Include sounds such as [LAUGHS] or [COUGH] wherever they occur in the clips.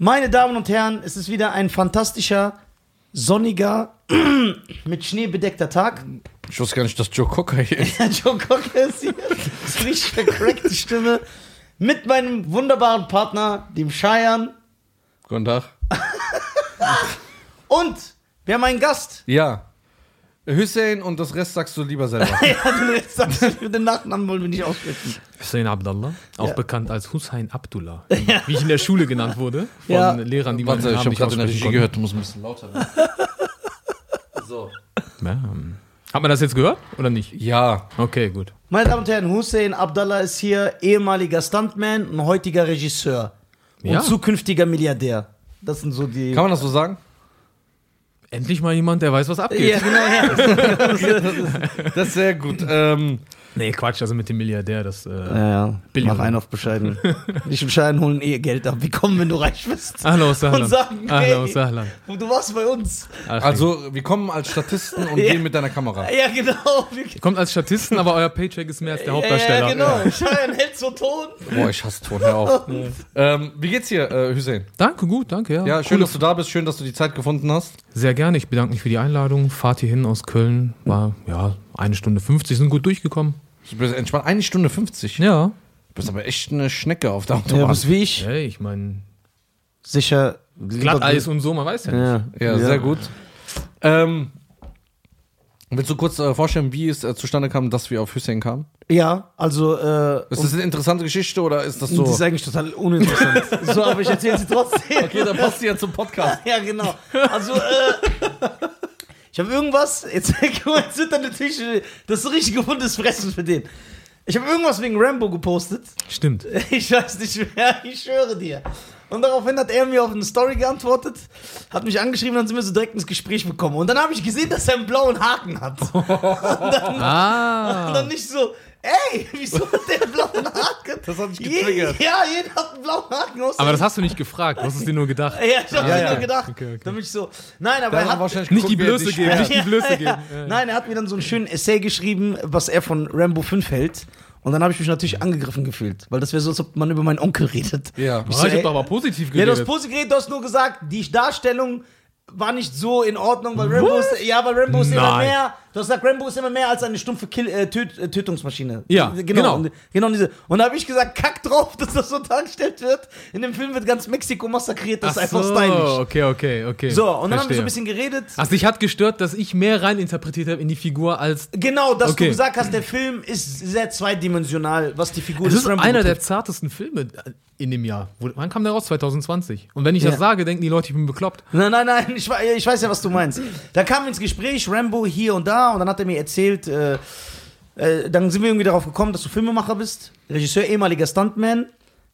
Meine Damen und Herren, es ist wieder ein fantastischer, sonniger, [CLEARS THROAT] mit Schnee bedeckter Tag. Ich wusste gar nicht, dass Joe Cocker hier ist. [LAUGHS] Joe Cocker ist hier. Das ist richtig vercrackte Stimme. Mit meinem wunderbaren Partner, dem Cheyenne. Guten Tag. Und wir haben einen Gast. Ja. Hussein und das Rest sagst du lieber selber. [LAUGHS] Ja, den Rest sagst du, den Nachnamen wollen wir nicht aussprechen. Hussein Abdallah, auch Ja. bekannt als Hussein Abdullah, [LAUGHS] wie ich in der Schule genannt wurde, von Ja. Lehrern, die man Warte, ich habe gerade in der Regie gehört, du musst ein bisschen lauter werden. [LAUGHS] so. Ja. Hat man das jetzt gehört oder nicht? Ja. Okay, gut. Meine Damen und Herren, Hussein Abdallah ist hier ehemaliger Stuntman und heutiger Regisseur. Und Ja. zukünftiger Milliardär. Das sind so die. Kann man das so sagen? Endlich mal jemand, der weiß, was abgeht. ja, genau, ja. [LAUGHS] Das ist sehr gut. Ähm, Nee, Quatsch, also mit dem Milliardär, das. Äh, Ja, ja. Billion. Mach einen auf bescheiden. [LAUGHS] Ich und Schein holen eh Geld ab. Wie kommen, wenn du reich bist? Hallo, Sahlan. Und sagen, Hallo, hey, Sahlan. du warst bei uns. Also, wir kommen als Statisten und [LAUGHS] Ja. gehen mit deiner Kamera. Ja, genau. Wir- Kommt als Statisten, aber euer Paycheck ist mehr als der Hauptdarsteller. Ja, genau. Schein hält so Ton. Boah, ich hasse Ton, hör auf. ähm, wie geht's dir, äh, Hussein? Danke, gut, danke, ja. Ja, schön, Coole- dass du da bist. Schön, dass du die Zeit gefunden hast. Sehr gerne, ich bedanke mich für die Einladung. Fahrt hier hin aus Köln. War, ja, eine Stunde 50, sind gut durchgekommen. Du bist entspannt. Eine Stunde 50. Ja. Du bist aber echt eine Schnecke auf der Ja, Autobahn. bist wie ich. Hey, ich meine, Sicher. Glatteis und so, man weiß ja nicht. Ja, Ja, sehr gut. Ähm, willst du kurz äh, vorstellen, wie es äh, zustande kam, dass wir auf Hussein kamen? Ja, also. Äh, Ist das eine interessante Geschichte oder ist das so? Das ist eigentlich total uninteressant. [LAUGHS] so, aber ich erzähle sie trotzdem. okay, dann passt die ja zum Podcast. [LAUGHS] Ja, genau. Also, äh, ich habe irgendwas, jetzt, [LAUGHS] jetzt wird dann natürlich äh, das so richtig gefundenes Fressen für den. Ich habe irgendwas wegen Rambo gepostet. Stimmt. Ich weiß nicht mehr, ich schwöre dir. Und daraufhin hat er mir auf eine Story geantwortet, hat mich angeschrieben, dann sind wir so direkt ins Gespräch gekommen. Und dann habe ich gesehen, dass er einen blauen Haken hat. [LAUGHS] Und dann, und Ah. dann nicht so, ey, wieso hat der einen blauen Haken? Das hat dich Je- getriggert. Ja, jeder hat einen blauen Haken aus. Aber das hast du nicht gefragt, du hast es dir nur gedacht. [LAUGHS] ja, ich habe Ja, ja. nur gedacht. Okay, okay. Damit ich so, nein, aber er hat wahrscheinlich Nicht die Blöße geben, nicht die Blöße [LAUGHS] ja, geben. ja. Nein, er hat mir dann so einen schönen Essay geschrieben, was er von Rambo 5 hält. Und dann habe ich mich natürlich angegriffen gefühlt, weil das wäre so, als ob man über meinen Onkel redet. Ja. Ich, so, ich ey- hab doch aber positiv Ja, du hast geredet. positiv geredet, du hast nur gesagt, die Darstellung war nicht so in Ordnung, weil Rambo ist, ja, weil Rambo ist immer mehr, du hast gesagt, Rambo ist immer mehr als eine stumpfe Kill, äh, Töt, äh, Tötungsmaschine. Ja, genau. genau. Und, genau diese. Und da habe ich gesagt, kack drauf, [LAUGHS] dass das so dargestellt wird. In dem Film wird ganz Mexiko massakriert, das Ach ist einfach so, stylisch. okay, okay, okay. So, und dann haben wir so ein bisschen geredet. Ach, dich hat gestört, dass ich mehr reininterpretiert habe in die Figur als. Genau, dass Okay. du gesagt hast, der Film ist sehr zweidimensional, was die Figur Das des ist Rambo einer der betrifft. zartesten Filme in dem Jahr. Wann kam der raus? 2020. Und wenn ich Ja. das sage, denken die Leute, ich bin bekloppt. Nein, nein, nein, ich, ich weiß ja, was du meinst. Da kam ins Gespräch Rambo hier und da und dann hat er mir erzählt, äh, äh, dann sind wir irgendwie darauf gekommen, dass du Filmemacher bist, Regisseur, ehemaliger Stuntman.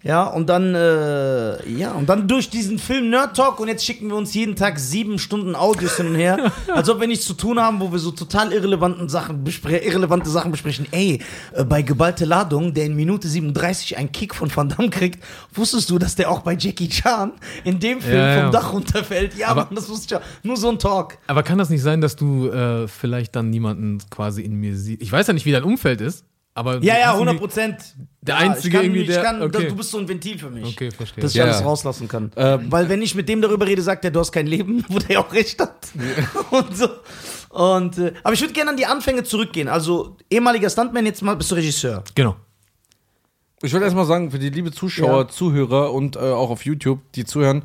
Ja, und dann, äh, ja, und dann durch diesen Film Nerd Talk und jetzt schicken wir uns jeden Tag sieben Stunden Audios hin und her, [LAUGHS] als ob wir nichts zu tun haben, wo wir so total irrelevanten Sachen irrelevante Sachen besprechen. Ey, äh, bei geballte Ladung, der in Minute 37 einen Kick von Van Damme kriegt, wusstest du, dass der auch bei Jackie Chan in dem Film Ja, ja. vom Dach runterfällt? Ja, Aber- Mann, das wusste ich ja. Nur so ein Talk. Aber kann das nicht sein, dass du äh, vielleicht dann niemanden quasi in mir siehst? Ich weiß ja nicht, wie dein Umfeld ist, aber. Ja, ja, hast du 100 nie- Prozent. Der ja, Einzige ich kann, irgendwie, ich der- kann, okay. Du bist so ein Ventil für mich. Okay, verstehe. Dass ich Ja. alles rauslassen kann. Ähm, Weil wenn ich mit dem darüber rede, sagt er, du hast kein Leben, [LAUGHS] wo der ja auch recht hat. Und so. Und, äh, aber ich würde gerne an die Anfänge zurückgehen. Also ehemaliger Stuntman, jetzt mal bist du Regisseur. Genau. Ich wollte erstmal sagen, für die liebe Zuschauer, Ja. Zuhörer und äh, auch auf YouTube, die zuhören,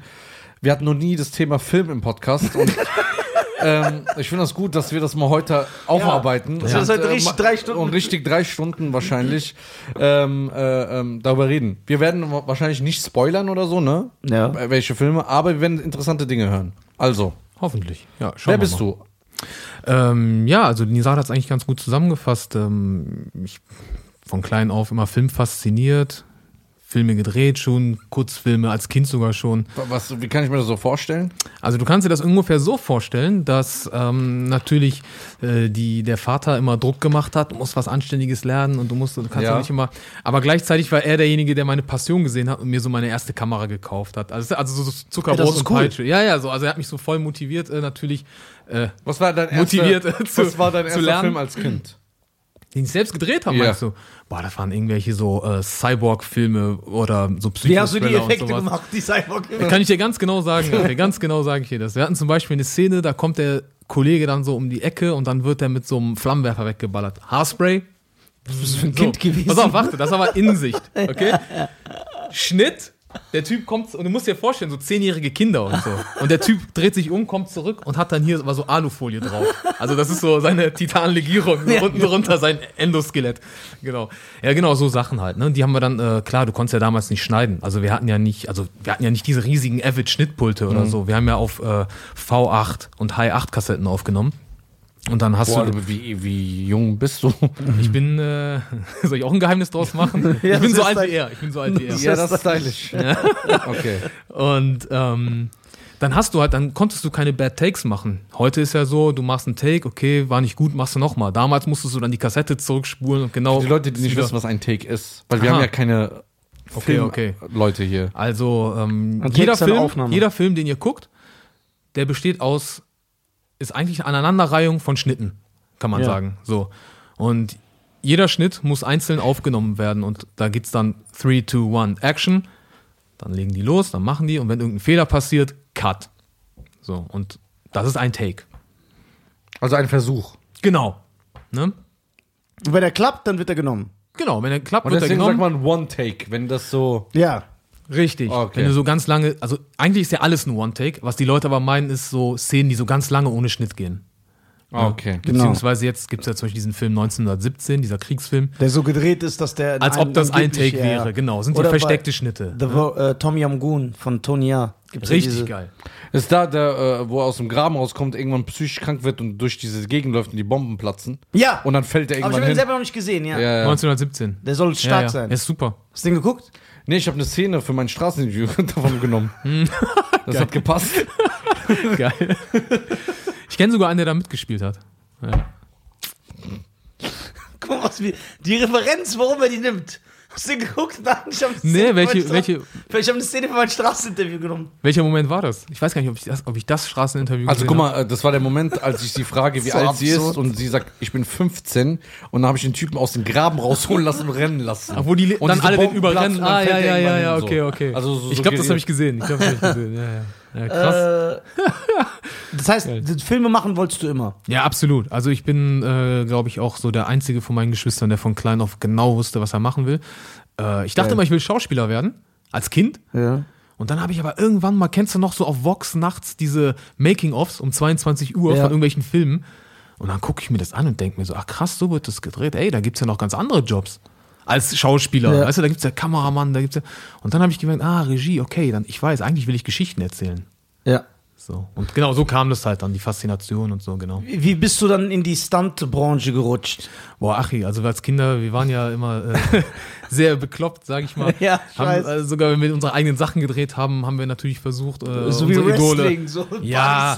wir hatten noch nie das Thema Film im Podcast und [LAUGHS] ähm, ich finde das gut, dass wir das mal heute aufarbeiten. Das Und, heute richtig ma- drei Stunden- Und richtig drei Stunden wahrscheinlich ähm, äh, ähm, darüber reden. Wir werden wa- wahrscheinlich nicht spoilern oder so, ne? Ja. Äh, Welche Filme, aber wir werden interessante Dinge hören. Also, Hoffentlich. Ja, schauen wer wir bist mal. du? Ähm, ja, also Nisa hat es eigentlich ganz gut zusammengefasst. Ähm, ich von klein auf immer Film fasziniert, Filme gedreht schon, Kurzfilme als Kind sogar schon. Was, wie kann ich mir das so vorstellen? Also du kannst dir das ungefähr so vorstellen, dass ähm, natürlich äh, die, der Vater immer Druck gemacht hat, du musst was Anständiges lernen und du musst, du kannst Ja. nicht immer. Aber gleichzeitig war er derjenige, der meine Passion gesehen hat und mir so meine erste Kamera gekauft hat. Also, also so Zuckerbrot Ja, das ist und cool. Peitsche. Ja, ja, so. Also er hat mich so voll motiviert, äh, natürlich. Äh, Was war dein erster, Motiviert, äh, zu- was war dein zu erster lernen. Film als Kind? Die nicht selbst gedreht haben, Ja. meinst du? Boah, das waren irgendwelche so äh, Cyborg-Filme oder so psycho Wie hast du die Effekte gemacht, die Cyborg? Kann ich dir ganz genau sagen, [LAUGHS] okay, ganz genau sage ich dir das. Wir hatten zum Beispiel eine Szene, da kommt der Kollege dann so um die Ecke und dann wird er mit so einem Flammenwerfer weggeballert. Haarspray. Das ist für ein Kind gewesen. Pass auf, warte, das war mal Innensicht, okay? [LAUGHS] Schnitt, der Typ kommt, und du musst dir vorstellen, so zehnjährige Kinder und so. Und der Typ dreht sich um, kommt zurück und hat dann hier war so Alufolie drauf. Also das ist so seine Titanlegierung, so Ja, unten drunter sein Endoskelett. Genau. Ja, genau, so Sachen halt. Ne? Die haben wir dann, äh, klar, du konntest ja damals nicht schneiden. Also wir hatten ja nicht, also wir hatten ja nicht diese riesigen Avid-Schnittpulte oder so. Wir haben ja auf äh, V8 und Hi8-Kassetten aufgenommen. Und dann hast Boah, du. wie, wie jung bist du? [LAUGHS] Ich bin, äh, [LAUGHS] soll ich auch ein Geheimnis draus machen? [LAUGHS] Ja, ich bin so alt wie er. Ich bin so alt wie er. ja, das ist stylisch. Okay. Und ähm, dann hast du halt, dann konntest du keine Bad Takes machen. Heute ist ja so, du machst einen Take, okay, war nicht gut, machst du nochmal. Damals musstest du dann die Kassette zurückspulen und genau. Die Leute, die nicht wissen, was ein Take ist. Weil wir Aha. haben ja keine Okay, okay. Film-Leute hier. Also ähm, jeder Film, Aufnahme. jeder Film, den ihr guckt, der besteht aus, ist eigentlich eine Aneinanderreihung von Schnitten, kann man Ja. sagen. So. Und jeder Schnitt muss einzeln aufgenommen werden und da geht's dann 3, 2, 1, Action. Dann legen die los, dann machen die und wenn irgendein Fehler passiert, Cut. So, und das ist ein Take. Also ein Versuch. Genau. Ne? Und wenn er klappt, dann wird er genommen. Genau, wenn er klappt, Und wird er deswegen genommen. sagt man One-Take, wenn das so. Ja. Richtig. Okay. Wenn du so ganz lange, also eigentlich ist ja alles ein One-Take. Was die Leute aber meinen, ist so Szenen, die so ganz lange ohne Schnitt gehen. Ah, okay. Genau. Beziehungsweise jetzt gibt es ja zum Beispiel diesen Film 1917, dieser Kriegsfilm. Der so gedreht ist, dass der. Als ob das ein Take ja, ja. wäre, genau. Sind die Oder versteckte Schnitte. The Vo- äh, Tom Yam Goon von Tony Ja. Gibt's ja Richtig diese- geil. Ist da, der, äh, wo er aus dem Graben rauskommt, irgendwann psychisch krank wird und durch diese Gegend läuft und die Bomben platzen. Ja. Und dann fällt er aber ich irgendwann habe ihn hin. selber noch nicht gesehen, ja. Ja, ja. 1917. Der soll stark ja, ja. sein. Er ist super. Hast du den geguckt? Nee, ich habe eine Szene für mein Straßeninterview [LAUGHS] davon genommen. [LAUGHS] das hat gepasst. [LAUGHS] Geil. ich kenne sogar einen, der da mitgespielt hat. Ja. Guck mal, die Referenz, warum er die nimmt. Hast du den geguckt? [LAUGHS] Nein, ich habe Nee, welche, welche, Ich habe eine Szene für mein Straßeninterview genommen. welcher Moment war das? Ich weiß gar nicht, ob ich das, ob ich das Straßeninterview Also gesehen guck mal, äh, das war der Moment, als ich sie frage, [LAUGHS] wie So alt sie ist absurd. und sie sagt, ich bin 15 und dann habe ich den Typen aus dem Graben rausholen lassen und rennen lassen. Ach, wo die Und dann alle den Bomben überrennen. platzen, dann Ah, ja, ja, ja, ja, okay, okay. Also so- ich glaube, das habe ich gesehen. Ich glaube, das habe ich [LAUGHS] gesehen. Ja, ja. Ja krass. Äh, das heißt, Filme machen wolltest du immer. Ja, absolut. Also ich bin, äh, glaube ich, auch so der einzige von meinen Geschwistern, der von klein auf genau wusste, was er machen will. Äh, ich dachte Geil. immer, ich will Schauspieler werden. Als Kind. Ja. Und dann habe ich aber irgendwann mal, kennst du noch so auf Vox nachts diese Making-ofs um 22 Uhr Ja. von irgendwelchen Filmen? Und dann gucke ich mir das an und denke mir so, ach krass, so wird das gedreht. Ey, da gibt's ja noch ganz andere Jobs. Als Schauspieler, Ja. weißt du, da gibt's ja Kameramann, da gibt's ja. Und dann habe ich gemerkt, ah, Regie, okay, dann ich weiß, eigentlich will ich Geschichten erzählen. Ja. So. Und genau so kam das halt dann, die Faszination und so, genau. Wie wie bist du dann in die Stuntbranche gerutscht? Boah, Achi, also wir als Kinder, wir waren ja immer äh, [LAUGHS] sehr bekloppt, sag ich mal. Ja, haben, äh, sogar wenn wir unsere eigenen Sachen gedreht haben, haben wir natürlich versucht, äh, So wie unsere Idole. Wrestling, so ja,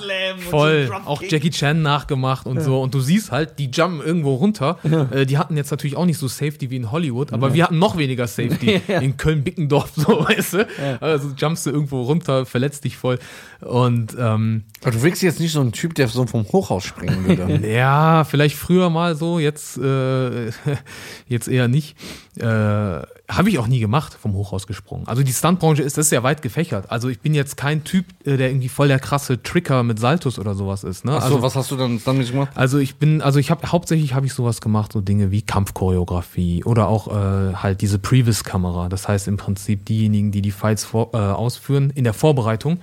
voll. so auch. Jackie Chan nachgemacht und so. Und du siehst halt, die jumpen irgendwo runter. Äh, die hatten jetzt natürlich auch nicht so Safety wie in Hollywood, aber wir hatten noch weniger Safety. [LAUGHS] Ja. In Köln-Bickendorf, [LAUGHS] so, weißt du. Also jumpst du irgendwo runter, verletzt dich voll. Und ähm, Aber du wirkst jetzt nicht so ein Typ, der so vom Hochhaus springen würde. [LAUGHS] ja, vielleicht früher mal so, jetzt, äh, [LAUGHS] jetzt eher nicht. Äh, Habe ich auch nie gemacht, vom Hochhaus gesprungen. Also die Stuntbranche ist, das ist ja weit gefächert. Also ich bin jetzt kein Typ, äh, der irgendwie voll der krasse Tricker mit Saltus oder sowas ist. Ne? Achso, also, was hast du dann nicht gemacht? also ich bin, also ich habe hauptsächlich habe ich sowas gemacht, so Dinge wie Kampfchoreografie oder auch äh, halt diese Previs-Kamera. Das heißt im Prinzip diejenigen, die die Fights vor, äh, ausführen in der Vorbereitung.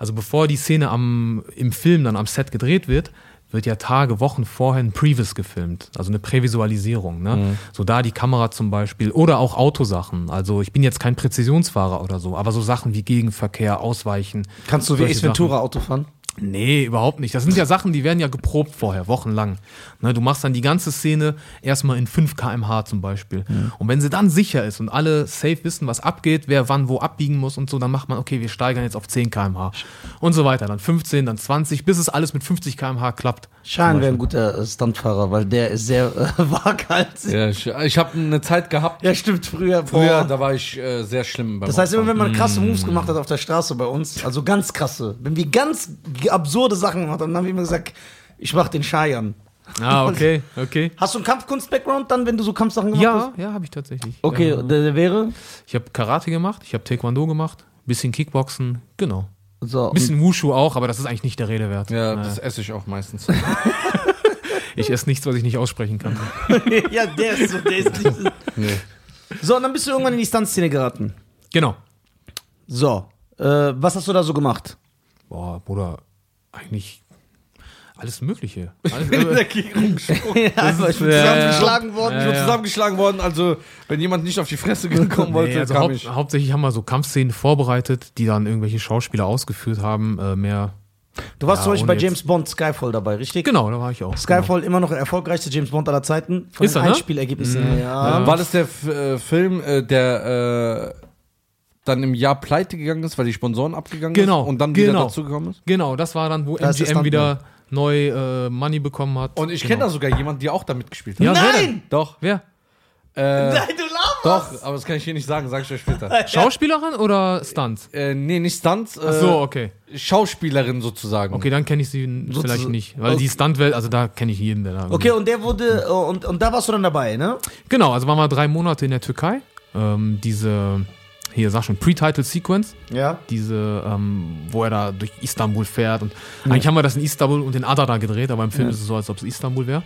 Also bevor die Szene am im Film dann am Set gedreht wird, wird ja Tage, Wochen vorher ein Previs gefilmt, also eine Prävisualisierung. Ne? So da die Kamera zum Beispiel oder auch Autosachen. Also ich bin jetzt kein Präzisionsfahrer oder so, aber so Sachen wie Gegenverkehr, Ausweichen. Kannst du wie Ace Ventura Auto fahren? Nee, überhaupt nicht. Das sind ja Sachen, die werden ja geprobt vorher, wochenlang. Ne, du machst dann die ganze Szene erstmal in 5 kmh zum Beispiel. Und wenn sie dann sicher ist und alle safe wissen, was abgeht, wer wann wo abbiegen muss und so, dann macht man, okay, wir steigern jetzt auf 10 kmh und so weiter. Dann 15, dann 20, bis es alles mit 50 kmh klappt. Schein wäre ein guter äh, Stuntfahrer, weil der ist sehr äh, [LAUGHS] waghalsig. Ja, ich ich habe eine Zeit gehabt, Ja, stimmt, früher. früher, boah. da war ich äh, sehr schlimm beim Das heißt, immer wenn man krasse Mm. Moves gemacht hat auf der Straße bei uns, also ganz krasse, wenn wir ganz absurde Sachen gemacht haben, dann haben wir immer gesagt, ich mach den Scheiern. Ah, [LAUGHS] okay, okay. Hast du einen Kampfkunst-Background dann, wenn du so Kampfsachen gemacht hast? Ja, ja, habe ich tatsächlich. Okay, Ja. der, der wäre? Ich habe Karate gemacht, ich habe Taekwondo gemacht, bisschen Kickboxen, genau. So. Bisschen Wushu auch, aber das ist eigentlich nicht der Rede wert. Ja, Äh, das esse ich auch meistens. [LAUGHS] [LAUGHS] ich esse nichts, was ich nicht aussprechen kann. ja, der ist so, der ist nicht so. nee. So, und dann bist du irgendwann in die Stuntszene geraten. Genau. So, äh, was hast du da so gemacht? Boah, Bruder, eigentlich alles Mögliche. [LAUGHS] Alles, äh, [LAUGHS] ja, einfach, ich bin ja, zusammengeschlagen worden. Ich bin zusammengeschlagen worden, also wenn jemand nicht auf die Fresse [LAUGHS] kommen wollte, nee, also kam haupt, ich. hauptsächlich haben wir so Kampfszenen vorbereitet, die dann irgendwelche Schauspieler ausgeführt haben. Äh, mehr. Du warst Ja, zum Beispiel bei James Bond Skyfall dabei, richtig? Genau, da war ich auch. Skyfall immer noch der erfolgreichste James Bond aller Zeiten. Von Ist den er, ne? Einspielergebnissen. Ja. Äh, War das der F äh, Film, äh, der äh, dann im Jahr pleite gegangen ist, weil die Sponsoren abgegangen Genau, ist und dann wieder genau. dazugekommen ist? Genau, das war dann, wo Da ist der MGM wieder neu äh, Money bekommen hat. Und ich genau. kenne da sogar jemanden, der auch da mitgespielt hat. Ja? Nein! Doch. Wer? Äh, [LAUGHS] Nein, du laberst! doch, aber das kann ich hier nicht sagen, sag ich euch später. [LAUGHS] Schauspielerin oder Stunts? äh, nee, nicht Stunts, äh, Ach so, okay. Schauspielerin sozusagen. Okay, dann kenne ich sie Sozusagen- vielleicht nicht. Weil Okay. die Stuntwelt, also da kenne ich jeden, der da. Okay, und der wurde, äh, und, und da warst du dann dabei, ne? Genau, also waren wir drei Monate in der Türkei. Ähm, diese, hier sag schon, Pre-Title Sequence, Ja. diese, ähm, wo er da durch Istanbul fährt. Und eigentlich haben wir das in Istanbul und in Adana gedreht, aber im Film ist es so, als ob es Istanbul wäre.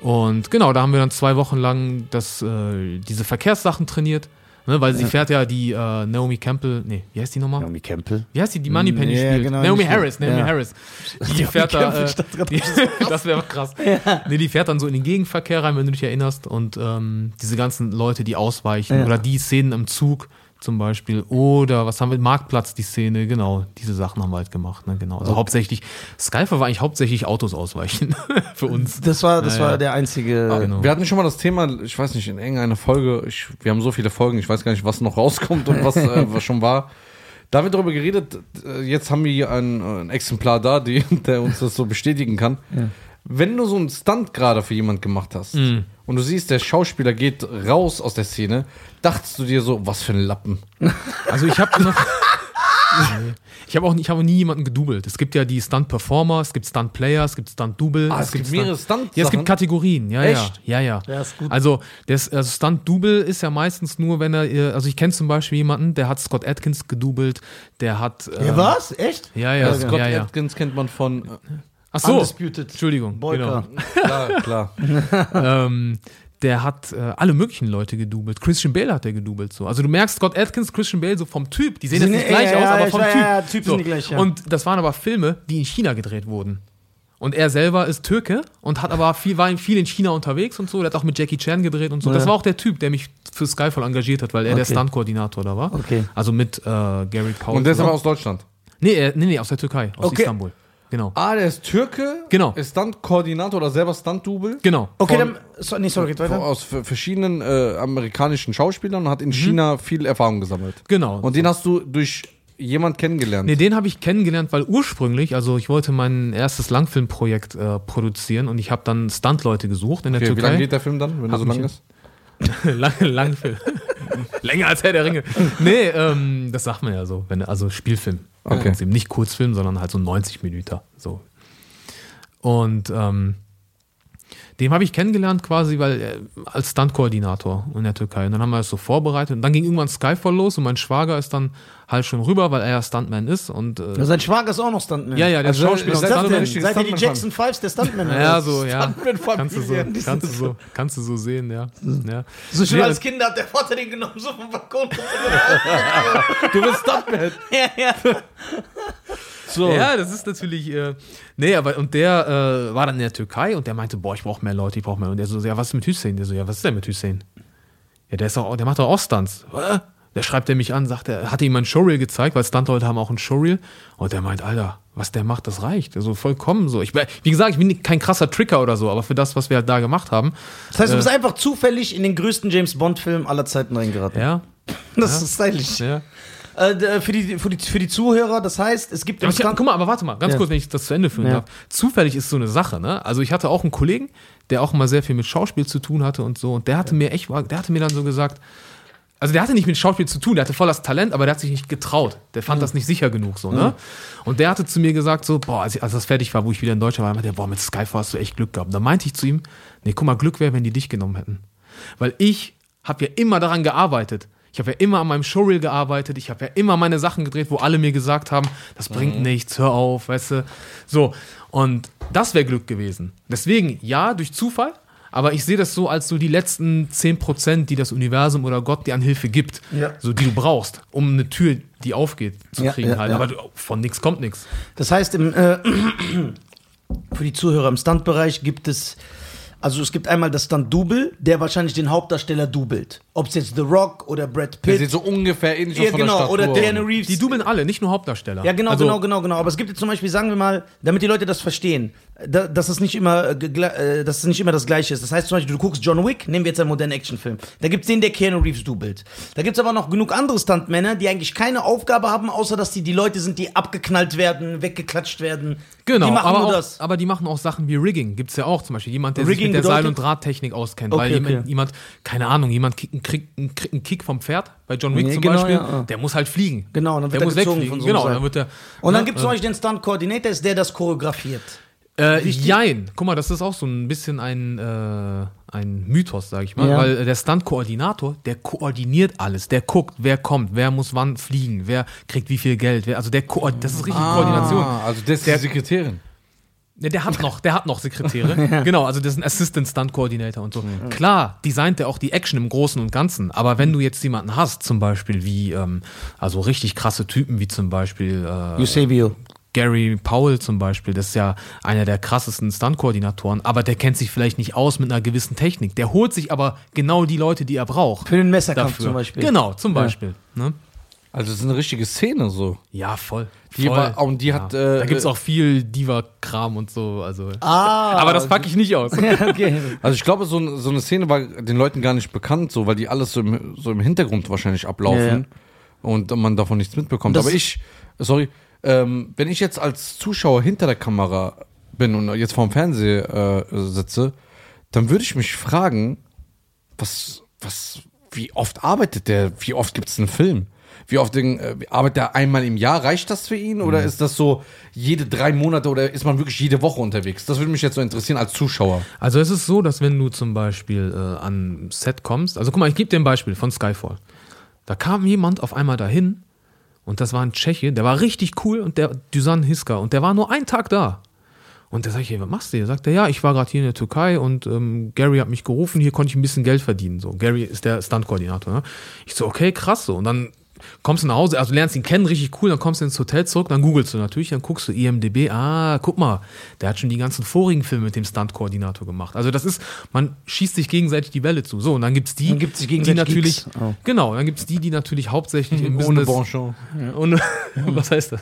Und genau, da haben wir dann zwei Wochen lang das, äh, diese Verkehrssachen trainiert. Ne, weil sie fährt ja die äh, Naomi Campbell, nee, wie heißt die nochmal? Naomi Campbell. Wie heißt die, die Moneypenny Ja, spielt? genau, Naomi Harris, Naomi ja. Harris. [LAUGHS] Die fährt da, äh, [LAUGHS] die, das wäre krass. Nee, die fährt dann so in den Gegenverkehr rein, wenn du dich erinnerst. Und ähm, diese ganzen Leute, die ausweichen. Ja. Oder die Szenen im Zug zum Beispiel. Oder was haben wir? Marktplatz, die Szene, genau. Diese Sachen haben wir halt gemacht. Ne? Genau. Also hauptsächlich, Skyfer war eigentlich hauptsächlich Autos ausweichen [LAUGHS] für uns. Das war, das Ja, war ja. der einzige. genau. Wir hatten schon mal das Thema, ich weiß nicht, in irgendeiner Folge, ich, wir haben so viele Folgen, ich weiß gar nicht, was noch rauskommt und was, äh, was schon war. Da haben wir darüber geredet, äh, jetzt haben wir hier ein, ein Exemplar da, die, [LAUGHS] der uns das so bestätigen kann. Wenn du so einen Stunt gerade für jemand gemacht hast Mhm. Und du siehst, der Schauspieler geht raus aus der Szene, dachtest du dir so, was für ein Lappen. [LAUGHS] Also ich habe noch. [LAUGHS] Ich habe auch nie- ich habe nie jemanden gedoubelt. Es gibt ja die Stunt-Performer, es gibt Stunt-Player, es gibt Stunt-Double. Ah, es gibt mehrere Stunt- Ja, es gibt? Kategorien. Ja, Echt? ja, ja, ja. Ja, ist gut. Also, das also Stunt-Double ist ja meistens nur, wenn er, äh, also ich kenne zum Beispiel jemanden, der hat Scott Atkins gedoubelt, der hat. Ja, ähm, was? Echt? Ja, ja, Ja, Scott ja, ja. Atkins kennt man von, äh, Ach so, Undisputed. Entschuldigung. Boyka. klar, klar. Genau. [LAUGHS] ähm, der hat äh, alle möglichen Leute gedoubelt. Christian Bale hat er gedoubelt so. Also du merkst Scott Atkins, Christian Bale so vom Typ. Die sehen jetzt nicht gleich ja, aus, ja, aber vom Typ. ja, so. sind die gleich, ja. Und das waren aber Filme, die in China gedreht wurden. Und er selber ist Türke und hat aber viel, war viel in China unterwegs und so. Der hat auch mit Jackie Chan gedreht und so. Das war auch der Typ, der mich für Skyfall engagiert hat, weil er der Okay. Stunt-Koordinator da war. Okay. Also mit äh, Gary Cole. Und der ist aber aus Deutschland. nee, er, nee, nee, aus der Türkei, aus Okay. Istanbul. Genau. Ah, der ist Türke, Genau. ist Stunt-Koordinator oder selber Stunt-Double. Genau. Okay, Von- dann. So, nee, sorry, geht Von- weiter. Aus verschiedenen äh, amerikanischen Schauspielern und hat in China viel Erfahrung gesammelt. Genau. Und den hast du durch jemand kennengelernt. Nee, den habe ich kennengelernt, weil ursprünglich, also ich wollte mein erstes Langfilmprojekt äh, produzieren und ich habe dann Stuntleute gesucht in der okay, wie lange Türkei. geht der Film dann, wenn er so lang ist? [LAUGHS] Lang, Langfilm. [LAUGHS] Länger als Herr der Ringe. Nee, ähm, das sagt man ja so. Wenn, also Spielfilm. Okay. Nicht Kurzfilm, sondern halt so 90 Minuten. So. Und ähm, den habe ich kennengelernt quasi, weil äh, als Stunt-Koordinator in der Türkei. Und dann haben wir das so vorbereitet. Und dann ging irgendwann Skyfall los und mein Schwager ist dann halt schon rüber, weil er ja Stuntman ist. Und äh, Ja, sein Schwager ist auch noch Stuntman. ja, ja, der Also, Schauspieler ist richtige Seid ihr die Stuntman Jackson Fives der Stuntman? ja, so, ja. Kannst du so, kannst du so, kannst du so sehen, ja. ja. So schon Nee, als Kinder hat der Vater den genommen, so vom Balkon. [LAUGHS] Du bist Stuntman. ja, ja. So. Ja, das ist natürlich. Äh, nee, aber und der äh, war dann in der Türkei und der meinte, boah, ich brauche mehr Leute, ich brauche mehr. Und der so, ja, was ist mit Hussein? Der so, ja, was ist denn mit Hussein? Ja, der ist doch, der macht doch auch Stunts. Hä? Der schreibt er mich an, sagt er, hatte ihm ein Showreel gezeigt, weil Stuntleute haben auch ein Showreel. Und der meint, Alter, was der macht, das reicht. Also vollkommen so. Ich, wie gesagt, ich bin kein krasser Tricker oder so, aber für das, was wir halt da gemacht haben, Das heißt, du bist einfach zufällig in den größten James Bond-Film aller Zeiten reingeraten. ja. [LAUGHS] Das ist stylisch. ja. Äh, d- für, die, für, die, für die Zuhörer, das heißt, es gibt Ja, ich, guck mal, aber warte mal, ganz Ja. kurz, wenn ich das zu Ende führen Ja. darf. Zufällig ist so eine Sache, ne? Also ich hatte auch einen Kollegen, der auch immer sehr viel mit Schauspiel zu tun hatte und so, und der hatte mir echt, der hatte mir dann so gesagt, also der hatte nicht mit Schauspiel zu tun, der hatte voll das Talent, aber der hat sich nicht getraut. Der fand das nicht sicher genug so, ne? Und der hatte zu mir gesagt so, boah, als, ich- als das fertig war, wo ich wieder in Deutschland war, meinte der, boah, mit Skyfall hast du echt Glück gehabt. Und da meinte ich zu ihm, nee, guck mal, Glück wäre, wenn die dich genommen hätten. Weil ich habe ja immer daran gearbeitet. Ich habe ja immer an meinem Showreel gearbeitet, ich habe ja immer meine Sachen gedreht, wo alle mir gesagt haben, das bringt nichts, hör auf, weißt du. So, und das wäre Glück gewesen. Deswegen, ja, durch Zufall, aber ich sehe das so als so die letzten 10%, die das Universum oder Gott dir an Hilfe gibt, Ja. so die du brauchst, um eine Tür, die aufgeht, zu Ja, kriegen ja, halt. Aber du, von nichts kommt nichts. Das heißt, im, äh, [CLEARS THROAT] für die Zuhörer im Stuntbereich gibt es, also es gibt einmal das Stunt-Double, der wahrscheinlich den Hauptdarsteller doubelt. Ob es jetzt The Rock oder Brad Der Pitt. sieht so ungefähr ähnlich ja, von der genau, Statur. oder Keanu Reeves. Die dubeln alle, nicht nur Hauptdarsteller. Ja, genau, Also, genau, genau, genau. Aber es gibt jetzt zum Beispiel, sagen wir mal, damit die Leute das verstehen, da, dass, es nicht immer, äh, äh, dass es nicht immer das Gleiche ist. Das heißt zum Beispiel, du guckst John Wick, nehmen wir jetzt einen modernen Actionfilm. Da gibt's den, der Keanu Reeves dubelt. Da gibt's aber noch genug andere Stuntmänner, die eigentlich keine Aufgabe haben, außer dass die die Leute sind, die abgeknallt werden, weggeklatscht werden. Genau, die machen aber, nur auch, das. aber die machen auch Sachen wie Rigging. Gibt's ja auch zum Beispiel. Jemand, der sich Rigging mit der Seil- und Drahttechnik auskennt. Okay, weil jemand, okay. jemand, keine Ahnung, jemand kriegt, kriegt, einen- kriegt einen Kick vom Pferd, bei John Wick Nee, zum genau, Beispiel, ja, der muss halt fliegen. Genau, und dann wird der er muss wegfliegen. von so genau, dann wird der. Und dann ne, gibt's zum Beispiel den Stunt-Coordinator, ist der das choreografiert. Äh, jein. Guck mal, das ist auch so ein bisschen ein, äh, ein Mythos, sag ich mal. Ja. Weil äh, der Stunt-Koordinator, der koordiniert alles. Der guckt, wer kommt, wer muss wann fliegen, wer kriegt wie viel Geld. Wer, also der Ko das ist richtig Koordination. Ah, also das ist Der- die Sekretärin. Ja, der hat noch, der hat noch Sekretäre. [LAUGHS] Genau, also das ist ein Assistant Stunt Coordinator und so. Klar, designt er auch die Action im Großen und Ganzen. Aber wenn du jetzt jemanden hast, zum Beispiel wie, ähm, also richtig krasse Typen wie zum Beispiel äh, Eusebio. Gary Powell zum Beispiel, das ist ja einer der krassesten Stunt-Koordinatoren, aber der kennt sich vielleicht nicht aus mit einer gewissen Technik. Der holt sich aber genau die Leute, die er braucht. Für den Messerkampf dafür. zum Beispiel. Genau, zum Beispiel. Ne? Also das ist eine richtige Szene so. Ja, voll. Die voll. war- und die hat, äh, da gibt's auch viel Diva-Kram und so. Also. Ah. aber das packe ich nicht aus. [LAUGHS] okay. Also ich glaube, so, so eine Szene war den Leuten gar nicht bekannt, so, weil die alles so im, so im Hintergrund wahrscheinlich ablaufen und man davon nichts mitbekommt. Das- Aber ich, sorry, ähm, wenn ich jetzt als Zuschauer hinter der Kamera bin und jetzt vorm Fernseher äh, sitze, dann würde ich mich fragen, was, was, wie oft arbeitet der? Wie oft gibt es einen Film? Wie oft den, äh, arbeitet er einmal im Jahr? Reicht das für ihn? Oder ist das so jede drei Monate oder ist man wirklich jede Woche unterwegs? Das würde mich jetzt so interessieren als Zuschauer. Also es ist so, dass wenn du zum Beispiel äh, an Set kommst, also guck mal, ich gebe dir ein Beispiel von Skyfall. Da kam jemand auf einmal dahin und das war ein Tscheche, der war richtig cool und der Dusan Hiska und der war nur einen Tag da. Und da sag ich, was machst du hier? Sagt er, ja, ich war gerade hier in der Türkei und ähm, Gary hat mich gerufen, hier konnte ich ein bisschen Geld verdienen. So, Gary ist der Stunt-Koordinator. Ne? Ich so, okay, krass so. Und dann kommst du nach Hause, also lernst ihn kennen, richtig cool, dann kommst du ins Hotel zurück, dann googelst du natürlich, dann guckst du IMDB, ah, guck mal, der hat schon die ganzen vorigen Filme mit dem Stunt-Koordinator gemacht. Also das ist, man schießt sich gegenseitig die Welle zu. So, und dann gibt's die, Man gibt sich die gegenseitig natürlich. Oh. genau, dann gibt's die, die natürlich hauptsächlich im Ohne Business... Bonchon. Ohne, [LAUGHS] was heißt das?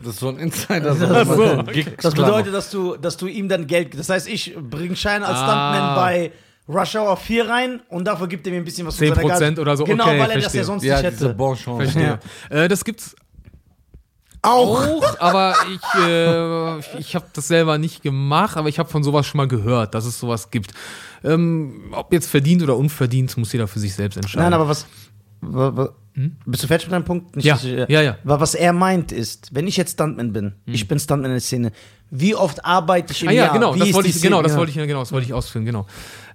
Das ist so ein Insider. So. so, Gig- Das bedeutet, dass du, dass du ihm dann Geld. Das heißt, ich bringe Schein als Ah. Stuntman bei Rush Hour 4 rein und dafür gibt er mir ein bisschen was 10% seiner Gage. oder so, Genau, okay, weil er das verstehe. ja sonst Ja, nicht diese hätte. Bonchon. Verstehe. Äh, das gibt's Auch. auch, aber ich, äh, ich habe das selber nicht gemacht, aber ich habe von sowas schon mal gehört, dass es sowas gibt. Ähm, ob jetzt verdient oder unverdient, muss jeder für sich selbst entscheiden. Nein, aber was. wa- wa- Bist du fertig mit deinem Punkt? Nicht, Ja, ich- ja, ja. Wa- Was er meint ist, wenn ich jetzt Stuntman bin, ich bin Stuntman in der Szene, wie oft arbeite ich im ah ja, Jahr? genau, Wie das ist wollte die ich, genau, Szene? das Ja. wollte ich, genau, das wollte ich ausführen, genau.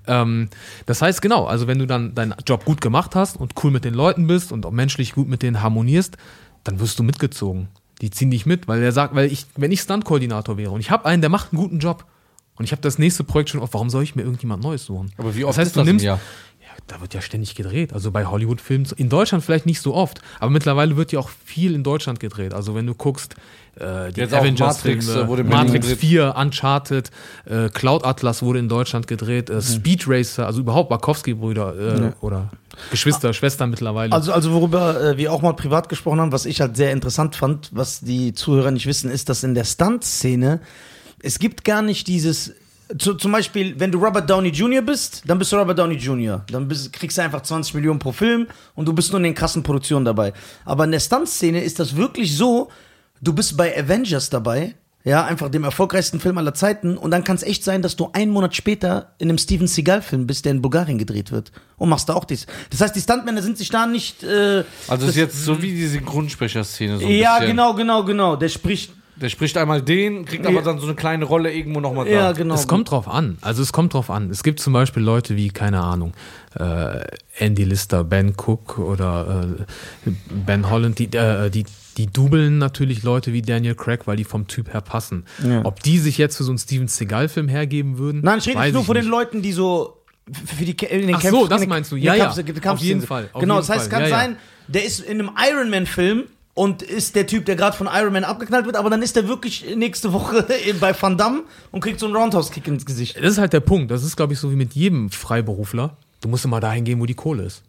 Ähm, das heißt, genau, also wenn du dann deinen Job gut gemacht hast und cool mit den Leuten bist und auch menschlich gut mit denen harmonierst, dann wirst du mitgezogen. Die ziehen dich mit, weil er sagt, weil ich, wenn ich Stunt-Koordinator wäre und ich habe einen, der macht einen guten Job und ich habe das nächste Projekt schon auf, warum soll ich mir irgendjemand Neues suchen? Aber wie oft das heißt, ist du das im nimmst, ja, da wird ja ständig gedreht. Also bei Hollywood-Filmen, in Deutschland vielleicht nicht so oft, aber mittlerweile wird ja auch viel in Deutschland gedreht. Also wenn du guckst, äh, die auch Matrix, Avengers-Filme, äh, Matrix gedreht. 4, Uncharted, äh, Cloud Atlas wurde in Deutschland gedreht, äh, Speed Racer, also überhaupt Wachowski-Brüder äh, oder Geschwister, Schwestern mittlerweile. Also, also worüber äh, wir auch mal privat gesprochen haben, was ich halt sehr interessant fand, was die Zuhörer nicht wissen, ist, dass in der Stunt-Szene es gibt gar nicht dieses. Zu, zum Beispiel, wenn du Robert Downey Jr. bist, dann bist du Robert Downey Jr. Dann bist, kriegst du einfach 20 Millionen pro Film und du bist nur in den krassen Produktionen dabei. Aber in der Stunt-Szene ist das wirklich so, du bist bei Avengers dabei Ja, einfach dem erfolgreichsten Film aller Zeiten. Und dann kann es echt sein, dass du einen Monat später in einem Steven Seagal-Film bist, der in Bulgarien gedreht wird. Und machst da auch dies. Das heißt, die Stuntmänner sind sich da nicht. Äh, Also ist jetzt so wie die Synchronsprecherszene. So ein ja, bisschen. genau, genau, genau. Der spricht. Der spricht einmal den, kriegt aber dann so eine kleine Rolle irgendwo nochmal da. Ja, genau. Es kommt drauf an. Also es kommt drauf an. Es gibt zum Beispiel Leute wie, keine Ahnung, äh, Andy Lister, Ben Cook oder äh, Ben Holland, die, äh, die, die dubeln natürlich Leute wie Daniel Craig, weil die vom Typ her passen. Ja. Ob die sich jetzt für so einen Steven Seagal-Film hergeben würden? Nein, ich rede jetzt nur von den nicht. Leuten, die so für die in den Ach Kämpfen- so, das meinst du. Ja, ja. Kampf- Auf jeden. Fall, auf Genau, jeden das heißt, es kann Ja, sein, der ist in einem Iron Man Film und ist der Typ, der gerade von Iron Man abgeknallt wird, aber dann ist der wirklich nächste Woche [LAUGHS] bei Van Damme und kriegt so einen Roundhouse-Kick ins Gesicht. Das ist halt der Punkt. Das ist, glaube ich, so wie mit jedem Freiberufler. Du musst immer dahin gehen, wo die Kohle ist.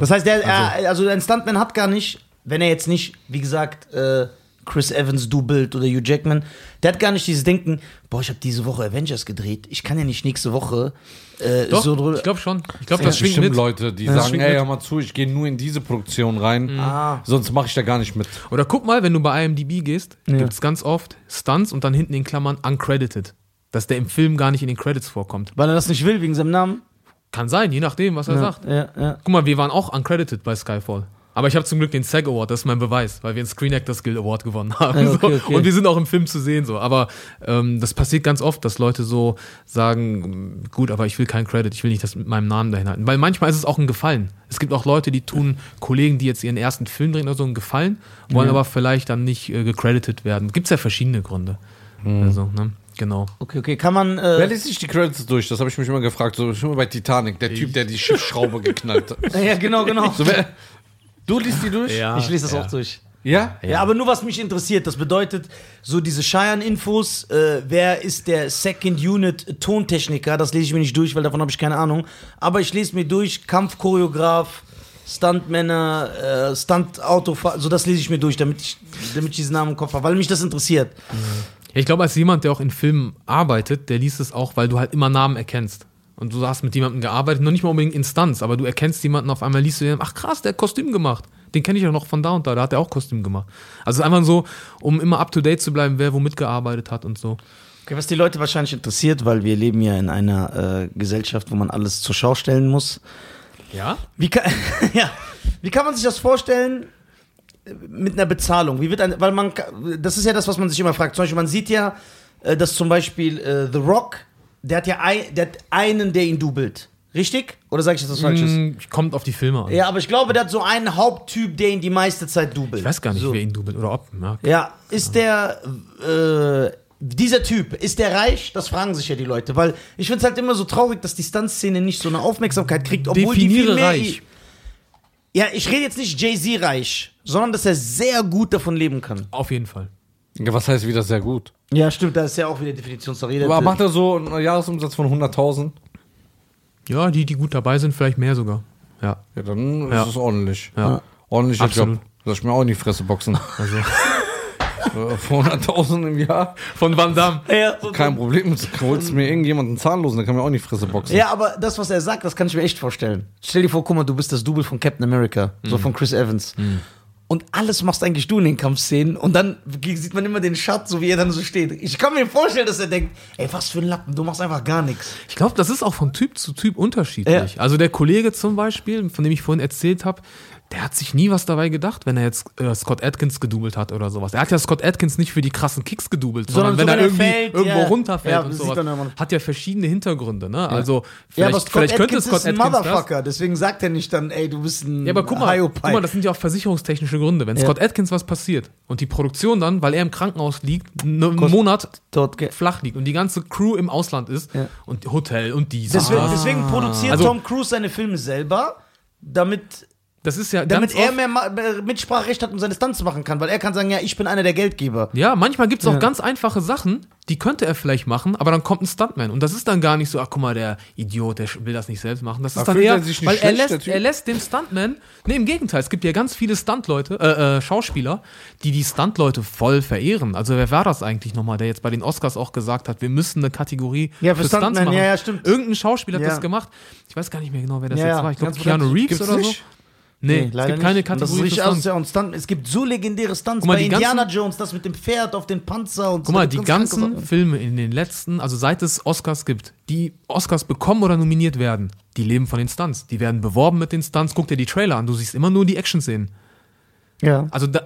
Das heißt, der, er, also ein Stuntman hat gar nicht, wenn er jetzt nicht, wie gesagt, äh, Chris Evans dubelt oder Hugh Jackman, der hat gar nicht dieses Denken, boah, ich habe diese Woche Avengers gedreht, ich kann ja nicht nächste Woche äh, Doch, so drüber. ich glaube schon. Ich glaube, Ja, das schwingt mit. Leute, die das sagen, ey, mit. hör mal zu, ich gehe nur in diese Produktion rein, Ah. sonst mache ich da gar nicht mit. Oder guck mal, wenn du bei IMDb gehst, Ja. gibt es ganz oft Stunts und dann hinten in Klammern uncredited. Dass der im Film gar nicht in den Credits vorkommt. Weil er das nicht will, wegen seinem Namen. Kann sein, je nachdem, was er ja, sagt. Ja, ja. Guck mal, wir waren auch uncredited bei Skyfall. Aber ich habe zum Glück den SAG Award, das ist mein Beweis, weil wir den Screen Actors Guild Award gewonnen [LAUGHS] haben. Ja, okay, so. okay. Und wir sind auch im Film zu sehen. so. Aber ähm, das passiert ganz oft, dass Leute so sagen, gut, aber ich will keinen Credit, ich will nicht das mit meinem Namen dahin halten. Weil manchmal ist es auch ein Gefallen. Es gibt auch Leute, die tun Kollegen, die jetzt ihren ersten Film drehen oder so, einen Gefallen, wollen Ja. aber vielleicht dann nicht äh, gecredited werden. Gibt es ja verschiedene Gründe. Mhm. Also, ne? Genau. Okay, okay, kann man. Wer Äh, liest sich die Credits durch? Das habe ich mich immer gefragt. So schon mal bei Titanic, der Typ, der die Schiffsschraube geknallt hat. [LAUGHS] ja, genau, genau. So, wer, du liest die durch? ich lese das ja. auch durch. Ja? Ja. aber nur was mich interessiert, das bedeutet, so diese Cheyenne-Infos, äh, wer ist der Second Unit Tontechniker, das lese ich mir nicht durch, weil davon habe ich keine Ahnung. Aber ich lese mir durch, Kampfchoreograf, Stuntmänner, äh, Stunt-Autofahrer, so das lese ich mir durch, damit ich, damit ich diesen Namen im Kopf habe, weil mich das interessiert. Ja, ich glaube, als jemand, der auch in Filmen arbeitet, der liest es auch, weil du halt immer Namen erkennst. Und du hast mit jemandem gearbeitet, noch nicht mal unbedingt Instanz, aber du erkennst jemanden auf einmal, liest du den, ach krass, der hat Kostüm gemacht. Den kenne ich ja noch von da und da, da hat er auch Kostüm gemacht. Also es ist einfach so, um immer up to date zu bleiben, wer wo mitgearbeitet hat und so. Okay, was die Leute wahrscheinlich interessiert, weil wir leben ja in einer äh, Gesellschaft, wo man alles zur Schau stellen muss. Ja? Wie kann, [LAUGHS] ja, wie kann man sich das vorstellen äh, mit einer Bezahlung? Wie wird ein, weil man, das ist ja das, was man sich immer fragt. Zum Beispiel, man sieht ja, äh, dass zum Beispiel äh, The Rock, der hat ja ein, der hat einen, der ihn dubelt. Richtig? Oder sage ich jetzt was Falsches? Hm, kommt auf die Filme an. Ja, aber ich glaube, der hat so einen Haupttyp, der ihn die meiste Zeit dubelt. Ich weiß gar nicht, so. wer ihn dubelt oder ob. Ja. Ja, ist der, äh, dieser Typ, ist der reich? Das fragen sich ja die Leute, weil ich finde es halt immer so traurig, dass die Stuntszene nicht so eine Aufmerksamkeit kriegt, obwohl die Definiere viel mehr reich. Ja, ich rede jetzt nicht Jay-Z reich, sondern dass er sehr gut davon leben kann. Auf jeden Fall. ja. Was heißt wieder sehr gut? Ja, stimmt, da ist ja auch wieder Definitionssache. Aber macht er so einen Jahresumsatz von 100.000? Ja, die, die gut dabei sind, vielleicht mehr sogar. Ja. Ja, dann Ja. ist es ordentlich. Ja. Ordentlicher Absolut. Job. Lass ich mir auch in die Fresse boxen. Also. [LAUGHS] Äh, Für 100.000 im Jahr? Von Van Damme. Ja, so- Kein Problem. Holst mir irgendjemanden zahnlosen, der kann mir auch in die Fresse boxen. ja, aber das, was er sagt, das kann ich mir echt vorstellen. Stell dir vor, guck mal, du bist das Double von Captain America, Mhm. so von Chris Evans. Und alles machst eigentlich du in den Kampfszenen und dann sieht man immer den Shot, so wie er dann so steht. Ich kann mir vorstellen, dass er denkt, ey, was für ein Lappen, du machst einfach gar nichts. Ich glaube, das ist auch von Typ zu Typ unterschiedlich. Also der Kollege zum Beispiel, von dem ich vorhin erzählt habe, der hat sich nie was dabei gedacht, wenn er jetzt äh, Scott Atkins gedoubelt hat oder sowas. Er hat ja Scott Atkins nicht für die krassen Kicks gedoubelt, sondern, Sondern wenn so, er wenn irgendwie fällt, irgendwo ja. runterfällt Ja, und sowas. Hat ja verschiedene Hintergründe, ne? Also ja, vielleicht, aber Scott vielleicht könnte Atkins Scott ist ein Atkins das. Motherfucker, deswegen sagt er nicht dann, ey, du bist ein Ja, aber guck mal, guck mal, das sind ja auch versicherungstechnische Gründe. Wenn Ja. Scott Atkins was passiert und die Produktion dann, weil er im Krankenhaus liegt, ne- einen Monat Dort flach liegt und die ganze Crew im Ausland ist Ja. und Hotel und dies. Deswegen, deswegen produziert Also- Tom Cruise seine Filme selber, damit, Das ist ja damit ganz er oft- mehr Ma- mehr Mitspracherecht hat und seine Stunts machen kann, weil er kann sagen, ja, ich bin einer der Geldgeber. Ja, manchmal gibt es auch Ja. ganz einfache Sachen, die könnte er vielleicht machen, aber dann kommt ein Stuntman. Und das ist dann gar nicht so, ach guck mal, der Idiot, der will das nicht selbst machen. Das ist Aber dann eher, er weil er lässt, er lässt dem Stuntman, nee, im Gegenteil, es gibt ja ganz viele Stuntleute, äh, äh, Schauspieler, die die Stuntleute voll verehren. Also wer war das eigentlich nochmal, der jetzt bei den Oscars auch gesagt hat, wir müssen eine Kategorie Ja, für Stuntman, ja, ja, stimmt. Irgendein Schauspieler hat Ja. das gemacht. Ich weiß gar nicht mehr genau, wer das Ja, jetzt war. Ich glaube, Keanu. Reeves oder nicht? So. Nee, es gibt keine Und das ist Kategorie richtig. Und Stunt, es gibt so legendäre Stunts Guck mal, bei die ganzen- Indiana Jones, das mit dem Pferd auf den Panzer und Guck so. mal, das die ganz ganzen Sachen. Filme in den letzten, also seit es Oscars gibt, die Oscars bekommen oder nominiert werden, die leben von den Stunts. Die werden beworben mit den Stunts. Guck dir die Trailer an, du siehst immer nur die Action-Szenen. Ja. Also da,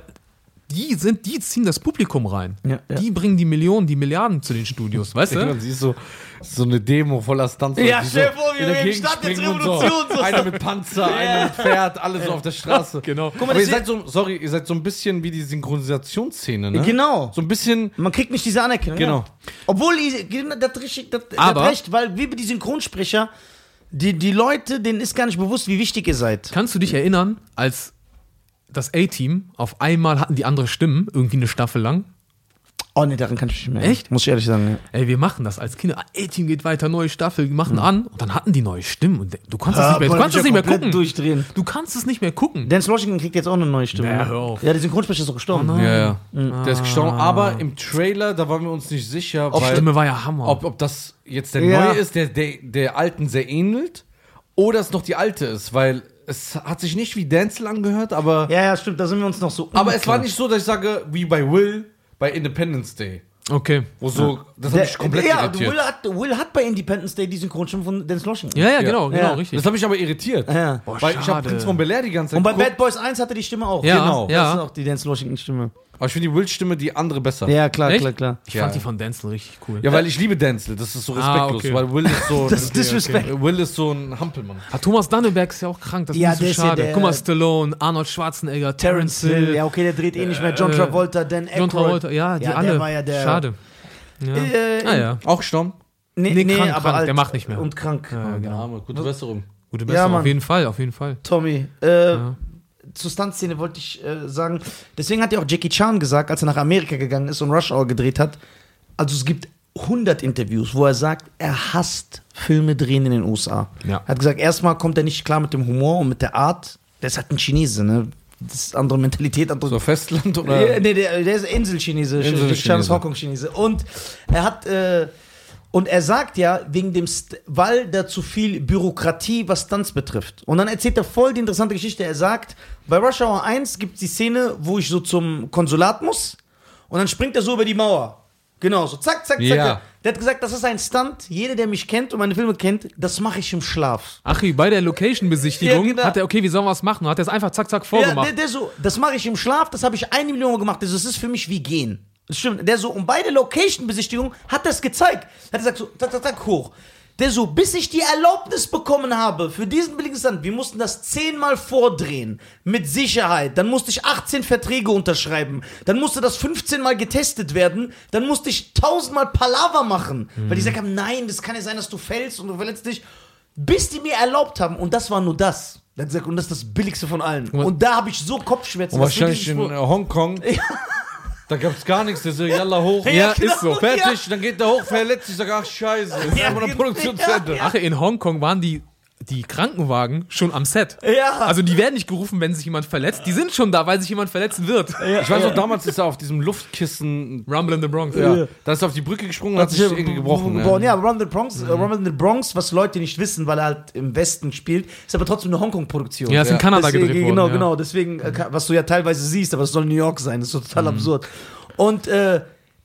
die sind, die ziehen das Publikum rein. Ja, ja. Die bringen die Millionen, die Milliarden zu den Studios, weißt du? Man sieht so, so eine Demo voller Stunts. Ja, stell so dir vor, wie in der wir Stadt jetzt so. Revolution so. Einer mit Panzer, [LAUGHS] einer mit Pferd, alle so auf der Straße. [LAUGHS] Genau. Guck mal, Aber ihr seid so, sorry, ihr seid so ein bisschen wie die Synchronisationsszene, ne? Genau. So ein bisschen, Man kriegt nicht diese Anerkennung. Genau. Ja. Obwohl, das, richtig- das, das Aber- hat recht, weil wie die Synchronsprecher, die, die Leute, denen ist gar nicht bewusst, wie wichtig ihr seid. Kannst du dich erinnern, als das A-Team auf einmal hatten die andere Stimmen, irgendwie eine Staffel lang? Oh nee, daran kann ich mich nicht mehr. Echt? Muss ich ehrlich sagen. Ja. Ey, wir machen das als Kinder. A-Team geht weiter, neue Staffel, wir machen an. Und dann hatten die neue Stimmen. Und du kannst das nicht mehr, du kannst das nicht mehr gucken. Durchdrehen. Du kannst es nicht mehr gucken. Dance Washington kriegt jetzt auch eine neue Stimme. Ja, ne? hör auf. Ja, der Synchronsprecher ist auch gestorben. Oh nein. ja, ja. Der ist gestorben, aber im Trailer, da waren wir uns nicht sicher, Die weil, Stimme war ja Hammer. ob, ob das jetzt der Ja. neue ist, der, der der alten sehr ähnelt, oder es noch die alte ist, weil es hat sich nicht wie Denzel angehört, aber, Ja, ja, stimmt, da sind wir uns noch so. aber es unklar. war nicht so, dass ich sage, wie bei Will, bei Independence Day. okay. Wo so, das hat mich komplett ja, irritiert. Will hat, Will hat bei Independence Day die Synchronstimme von Dance Washington. Ja, ja, genau, genau, Ja. richtig. Das hat mich aber irritiert. Ja. Boah, Weil ich habe schade. Prinz von Bel Air die ganze Zeit Und bei geguckt, Bad Boys 1 hatte die Stimme auch. Ja, genau. ja. Das ist auch die Dance Washington Stimme. Aber ich finde die Will-Stimme die andere besser. Ja, klar, Echt? klar, klar. Ich Ja. fand die von Denzel richtig cool. Ja, weil ich liebe Denzel, das ist so Ah, respektlos, okay. weil Will ist so [LAUGHS] Das ist Disrespect. Will ist so ein Hampelmann. Ah, Thomas Danneberg ist ja auch krank, das Ja, ist ist so ja schade. der- Guck mal, Stallone, Arnold Schwarzenegger, Terence Hill, Ja, okay, der dreht eh nicht mehr. John äh, Travolta, Dan Aykroyd. John Travolta, ja, die Ja, der alle. war ja der- Schade. Ja. Äh, ah ja. Auch gestorben? Nee, Nee, nee, krank, aber krank, alt der macht nicht mehr. Und krank. Ja, Der genau. Gute Besserung. Gute Ja, Besserung, Mann. auf jeden Fall, auf jeden Fall. Tommy, äh, Ja. Zur Stuntszene wollte ich äh, sagen, deswegen hat ja auch Jackie Chan gesagt, als er nach Amerika gegangen ist und Rush Hour gedreht hat, also es gibt 100 Interviews, wo er sagt, er hasst Filme drehen in den USA. Ja. Er hat gesagt, erstmal kommt er nicht klar mit dem Humor und mit der Art. Der ist halt ein Chinese, ne? Das ist andere Mentalität, andere So Festland oder? nee, der, der ist Inselchinese. Inselchinese. Jackie Chan ist Hongkong-Chinese. Und er hat, äh, und er sagt ja, wegen dem, St weil da zu viel Bürokratie, was Stunts betrifft. Und dann erzählt er voll die interessante Geschichte. Er sagt, bei Rush Hour 1 gibt es die Szene, wo ich so zum Konsulat muss und dann springt er so über die Mauer. Genau, so zack, zack, zack. Ja. Der hat gesagt, das ist ein Stunt. Jeder, der mich kennt und meine Filme kennt, das mache ich im Schlaf. Achi, bei der Location-Besichtigung Ja, genau. hat er, okay, wie sollen wir was machen? Hat er es einfach zack, zack Ja, vorgemacht. der, der so, das mache ich im Schlaf, das habe ich eine Million Mal gemacht. Das ist für mich wie gehen. Das stimmt. Der so, und bei der Location-Besichtigung hat es gezeigt. Hat gesagt, so, zack, zack, zack, hoch. Der so, bis ich die Erlaubnis bekommen habe für diesen billigen Stand, wir mussten das zehnmal vordrehen, mit Sicherheit. Dann musste ich 18 Verträge unterschreiben. Dann musste das 15 Mal getestet werden. Dann musste ich tausendmal Palaver machen. Weil die gesagt haben, nein, das kann ja sein, dass du fällst und du verletzt dich. Bis die mir erlaubt haben, und das war nur das. Der hat gesagt, und das ist das Billigste von allen. Und da habe ich so Kopfschmerzen. Und das wahrscheinlich ich in Hongkong. [LAUGHS] Da gab's gar nichts. Der so, yalla hoch. Ja, genau, ist so. Fertig. ja. Dann geht der hoch, verletzt sich. Sag, ach, scheiße. Ist Ja, einfach eine Produktion zu ja, Ende. ja. Ach, in Hongkong waren die, die Krankenwagen schon am Set. Ja. Also die werden nicht gerufen, wenn sich jemand verletzt. Die sind schon da, weil sich jemand verletzen wird. Ich weiß noch, damals ist er auf diesem Luftkissen. Rumble in the Bronx. Ja. Da ist er auf die Brücke gesprungen und hat sich irgendwie gebrochen. Gebrochen. Ja. Ja, Rumble in the Bronx, äh, Rumble in the Bronx, was Leute nicht wissen, weil er halt im Westen spielt, ist aber trotzdem eine Hongkong-Produktion. Ja, ist in Ja. Kanada Deswegen, gedreht Genau, worden. genau. Deswegen, äh, was du ja teilweise siehst, aber es soll New York sein. Das ist total absurd. Und äh,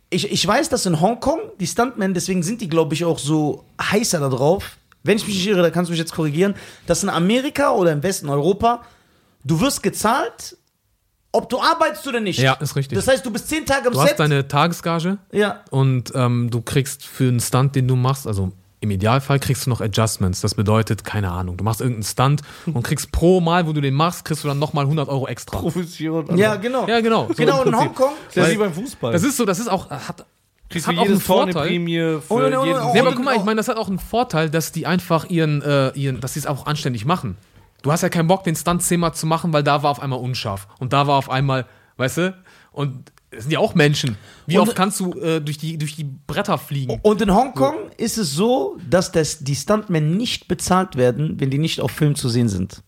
ich, ich weiß, dass in Hongkong die Stuntmen, deswegen sind die, glaube ich, auch so heißer da drauf. Wenn ich mich nicht irre, da kannst du mich jetzt korrigieren, dass in Amerika oder im Westen Europa, du wirst gezahlt, ob du arbeitest oder nicht. Ja, ist richtig. Das heißt, du bist zehn Tage am Du hast Set. deine Tagesgage ja. und ähm, du kriegst für einen Stunt, den du machst, also im Idealfall kriegst du noch Adjustments. Das bedeutet, keine Ahnung, du machst irgendeinen Stunt und kriegst pro Mal, wo du den machst, kriegst du dann nochmal 100 Euro extra. Profession. Ja, genau. Ja, genau. So Genau, im in. Hongkong. Das ist wie beim Fußball. Das ist so, das ist auch, hat, Kriegst hat du auch einen jedes Tor eine Vorteil. Prämie für Oh, oh, oh, jeden. oh, Nee, aber Und guck mal, ich auch- meine, das hat auch einen Vorteil, dass die einfach ihren, äh, ihren dass sie es auch anständig machen. Du hast ja keinen Bock, den Stunt zehnmal zu machen, weil da war auf einmal unscharf. Und da war auf einmal, weißt du, und es sind ja auch Menschen. Wie Und- oft kannst du äh, durch, die, durch die Bretter fliegen? Und in Hongkong ist es so, dass das, die Stuntmen nicht bezahlt werden, wenn die nicht auf Film zu sehen sind.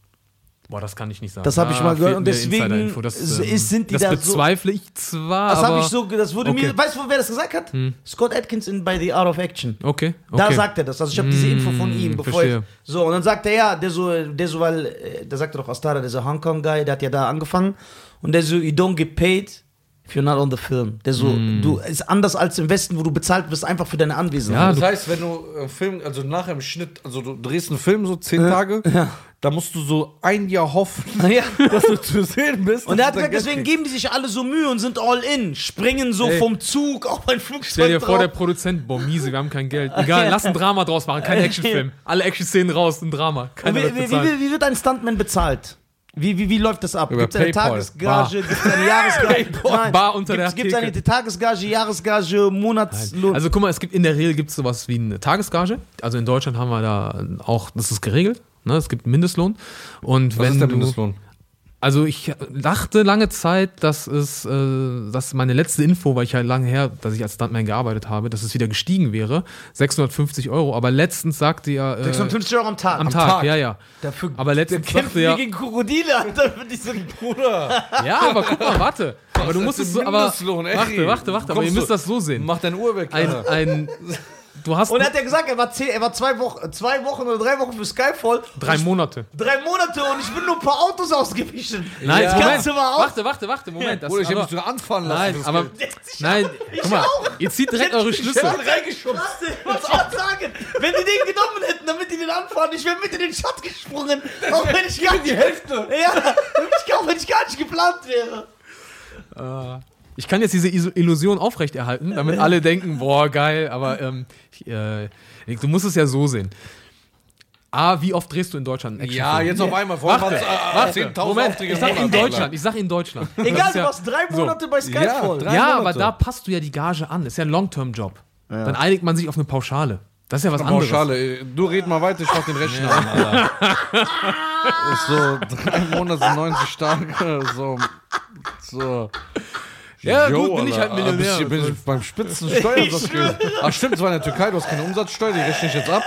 Boah, das kann ich nicht sagen. Das habe ich Da mal gehört und deswegen. Das, ist- ähm, sind die das da so- bezweifle ich zwar, Das habe ich so, das wurde Okay. Hm. mir, weißt du, wer das gesagt hat? Scott Atkins in By the Art of Action. Okay, okay. Da sagt er das. Also ich habe diese Info von ihm, Mm, bevor ich, verstehe. so und dann sagt er ja, der so, der so, weil äh, der sagte doch Astara, dieser Hong Kong Guy, der hat ja da angefangen und der so, you don't get paid if you're not on the film. Der so, Mm. du ist anders als im Westen, wo du bezahlt wirst einfach für deine Ja, Anwesenheit. Das heißt, wenn du äh, Film, also nachher im Schnitt, also du drehst einen Film so zehn Tage, da musst du so ein Jahr hoffen, [LAUGHS] Ja. [LAUGHS] dass du zu sehen bist. Und er hat gesagt, deswegen geben die sich alle so Mühe und sind all in, springen so Ey. vom Zug auf ein Flugzeug Stell dir vor, der drauf. Produzent, boah, miese, wir haben kein Geld. [LAUGHS] Egal, lass ein Drama draus machen, kein Actionfilm. Alle Action-Szenen raus, ein Drama. Wie, wird wie, wie, wie wird ein Stuntman bezahlt? Wie, wie, wie läuft das ab? Über Gibt es eine PayPal. Tagesgage? Gibt es eine Jahresgage? [LAUGHS] Nein. Bar unter der Gibt es eine. Tagesgage, Jahresgage, Monatslohn? Also guck mal, es gibt in der Regel gibt es sowas wie eine Tagesgage. Also in Deutschland haben wir da auch, das ist geregelt. Ne? Es gibt einen Mindestlohn. Und Was wenn ist der du, Mindestlohn? Also ich dachte lange Zeit, dass es, äh, dass meine letzte Info, weil ich ja lange her, dass ich als Stuntman gearbeitet habe, dass es wieder gestiegen wäre, 650 Euro. Aber letztens sagte er äh, 650 Euro am Tag. am Tag, Tag. ja ja. Dafür Aber letztens sagte wir er, gegen Krokodile, Alter. Für diese Bruder, ja, aber guck mal, warte. Aber du musst es so, aber warte, warte, warte. Aber ihr müsst du- das so sehen. mach deine Uhr weg. Ein, Alter. ein, [LAUGHS] du hast und er hat ja gesagt, er war, zehn, er war zwei, Wochen, zwei Wochen oder drei Wochen für Skyfall. drei ich- Monate. Drei Monate und ich bin nur ein paar Autos ausgewichen. Nein, das Moment. Warte, warte, warte, Moment. Das, Bruder, ich hab aber, mich sogar anfahren lassen. nein, aber nein, guck mal, ihr zieht direkt eure Schlüsse. reingeschubst. [LAUGHS] Was soll ich sagen? Wenn die den genommen hätten, damit die den anfahren, ich wäre mit in den Schatt gesprungen. Auch wenn ich gar nicht. Hälfte. Ja, ich, auch wenn ich gar nicht geplant wäre. Ich kann jetzt diese Illusion aufrechterhalten, damit alle denken, boah, geil, aber ähm, ich, äh, du musst es ja so sehen. A, wie oft drehst du in Deutschland einen Ja, jetzt auf einmal. Vorher Warte, waren es äh, 10.000 Moment, Aufträge ich sag in Deutschland, ich sag in Deutschland. [LAUGHS] Egal, du ja, warst drei so. Monate bei Skyfall. drei- Ja, aber da passt du ja die Gage an. Ist ja ein Long-Term-Job. Dann einigt man sich auf eine Pauschale. Das ist ja was anderes. Pauschale. Du red mal weiter, ich mach den Rechner an, Alter. [LAUGHS] Ist so, drei Monate sind 90 Tage, so, so. Ja, Jo, gut, bin ich Alter. halt Millionär. Ah, Bin [LAUGHS] ich, bin ich beim Spitzensteuersatz gewesen. Ach stimmt, es war in der Türkei, du hast keine Umsatzsteuer, die rechne ich jetzt ab.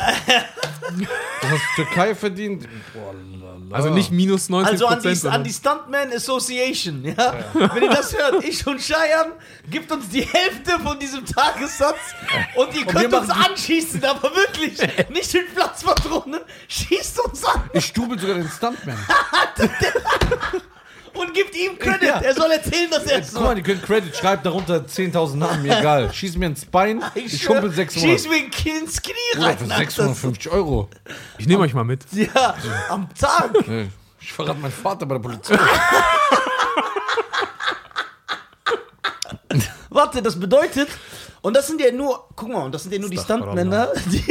Du hast Türkei verdient. Boah, lala. Also nicht minus 90 Also an die, an die Stuntman Association, ja? Wenn ihr das hört, ich und Cheyenne, gibt uns die Hälfte von diesem Tagessatz und ihr könnt wir uns anschießen, aber wirklich, nicht mit Platzpatronen, schießt uns an Ich stubel sogar den Stuntman. [LAUGHS] und gibt ihm Credit. Ja. Er soll erzählen, dass er es Guck mal, die können Credit, schreibt darunter 10.000 Namen, mir egal. Schieß mir ins Bein, [LAUGHS] ich schwör, schumpel 600. Schieß mir ein Kind ins Knie rein. für Alter. 650 Euro. Ich nehme euch mal mit. Ja, am Tag. Nee, Ich verrate meinen Vater bei der Polizei. [LAUGHS] Warte, das bedeutet, und das sind ja nur, guck mal, und das sind ja nur die Stuntmänner, [LAUGHS] die,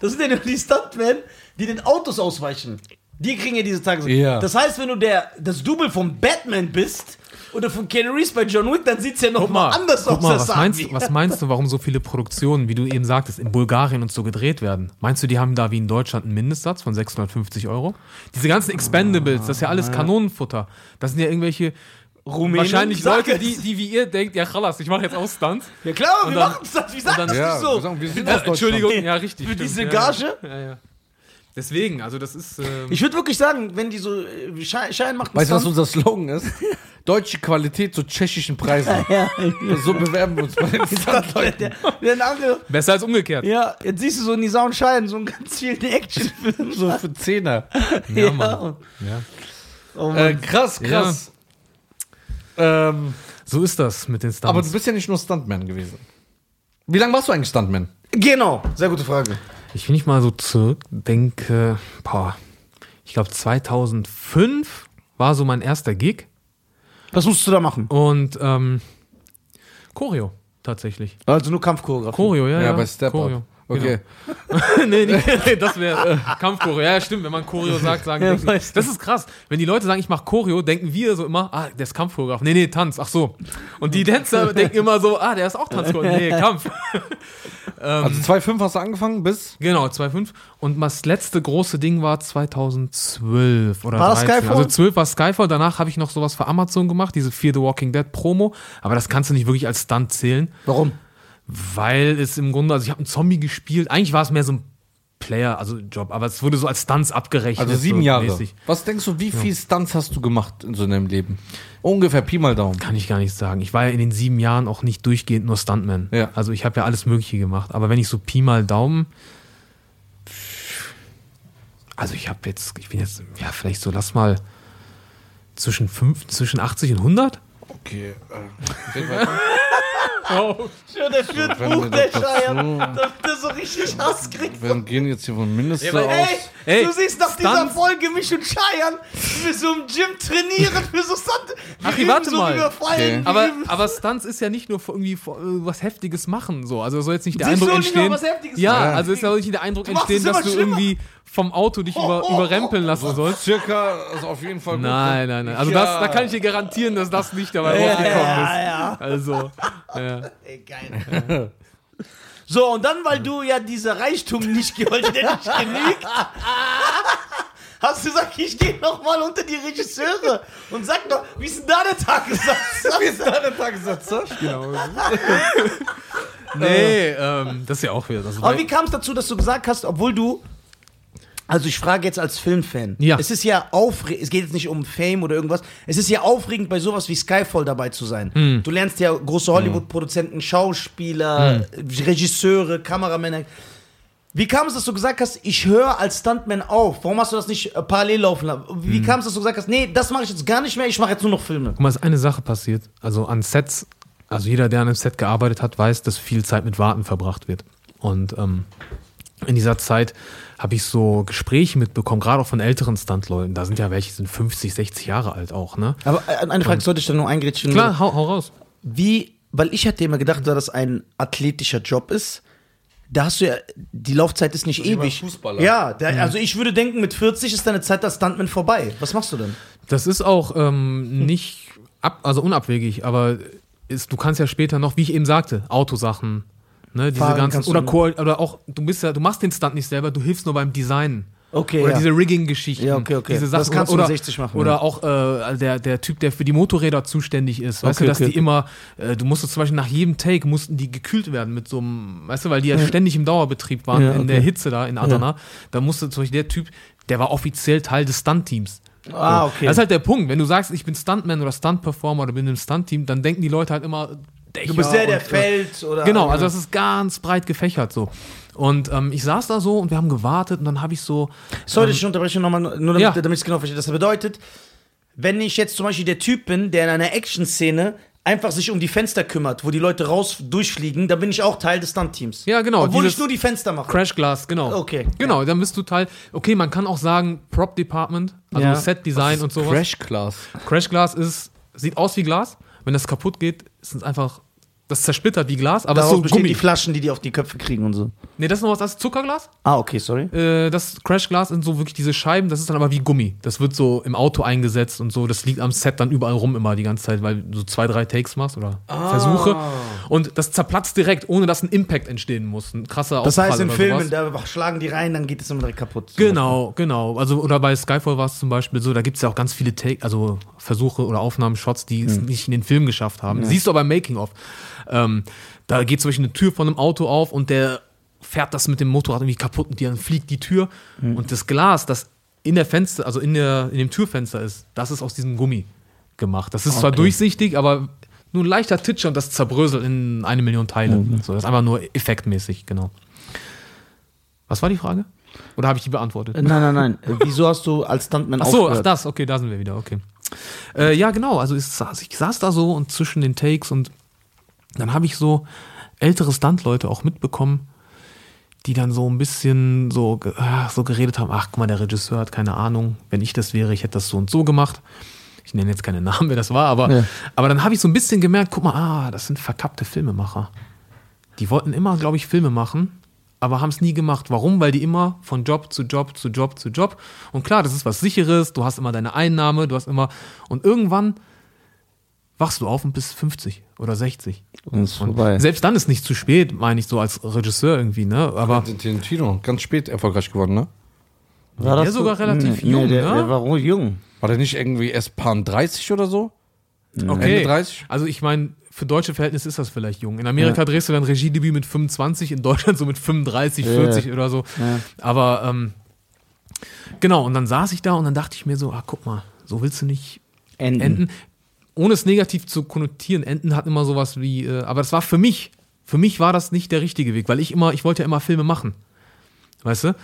das sind ja nur die Stuntmen, die den Autos ausweichen. Die kriegen ja diese Tage. Ja. Das heißt, wenn du der, das Double von Batman bist oder von Keanu Reeves bei John Wick, dann sieht's ja noch mal, anders guck aus. mal was, meinst, was meinst du, warum so viele Produktionen, wie du eben sagtest, in Bulgarien und so gedreht werden? Meinst du, die haben da wie in Deutschland einen Mindestsatz von 650 Euro? Diese ganzen Expendables, das ist ja alles Kanonenfutter. Das sind ja irgendwelche Rumänen, wahrscheinlich Leute, es. die, die wie ihr denkt, ja krass, ich mache jetzt auch Stunts. Ja klar, Und wir dann- machen das. Wie sagst dann- du Ja, das wir so? sagen, wir sind Äh. Entschuldigung, ja, richtig. Für stimmt, diese ja, Gage? Ja, ja. Deswegen, also das ist. Ähm, Ich würde wirklich sagen, wenn die so äh, Schein, Schein macht Weißt du, was unser Slogan ist? Deutsche Qualität zu tschechischen Preisen. [LAUGHS] So bewerben wir uns bei den [LAUGHS] Stuntleuten. besser als umgekehrt. ja, jetzt siehst du so Nisa und Schein, so einen ganz vielen Actionfilm. So für Zehner. [LAUGHS] Ja, Mann. Ja. Oh Mann. Äh, krass, krass. Ähm, So ist das mit den Stunts. aber du bist ja nicht nur Stuntman gewesen. Wie lange warst du eigentlich Stuntman? Genau, sehr gute Frage. Ich, wenn ich mal so zurückdenke, boah, ich glaube 2005 war so mein erster Gig Was musst du da machen? und ähm, Choreo tatsächlich. Also nur Kampfchoreografie. Choreo, ja, ja. Ja, bei Step Choreo. Up. Okay. [LAUGHS] nee, nee, nee, das wäre Kampfchoreo. Ja, stimmt, wenn man Choreo [LAUGHS] sagt, sagen Ja, denken, weißt du. Das ist krass. Wenn die Leute sagen, ich mache Choreo, denken wir so immer, ah, der ist Kampfchoreograf. Nee, nee, Tanz. Ach so. Und die Tänzer [LAUGHS] denken immer so, ah, der ist auch Tanzchoreograf. Nee, Kampf. Also 2,5 hast du angefangen bis? Genau, 2,5. Und das letzte große Ding war 2012 oder War das 13. Skyfall? Also 12 war Skyfall. Danach habe ich noch sowas für Amazon gemacht, diese Fear the Walking Dead Promo. Aber das kannst du nicht wirklich als Stunt zählen, Warum? weil es im Grunde, also ich habe einen Zombie gespielt. Eigentlich war es mehr so ein Player, also Job, aber es wurde so als Stunts abgerechnet. Also sieben so Jahre. mäßig. Was denkst du, wie viel Stunts hast du gemacht in so einem Leben? Ungefähr Pi mal Daumen. Kann ich gar nicht sagen. Ich war ja in den sieben Jahren auch nicht durchgehend nur Stuntman. Ja. Also ich habe ja alles Mögliche gemacht. Aber wenn ich so Pi mal Daumen. Also ich habe jetzt, ich bin jetzt, ja, vielleicht so, lass mal zwischen, fünf, zwischen 80 und 100? Okay. [LAUGHS] Äh, [LAUGHS] Ja, der führt wenn Buch, wir der Scheier, damit er so richtig Hass kriegt. wir gehen jetzt hier von Mindeste weil- aus. Ey, Ey, du siehst nach dieser Stunts- Folge mich und Scheiern, wir so im Gym trainieren, für so Stunt. Wir Ach, üben warte so, mal. Okay. Aber, aber Stunts ist ja nicht nur für irgendwie für, äh, was Heftiges machen. So. Also soll jetzt nicht der Eindruck nicht noch entstehen. was Heftiges ja, also es soll nicht der Eindruck entstehen, dass du irgendwie vom Auto dich über, oh, überrempeln lassen sollst. Circa, also auf jeden Fall. Nein, nein, nein. Also Ja. das, da kann ich dir garantieren, dass das nicht dabei ja, rausgekommen ja, ist. ja. Also, ja. [LAUGHS] Ey, geil. [LAUGHS] So, und dann, weil du ja dieser Reichtum nicht geholfen der nicht genügt, hast du gesagt, ich gehe nochmal unter die Regisseure und sag doch, wie ist denn da der Tagessatz? [LAUGHS] Wie ist da der Tagessatz? Genau. nee, ähm, das ist ja auch wieder. Das Aber wie kam es dazu, dass du gesagt hast, obwohl du. Also ich frage jetzt als Filmfan. Ja. Es ist ja aufregend, es geht jetzt nicht um Fame oder irgendwas. Es ist ja aufregend, bei sowas wie Skyfall dabei zu sein. Hm. Du lernst ja große Hollywood-Produzenten, Schauspieler, Hm. Regisseure, Kameramänner. Wie kam es, dass du gesagt hast, ich höre als Stuntman auf? Warum hast du das nicht äh, parallel laufen lassen? Hm. Wie kam es, dass du gesagt hast, nee, das mache ich jetzt gar nicht mehr, ich mache jetzt nur noch Filme? Guck mal, es ist eine Sache passiert. Also an Sets, also jeder, der an einem Set gearbeitet hat, weiß, dass viel Zeit mit Warten verbracht wird. Und ähm, in dieser Zeit habe ich so Gespräche mitbekommen, gerade auch von älteren Stuntleuten. Da sind ja welche, die sind 50, 60 Jahre alt auch, ne? Aber äh, eine Frage, sollte ich da nur eingrätschen? Klar, hau, hau raus. wie, weil ich hatte immer gedacht, dass das ein athletischer Job ist. Da hast du ja, die Laufzeit ist nicht ewig. Fußballer. Ja, der, also ich würde denken, mit 40 ist deine Zeit als Stuntman vorbei. Was machst du denn? Das ist auch ähm, nicht ab, also unabwegig, aber ist, du kannst ja später noch, wie ich eben sagte, Autosachen, ne, diese Fahren ganzen kannst du oder. Ko oder auch du bist ja, du machst den Stunt nicht selber, du hilfst nur beim Design. Okay, Oder ja. diese Rigging-Geschichten. Ja, okay, okay. Diese Das Sachen. kannst du oder, mit 60 machen, Oder ja. auch äh, der, der Typ, der für die Motorräder zuständig ist. Weißt Okay, du, dass okay, die immer, äh, du musstest zum Beispiel nach jedem Take, mussten die gekühlt werden mit so einem, weißt du, weil die ja ständig im Dauerbetrieb waren, in der Hitze da in Adana. Da musste zum Beispiel der Typ, der war offiziell Teil des Stunt-Teams. Ah, okay. Das ist halt der Punkt. Wenn du sagst, ich bin Stuntman oder Stunt-Performer oder bin im Stunt-Team, dann denken die Leute halt immer, Dächer du bist der, der und, äh, fällt oder. Genau, also das ist ganz breit gefächert so. Und ähm, ich saß da so und wir haben gewartet und dann habe ich so. Sorry, ich unterbreche nochmal, nur damit, Ja. damit ich es genau verstehe. Das bedeutet, wenn ich jetzt zum Beispiel der Typ bin, der in einer Action-Szene einfach sich um die Fenster kümmert, wo die Leute raus durchfliegen, dann bin ich auch Teil des Stunt-Teams. Ja, genau, Obwohl ich nur die Fenster mache. Crash Glass, genau. Okay, Genau, dann bist du Teil. Okay, man kann auch sagen Prop Department, also Ja. Set Design und sowas. Crash. Crash Class. Glass ist sieht aus wie Glas. Wenn das kaputt geht, ist es einfach das zersplittert wie Glas, aber Daraus ist so bestehen Gummi. die Flaschen, die die auf die Köpfe kriegen und so. Nee, das ist noch was, das ist Zuckerglas. Ah, okay, sorry. Äh, das Crash Glass sind so wirklich diese Scheiben, das ist dann aber wie Gummi. Das wird so im Auto eingesetzt und so. Das liegt am Set dann überall rum immer die ganze Zeit, weil du so zwei, drei Takes machst oder Ah. Versuche. Und das zerplatzt direkt, ohne dass ein Impact entstehen muss. Ein krasser Das heißt, in Filmen, da schlagen die rein, dann geht es immer direkt kaputt. Genau, genau. Also, oder bei Skyfall war es zum Beispiel so, da gibt es ja auch ganz viele Take, also Versuche oder Aufnahmen, Shots, die es nicht in den Film geschafft haben. Siehst du aber im Making-of. Ähm, da geht zum Beispiel eine Tür von einem Auto auf und der fährt das mit dem Motorrad irgendwie kaputt und dann fliegt die Tür. Und das Glas, das in der Fenster, also in, der, in dem Türfenster ist, das ist aus diesem Gummi gemacht. Das ist zwar Okay. durchsichtig, aber nur ein leichter Titscher und das zerbröselt in eine Million Teile. So, das ist einfach nur effektmäßig, genau. Was war die Frage? Oder habe ich die beantwortet? Äh, Nein, nein, nein. Äh, Wieso hast du als Stuntman [LAUGHS] Ach so, ach aufgehört? das, okay, da sind wir wieder, okay. Äh, ja, genau, also ich saß, ich saß da so und zwischen den Takes und dann habe ich so ältere Stuntleute auch mitbekommen, die dann so ein bisschen so, ah, so geredet haben, ach guck mal, der Regisseur hat keine Ahnung, wenn ich das wäre, ich hätte das so und so gemacht. Ich nenne jetzt keine [LAUGHS] Namen, wer das war, aber, Ja. aber dann habe ich so ein bisschen gemerkt, guck mal, ah, das sind verkappte Filmemacher. Die wollten immer, glaube ich, Filme machen, aber haben es nie gemacht. Warum? Weil die immer von Job zu Job zu Job zu Job. Und klar, das ist was Sicheres, du hast immer deine Einnahme, du hast immer. Und irgendwann wachst du auf und bist 50 oder 60. Und ist vorbei. Selbst dann ist nicht zu spät, meine ich so als Regisseur irgendwie, ne? Aber Tarantino, ganz spät erfolgreich geworden, ne? War der sogar relativ Nee, jung, der, ne? der war jung. War der nicht irgendwie erst Pan 30 oder so? okay. Ende 30? Also ich meine, für deutsche Verhältnisse ist das vielleicht jung. In Amerika Ja. drehst du dann Regiedebüt mit 25, in Deutschland so mit 35, Ja. 40 oder so. Ja. Aber ähm, genau, und dann saß ich da und dann dachte ich mir so, ah, guck mal, so willst du nicht Enden. enden. Ohne es negativ zu konnotieren, Enden hat immer sowas wie, äh, aber das war für mich, für mich war das nicht der richtige Weg, weil ich immer, ich wollte ja immer Filme machen. Weißt du?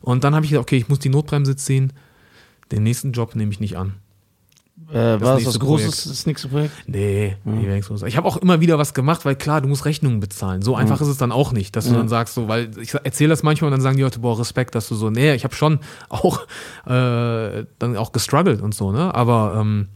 Und dann habe ich gesagt, okay, ich muss die Notbremse ziehen. Den nächsten Job nehme ich nicht an. Äh, war das was Großes, das nächste Projekt? Nee, nee nichts los. ich habe auch immer wieder was gemacht, weil klar, du musst Rechnungen bezahlen. So einfach ist es dann auch nicht, dass du dann sagst, so, weil ich erzähle das manchmal und dann sagen die Leute, boah, Respekt, dass du so, nee, ich habe schon [LAUGHS] auch äh, dann auch gestruggelt und so, ne? Aber ähm,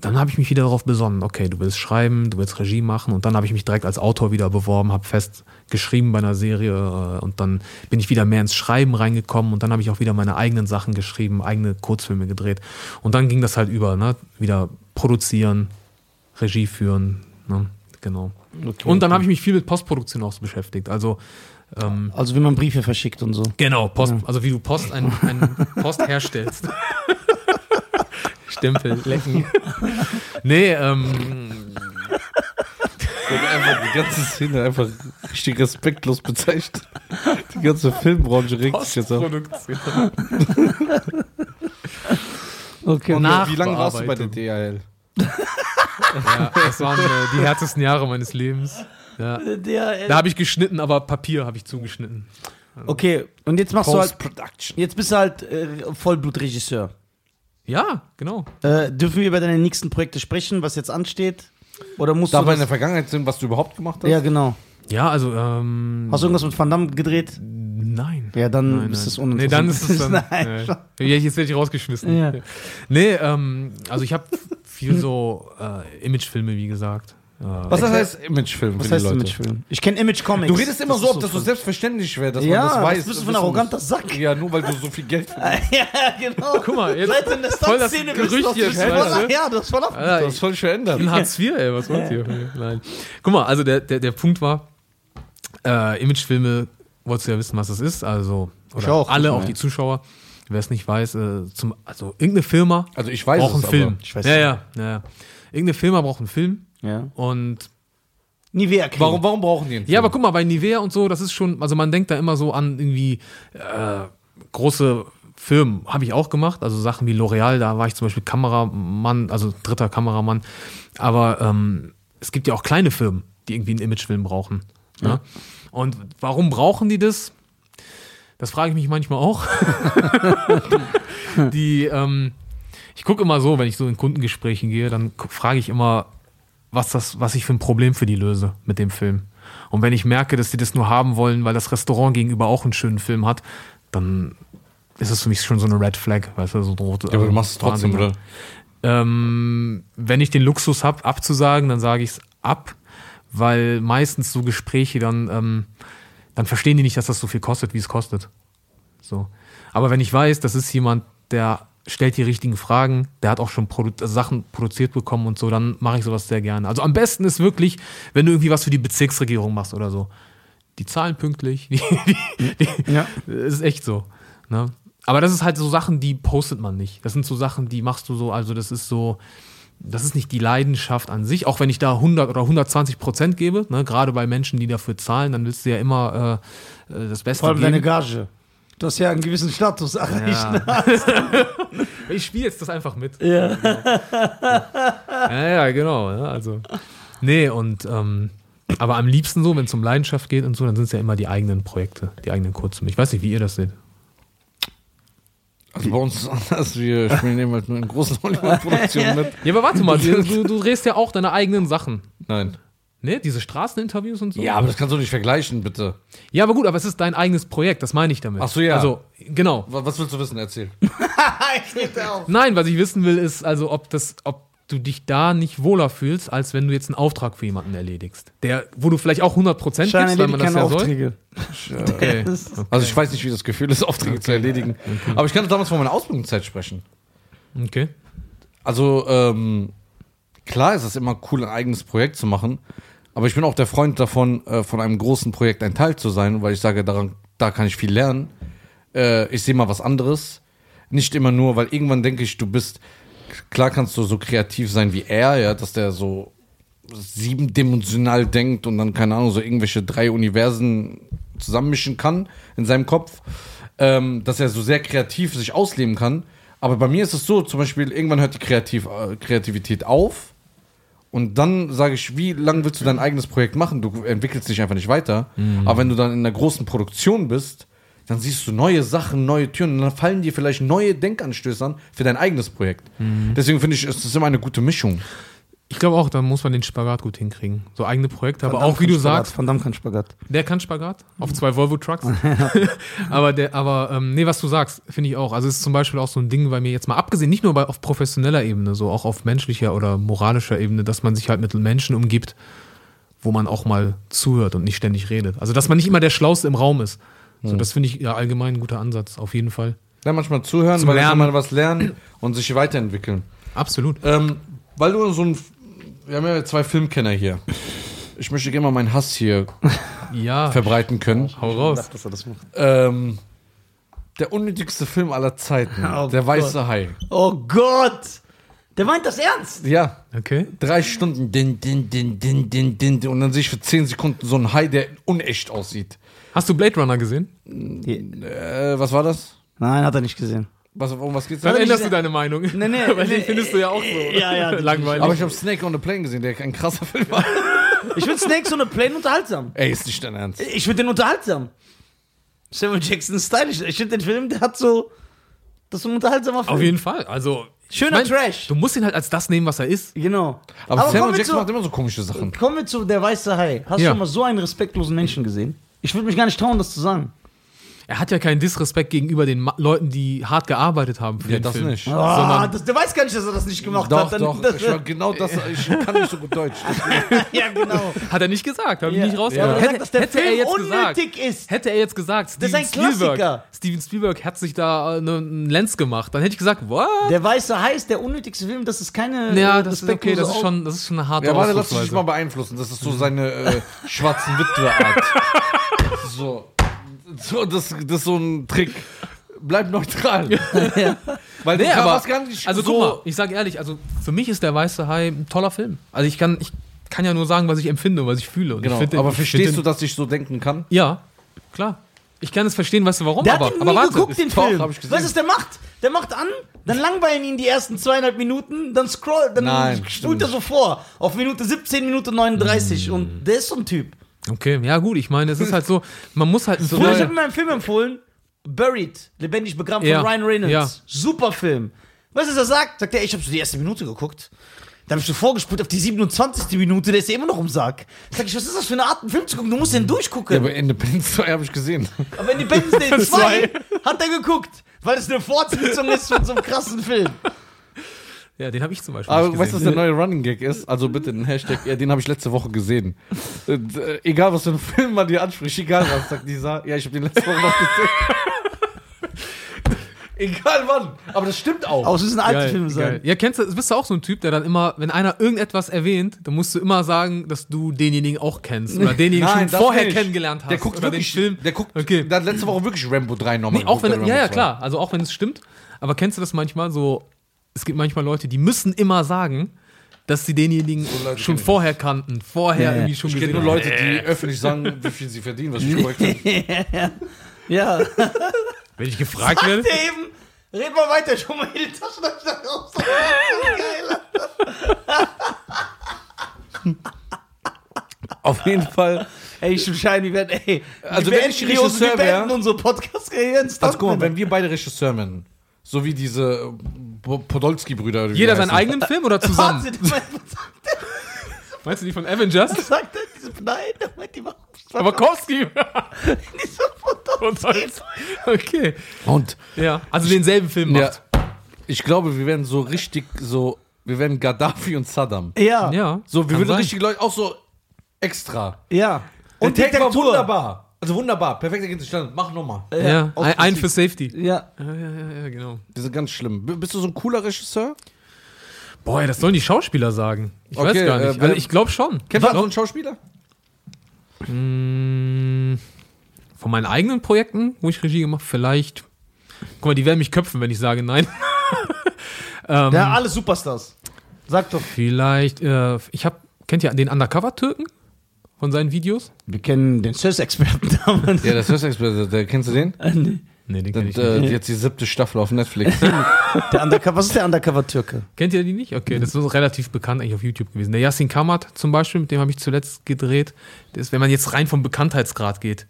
dann habe ich mich wieder darauf besonnen, okay, du willst schreiben, du willst Regie machen und dann habe ich mich direkt als Autor wieder beworben, habe fest geschrieben bei einer Serie äh, und dann bin ich wieder mehr ins Schreiben reingekommen und dann habe ich auch wieder meine eigenen Sachen geschrieben, eigene Kurzfilme gedreht und dann ging das halt über, ne? wieder produzieren, Regie führen, ne? genau. Okay, und dann habe ich mich viel mit Postproduktion auch so beschäftigt, also ähm, Also wie man Briefe verschickt und so. Genau, Post, also wie du Post, ein, ein Post herstellst. [LAUGHS] Stempel, lecken. Nee, ähm, Und einfach die ganze Szene einfach richtig respektlos bezeichnet. Die ganze Filmbranche regt sich jetzt auf. [LAUGHS] Okay. Und Nach- wie lange warst du bei der. DHL? Ja, das waren äh, die härtesten Jahre meines Lebens. Ja. Da habe ich geschnitten, aber Papier habe ich zugeschnitten. okay, und jetzt machst du halt, jetzt bist du halt äh, Vollblutregisseur. Ja, genau. Äh, dürfen wir über deine nächsten Projekte sprechen, was jetzt ansteht? Oder musst Darf du man in der Vergangenheit sehen, was du überhaupt gemacht hast? Ja, genau. Ja, also, ähm, Hast du irgendwas mit Van Damme gedreht? nein. Ja, dann Nein, ist das uninteressant. Nee, dann ist es [LAUGHS] dann. Nein. nee. Jetzt werde ich rausgeschmissen. Ja. Nee, ähm, also ich habe viel so äh, Imagefilme, wie gesagt. Äh, Was das heißt Imagefilm Was heißt? Imagefilm? Ich kenne Image Comics. Du redest immer Das so, ist ob das so voll- selbstverständlich wäre, dass Ja, man das weiß. das bist du für ein arroganter. Sack. Ja, nur weil du so [LAUGHS] viel Geld verdienst. ja, genau. Guck mal, jetzt Seit in der voll das Stunt-Szene Gerücht voll- du? Ja, das ist voll auf. Alter, Das soll ich in verändern. Hartz IV, ey, was wollt ihr? Nein. Guck mal, also der, der, der Punkt war, äh, Imagefilme, wolltest du ja wissen, was das ist, also, oder Ich auch, alle, auch die ja. Zuschauer, wer es nicht weiß, äh, zum, also irgendeine Firma Also ich weiß braucht einen Film. Ich weiß ja, ja, ja, ja. Irgendeine Firma braucht einen Film Ja. und Nivea Creme. warum, warum brauchen die einen Film? Ja, aber guck mal, bei Nivea und so, das ist schon, also man denkt da immer so an irgendwie äh, große Firmen, habe ich auch gemacht, also Sachen wie L'Oreal, da war ich zum Beispiel Kameramann, also dritter Kameramann, aber ähm, es gibt ja auch kleine Firmen, die irgendwie einen Imagefilm brauchen. Ne? Und warum brauchen die das? Das frage ich mich manchmal auch. [LAUGHS] die, ähm, ich gucke immer so, wenn ich so in Kundengesprächen gehe, dann frage ich immer, was, das, was ich für ein Problem für die löse mit dem Film. Und wenn ich merke, dass die das nur haben wollen, weil das Restaurant gegenüber auch einen schönen Film hat, dann ist es für mich schon so eine Red Flag, weißt du, so eine rote. Ja, aber du machst es trotzdem, Warnsignal. oder? Ähm, wenn ich den Luxus habe, abzusagen, dann sage ich es ab, weil meistens so Gespräche dann, ähm, dann verstehen die nicht, dass das so viel kostet, wie es kostet. So. Aber wenn ich weiß, das ist jemand, der stellt die richtigen Fragen, der hat auch schon Produ Sachen produziert bekommen und so, dann mache ich sowas sehr gerne. Also am besten ist wirklich, wenn du irgendwie was für die Bezirksregierung machst oder so. Die zahlen pünktlich. [LAUGHS] Die, die, die, Ja. das ist echt so. Ne? Aber das ist halt so Sachen, die postet man nicht. Das sind so Sachen, die machst du so, also das ist so, das ist nicht die Leidenschaft an sich, auch wenn ich da 100 oder 120 Prozent gebe, ne? gerade bei Menschen, die dafür zahlen, dann willst du ja immer äh, äh, das Beste Vor allem geben. deine Gage. Du hast ja einen gewissen Status erreicht. Ja. [LAUGHS] ich spiele jetzt das einfach mit. Ja, ja, ja genau. Ja, also. Nee, und ähm, aber am liebsten so, wenn es um Leidenschaft geht und so, dann sind es ja immer die eigenen Projekte, die eigenen Kurzfilme. Ich weiß nicht, wie ihr das seht. Also bei uns ist es anders. Wir spielen eben halt nur in großen [LAUGHS] Hollywood-Produktionen mit. Ja, aber warte mal, [LAUGHS] du, du, du drehst ja auch deine eigenen Sachen. Nein. Ne? Diese Straßeninterviews und so. Ja, aber das kannst du nicht vergleichen, bitte. Ja, aber gut, aber es ist dein eigenes Projekt, das meine ich damit. Ach so, ja. Also, genau. Was was willst du wissen? Erzähl. [LAUGHS] Nein, was ich wissen will, ist also, ob das, ob du dich da nicht wohler fühlst, als wenn du jetzt einen Auftrag für jemanden erledigst. Der, wo du vielleicht auch 100% gibst, Scheine weil man das keine ja soll. Aufträge. Okay. [LAUGHS] Also ich weiß nicht, wie das Gefühl ist, Aufträge zu erledigen. Aber ich kann damals von meiner Ausbildungszeit sprechen. okay. Also, ähm, klar ist es immer cool, ein eigenes Projekt zu machen. Aber ich bin auch der Freund davon, äh, von einem großen Projekt ein Teil zu sein, weil ich sage, daran, da kann ich viel lernen. Äh, ich sehe mal was anderes. Nicht immer nur, weil irgendwann denke ich, du bist, klar kannst du so kreativ sein wie er, ja, dass der so siebendimensional denkt und dann, keine Ahnung, so irgendwelche drei Universen zusammenmischen kann in seinem Kopf, ähm, dass er so sehr kreativ sich ausleben kann. Aber bei mir ist es so, zum Beispiel, irgendwann hört die Kreativ äh, Kreativität auf und dann sage ich, wie lange willst du dein eigenes Projekt machen? Du entwickelst dich einfach nicht weiter. Aber wenn du dann in einer großen Produktion bist, dann siehst du neue Sachen, neue Türen und dann fallen dir vielleicht neue Denkanstöße an für dein eigenes Projekt. Deswegen finde ich, es ist immer eine gute Mischung. Ich glaube auch, da muss man den Spagat gut hinkriegen. So eigene Projekte, aber Van Damme auch wie du Spagat. sagst, Van Damme kann Spagat. der kann Spagat auf zwei Volvo-Trucks. [LAUGHS] [LAUGHS] aber der, aber ähm, nee, was du sagst, finde ich auch. Also es ist zum Beispiel auch so ein Ding bei mir jetzt mal abgesehen, nicht nur bei, auf professioneller Ebene, so auch auf menschlicher oder moralischer Ebene, dass man sich halt mit Menschen umgibt, wo man auch mal zuhört und nicht ständig redet. Also dass man nicht immer der Schlauste im Raum ist. So, das finde ich ja allgemein ein guter Ansatz, auf jeden Fall. Ja, manchmal zuhören, Zum weil dann Lernen. man was lernen und sich weiterentwickeln. Absolut. Ähm, weil du so ein. Wir haben ja zwei Filmkenner hier. Ich möchte gerne mal meinen Hass hier [LAUGHS] Ja, verbreiten können. hau raus. dass er das macht. Ähm, der unnötigste Film aller Zeiten. Oh der Gott. Weiße Hai. Oh Gott! Der meint das ernst! Ja, Okay. drei Stunden. Din, din, din, din, din, din, und dann sehe ich für zehn Sekunden so einen Hai, der unecht aussieht. Hast du Blade Runner gesehen? Äh, was war das? Nein, hat er nicht gesehen. Was, um was geht's Dann änderst du deine Meinung. Nee, nee, [LAUGHS] Weil nee, den findest du ja auch so. Ja, ja, Langweilig. Aber ich habe Snake on the Plane gesehen, der ein krasser Film war. Ich finde Snake so eine Plane unterhaltsam. Ey, ist nicht dein Ernst. Ich finde den unterhaltsam. Samuel Jackson ist stylisch. Ich finde den Film, der hat so. Das ist so ein unterhaltsamer Film. Auf jeden Fall. Also. Schöner ich mein, Trash. Du musst ihn halt als das nehmen, was er ist. Genau. Aber, kommen Samuel Jackson zu- macht immer so komische Sachen. Kommen wir zu Der Weiße Hai. Hast Ja. du schon mal so einen respektlosen Menschen gesehen? Ich würde mich gar nicht trauen, das zu sagen. Er hat ja keinen Disrespekt gegenüber den Ma Leuten, die hart gearbeitet haben für Ja, den das Film. nicht. Sondern- das, der weiß gar nicht, dass er das nicht gemacht Doch, hat. Dann- doch. Das, war genau das. Ich kann nicht so gut Deutsch. [LAUGHS] ja, genau. Hat er nicht gesagt, habe ich Ja. nicht Ja, rausgehört. aber er sagt, dass der hätte er Film jetzt gesagt, unnötig ist. hätte er jetzt gesagt, Steven ist ein Spielberg. Steven Spielberg hat sich da äh, ne- einen Lenz gemacht, dann hätte ich gesagt, what? Der Weiße ist der unnötigste Film. Das ist keine. Ja, äh, das ist okay, das ist schon, das ist schon eine harte Ja, warte, lass dich mal beeinflussen. Das ist so seine äh, schwarzen Witwe-Art. [LAUGHS] so. So das, das ist so ein Trick. Bleib neutral. [LAUGHS] Weil Nee, aber, also so. guck mal, ich sag ehrlich, also für mich ist der Weiße Hai ein toller Film. Also ich kann, ich kann ja nur sagen, was ich empfinde und was ich fühle. Und Genau, ich find den- aber ich verstehst du, dass ich so denken kann? Ja, klar. Ich kann es verstehen, weißt du warum, Der aber, hat den aber nie warte. geguckt, den Doch, Film. hab ich gesehen. Weißt du, was der macht? Der macht an, dann langweilen ihn die ersten zweieinhalb Minuten, dann scroll, dann Nein, spult stimmt er so vor. Auf Minute 17, Minute 39. Und der ist so ein Typ. Okay, ja gut, ich meine, es ist halt so, man muss halt so Bruder, ich habe mir einen Film empfohlen, Buried, lebendig begraben Ja. von Ryan Reynolds. Ja. Super Film. Weißt du, was er sagt? Sagt er, ich habe so die erste Minute geguckt. Dann habe ich so vorgespult auf die 27. Minute, der ist ja immer noch im Sack. Sag ich, was ist das für eine Art, einen Film zu gucken? Du musst den durchgucken. Ja, aber Independence 2 habe ich gesehen. Aber Independence Day [LAUGHS] 2 hat er geguckt, weil es eine Fortsetzung ist von so einem krassen Film. Ja, den habe ich zum Beispiel Aber nicht weißt du, was der neue Running Gag ist? Also bitte den Hashtag, ja, den habe ich letzte Woche gesehen. Und, äh, egal, was für ein Film man dir anspricht, egal was, sagt dieser, ja, ich habe den letzte Woche noch gesehen. [LAUGHS] egal wann, aber das stimmt auch. Aus müssen alte Geil, Filme geil. sein. Ja, kennst du, bist du auch so ein Typ, der dann immer, wenn einer irgendetwas erwähnt, dann musst du immer sagen, dass du denjenigen auch kennst oder [LAUGHS] denjenigen schon das vorher nicht. kennengelernt hast. Der guckt oder wirklich, den Film. der guckt, Okay. der hat letzte Woche wirklich Rambo 3 nochmal Nee, auch wenn, ja, ja, Rambo 2. klar. Also auch wenn es stimmt. Aber kennst du das manchmal so? Es gibt manchmal Leute, die müssen immer sagen, dass sie denjenigen Leute schon vorher kannten, vorher Ja, irgendwie schon Ich kenne gesehen nur. Leute, die öffentlich sagen, wie viel sie verdienen, was ich [LAUGHS] korrekt finde. Ja. Wenn ich gefragt werde. er eben, red mal weiter, schon mal in die Taschenlampe raus. Geil. Auf jeden Fall. Ey, ich Schein, wir werden, ey. Also wir wenn ich Regisseur wir beenden wär- unsere Podcast-Karriere ins Also guck mal, wenn wir beide Regisseur wären, so wie diese Podolski-Brüder. oder wie Jeder die seinen eigenen Film oder zusammen? Was [LAUGHS] Meinst du die von Avengers? er? Sagt er? Diese, nein, der meint die machen. Aber Kowski. Diese Podcast. okay. Und Ja. Also denselben Film ja, macht. ich glaube, wir werden so richtig so, wir werden Gaddafi und Saddam. Ja. Ja. So, wir würden sein. richtig Leute, auch so extra. Ja. Und der war Diktatur. wunderbar. Also wunderbar, perfekter Gegenstand. Mach nochmal. Ja. aus Ein, für Safety. Ja. Ja, ja, ja, ja, genau. Die sind ganz schlimm. Bist du so ein cooler Regisseur? Boah, das sollen die Schauspieler sagen. Ich Okay, weiß gar äh, nicht. wer- also ich glaube schon. Kennst du so einen Schauspieler? Mm, Von meinen eigenen Projekten, wo ich Regie gemacht vielleicht. Guck mal, die werden mich köpfen, wenn ich sage nein. [LAUGHS] ähm, Ja, alle Superstars. Sag doch. Vielleicht, äh, ich habe Kennt ihr den Undercover-Türken von seinen Videos? Wir kennen den Sös-Experten damals. [LAUGHS] Ja, der kennst du den? Nee. Nee, den kenn ich nicht. äh, jetzt die siebte Staffel auf Netflix. [LAUGHS] Der Undercover, was ist der Undercover-Türke? Kennt ihr die nicht? Okay, das ist relativ bekannt eigentlich auf YouTube gewesen. Der Yassin Kamat zum Beispiel, mit dem habe ich zuletzt gedreht. Das ist, wenn man jetzt rein vom Bekanntheitsgrad geht.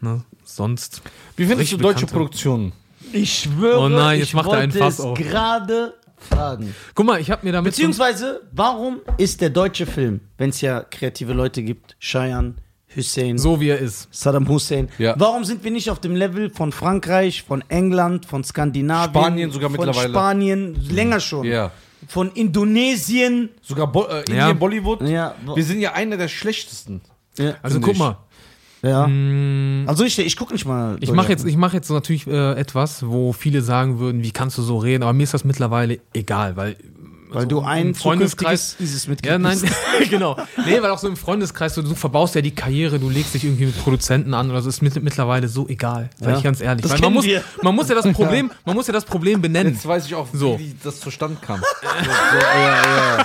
Ne? Sonst. Wie findest du deutsche. Produktionen? Ich schwöre, Oh nein, jetzt ich macht er einen wollte Fass es auf. gerade fragen. Guck mal, ich habe mir damit. Beziehungsweise, warum ist der deutsche Film, wenn es ja kreative Leute gibt, Cheyenne, Hussein, so wie er ist. Saddam Hussein, Ja. warum sind wir nicht auf dem Level von Frankreich, von England, von Skandinavien, Spanien sogar von mittlerweile. Spanien, länger schon, Ja. von Indonesien, Sogar Bo äh, Indien, Ja. Bollywood. Ja. Wir sind ja einer der schlechtesten. ja, Also guck mal. Ja. mh, also ich, ich gucke nicht mal. Ich mache jetzt, ich mache jetzt so natürlich äh, etwas, wo viele sagen würden, wie kannst du so reden? Aber mir ist das mittlerweile egal, weil weil so du ein im Freundeskreis. Mitglied Ja, nein, [LAUGHS] genau. Nee, weil auch so im Freundeskreis, so, du verbaust ja die Karriere, du legst dich irgendwie mit Produzenten an oder so, ist mit, mittlerweile so egal, sag Ja. ich ganz ehrlich. Das Weil man muss, wir. man muss ja das [LAUGHS] Problem, man muss ja das Problem benennen. Jetzt weiß ich auch, So. wie das zustande kam. so, [LAUGHS] so, ja, ja.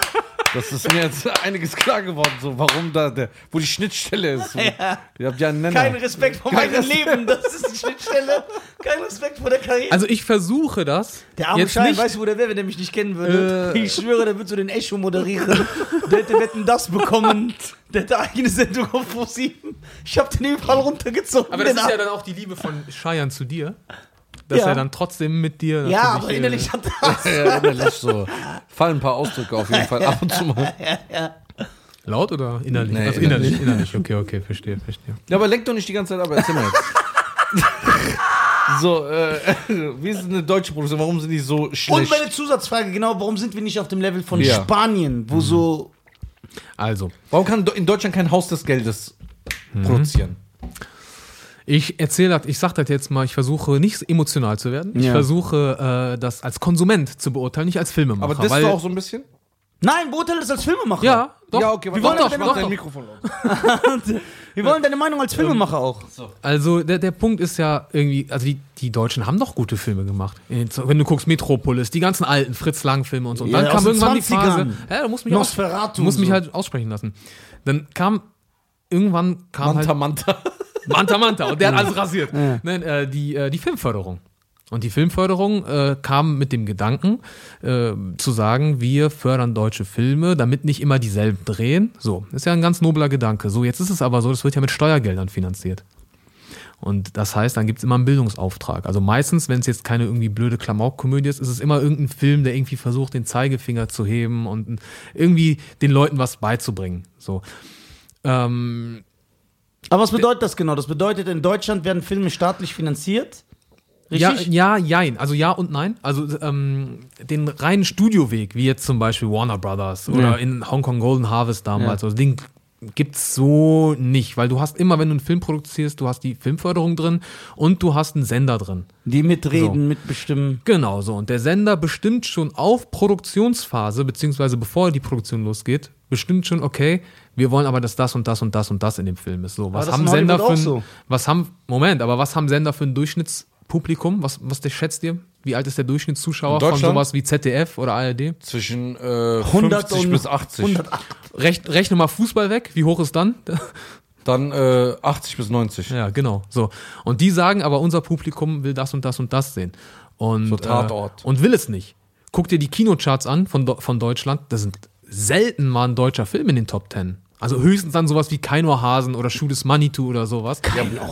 Das ist mir jetzt [LAUGHS] einiges klar geworden, so warum da der, wo die Schnittstelle ist. So. [LAUGHS] Ja. Ihr habt ja einen Nenner. Kein Respekt vor Kein meinem Respekt. Leben, das ist die Schnittstelle. Kein Respekt vor der Karriere. Also ich versuche das. Der arme jetzt Schein, nicht, weißt du, wo der wäre, wenn der mich nicht kennen würde? Äh. ich schwöre, der wird so den Echo moderieren. Der hätte Wetten das bekommen. Der hätte eigene Sendung auf ProSieben. Ich hab den überall runtergezogen. aber das ist ja dann auch die Liebe von Cheyenne zu dir. Dass Ja. er dann trotzdem mit dir. ja, aber äh, innerlich hat [LAUGHS] das. Ja, innerlich so. Fallen ein paar Ausdrücke auf jeden Fall ab und zu mal. Laut oder innerlich? Nee, also innerlich, innerlich. Okay, okay, verstehe, verstehe. Ja, aber lenk doch nicht die ganze Zeit ab, erzähl mal jetzt. [LAUGHS] so, äh, wie ist eine deutsche Produktion? Warum sind die so Und schlecht? meine Zusatzfrage, genau, warum sind wir nicht auf dem Level von Ja. Spanien, wo so. Also, Warum kann in Deutschland kein Haus des Geldes produzieren? Ich erzähle das, ich sag das jetzt mal, ich versuche nicht emotional zu werden. Ich Ja. versuche äh, das als Konsument zu beurteilen, nicht als Filmemacher. Aber das weil, du auch so ein bisschen? Nein, beurteile das als Filmemacher. Ja, doch. Ja, okay, Wir wollen doch, doch, dein doch. Mikrofon laut. [LAUGHS] Wir wollen deine Meinung als Filmemacher auch. Also der, der Punkt ist ja irgendwie, also die, die Deutschen haben doch gute Filme gemacht. Wenn du guckst Metropolis, die ganzen alten Fritz Lang-Filme und so. Und Ja, dann aus kam den irgendwann die 20ern. Phase. Ja, du musst mich, aus, Nosferatu du musst und mich so. halt aussprechen lassen. Dann kam irgendwann kam Manta halt Manta. Manta Manta und der hat alles rasiert. Nein, äh, die, äh, die Filmförderung. Und die Filmförderung äh, kam mit dem Gedanken, äh, zu sagen, wir fördern deutsche Filme, damit nicht immer dieselben drehen. So, ist ja ein ganz nobler Gedanke. So, jetzt ist es aber so, das wird ja mit Steuergeldern finanziert. Und das heißt, dann gibt es immer einen Bildungsauftrag. Also meistens, wenn es jetzt keine irgendwie blöde Klamaukkomödie ist, ist es immer irgendein Film, der irgendwie versucht, den Zeigefinger zu heben und irgendwie den Leuten was beizubringen. So. Ähm, Aber was bedeutet das genau? Das bedeutet, in Deutschland werden Filme staatlich finanziert. Ja, Richtig? ja, jein. Also ja und nein. Also ähm, den reinen Studioweg, wie jetzt zum Beispiel Warner Brothers oder Ja. in Hongkong Golden Harvest damals, also den gibt's so nicht, weil du hast immer, wenn du einen Film produzierst, du hast die Filmförderung drin und du hast einen Sender drin. Die mitreden, So. mitbestimmen. Genau so. Und der Sender bestimmt schon auf Produktionsphase, beziehungsweise bevor die Produktion losgeht, bestimmt schon, okay, wir wollen aber, dass das und das und das und das in dem Film ist. So, was haben Sender für ein, so. was haben, Moment, aber was haben Sender für ein Durchschnittspublikum? Was, was der schätzt ihr? Wie alt ist der Durchschnittszuschauer von sowas wie ZDF oder ARD? Zwischen äh, 100 50 und bis 80. 108. Rech, rechne mal Fußball weg, wie hoch ist dann? Dann äh, 80 bis 90. ja, genau. So. Und die sagen aber, unser Publikum will das und das und das sehen. Und, So Tatort. Äh, und will es nicht. Guck dir die Kinocharts an von, von Deutschland. Da sind selten mal ein deutscher Film in den Top Ten. Also höchstens dann sowas wie Keino Hasen oder is Money to oder sowas.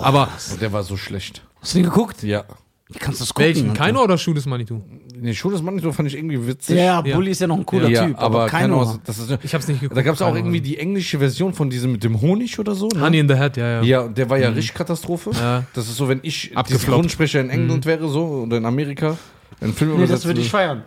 aber Und der war so schlecht. Hast du den geguckt? Ja. Wie kannst du das gucken? welchen? Keino oder is Money to? Nee, schon das Mann fand ich irgendwie witzig. Ja, ja, Ja. Bulli ist ja noch ein cooler Ja, Typ, aber, aber keiner. Ahnung. Das ist, Ich hab's nicht geguckt. da gab es auch irgendwie die englische Version von diesem mit dem Honig oder so. Ne? Honey in the Head, ja, ja. Ja, der war ja richtig Katastrophe. Ja. Das ist so, wenn ich. Synchronsprecher in England wäre so oder in Amerika, einen Film Nee, das würde ich feiern.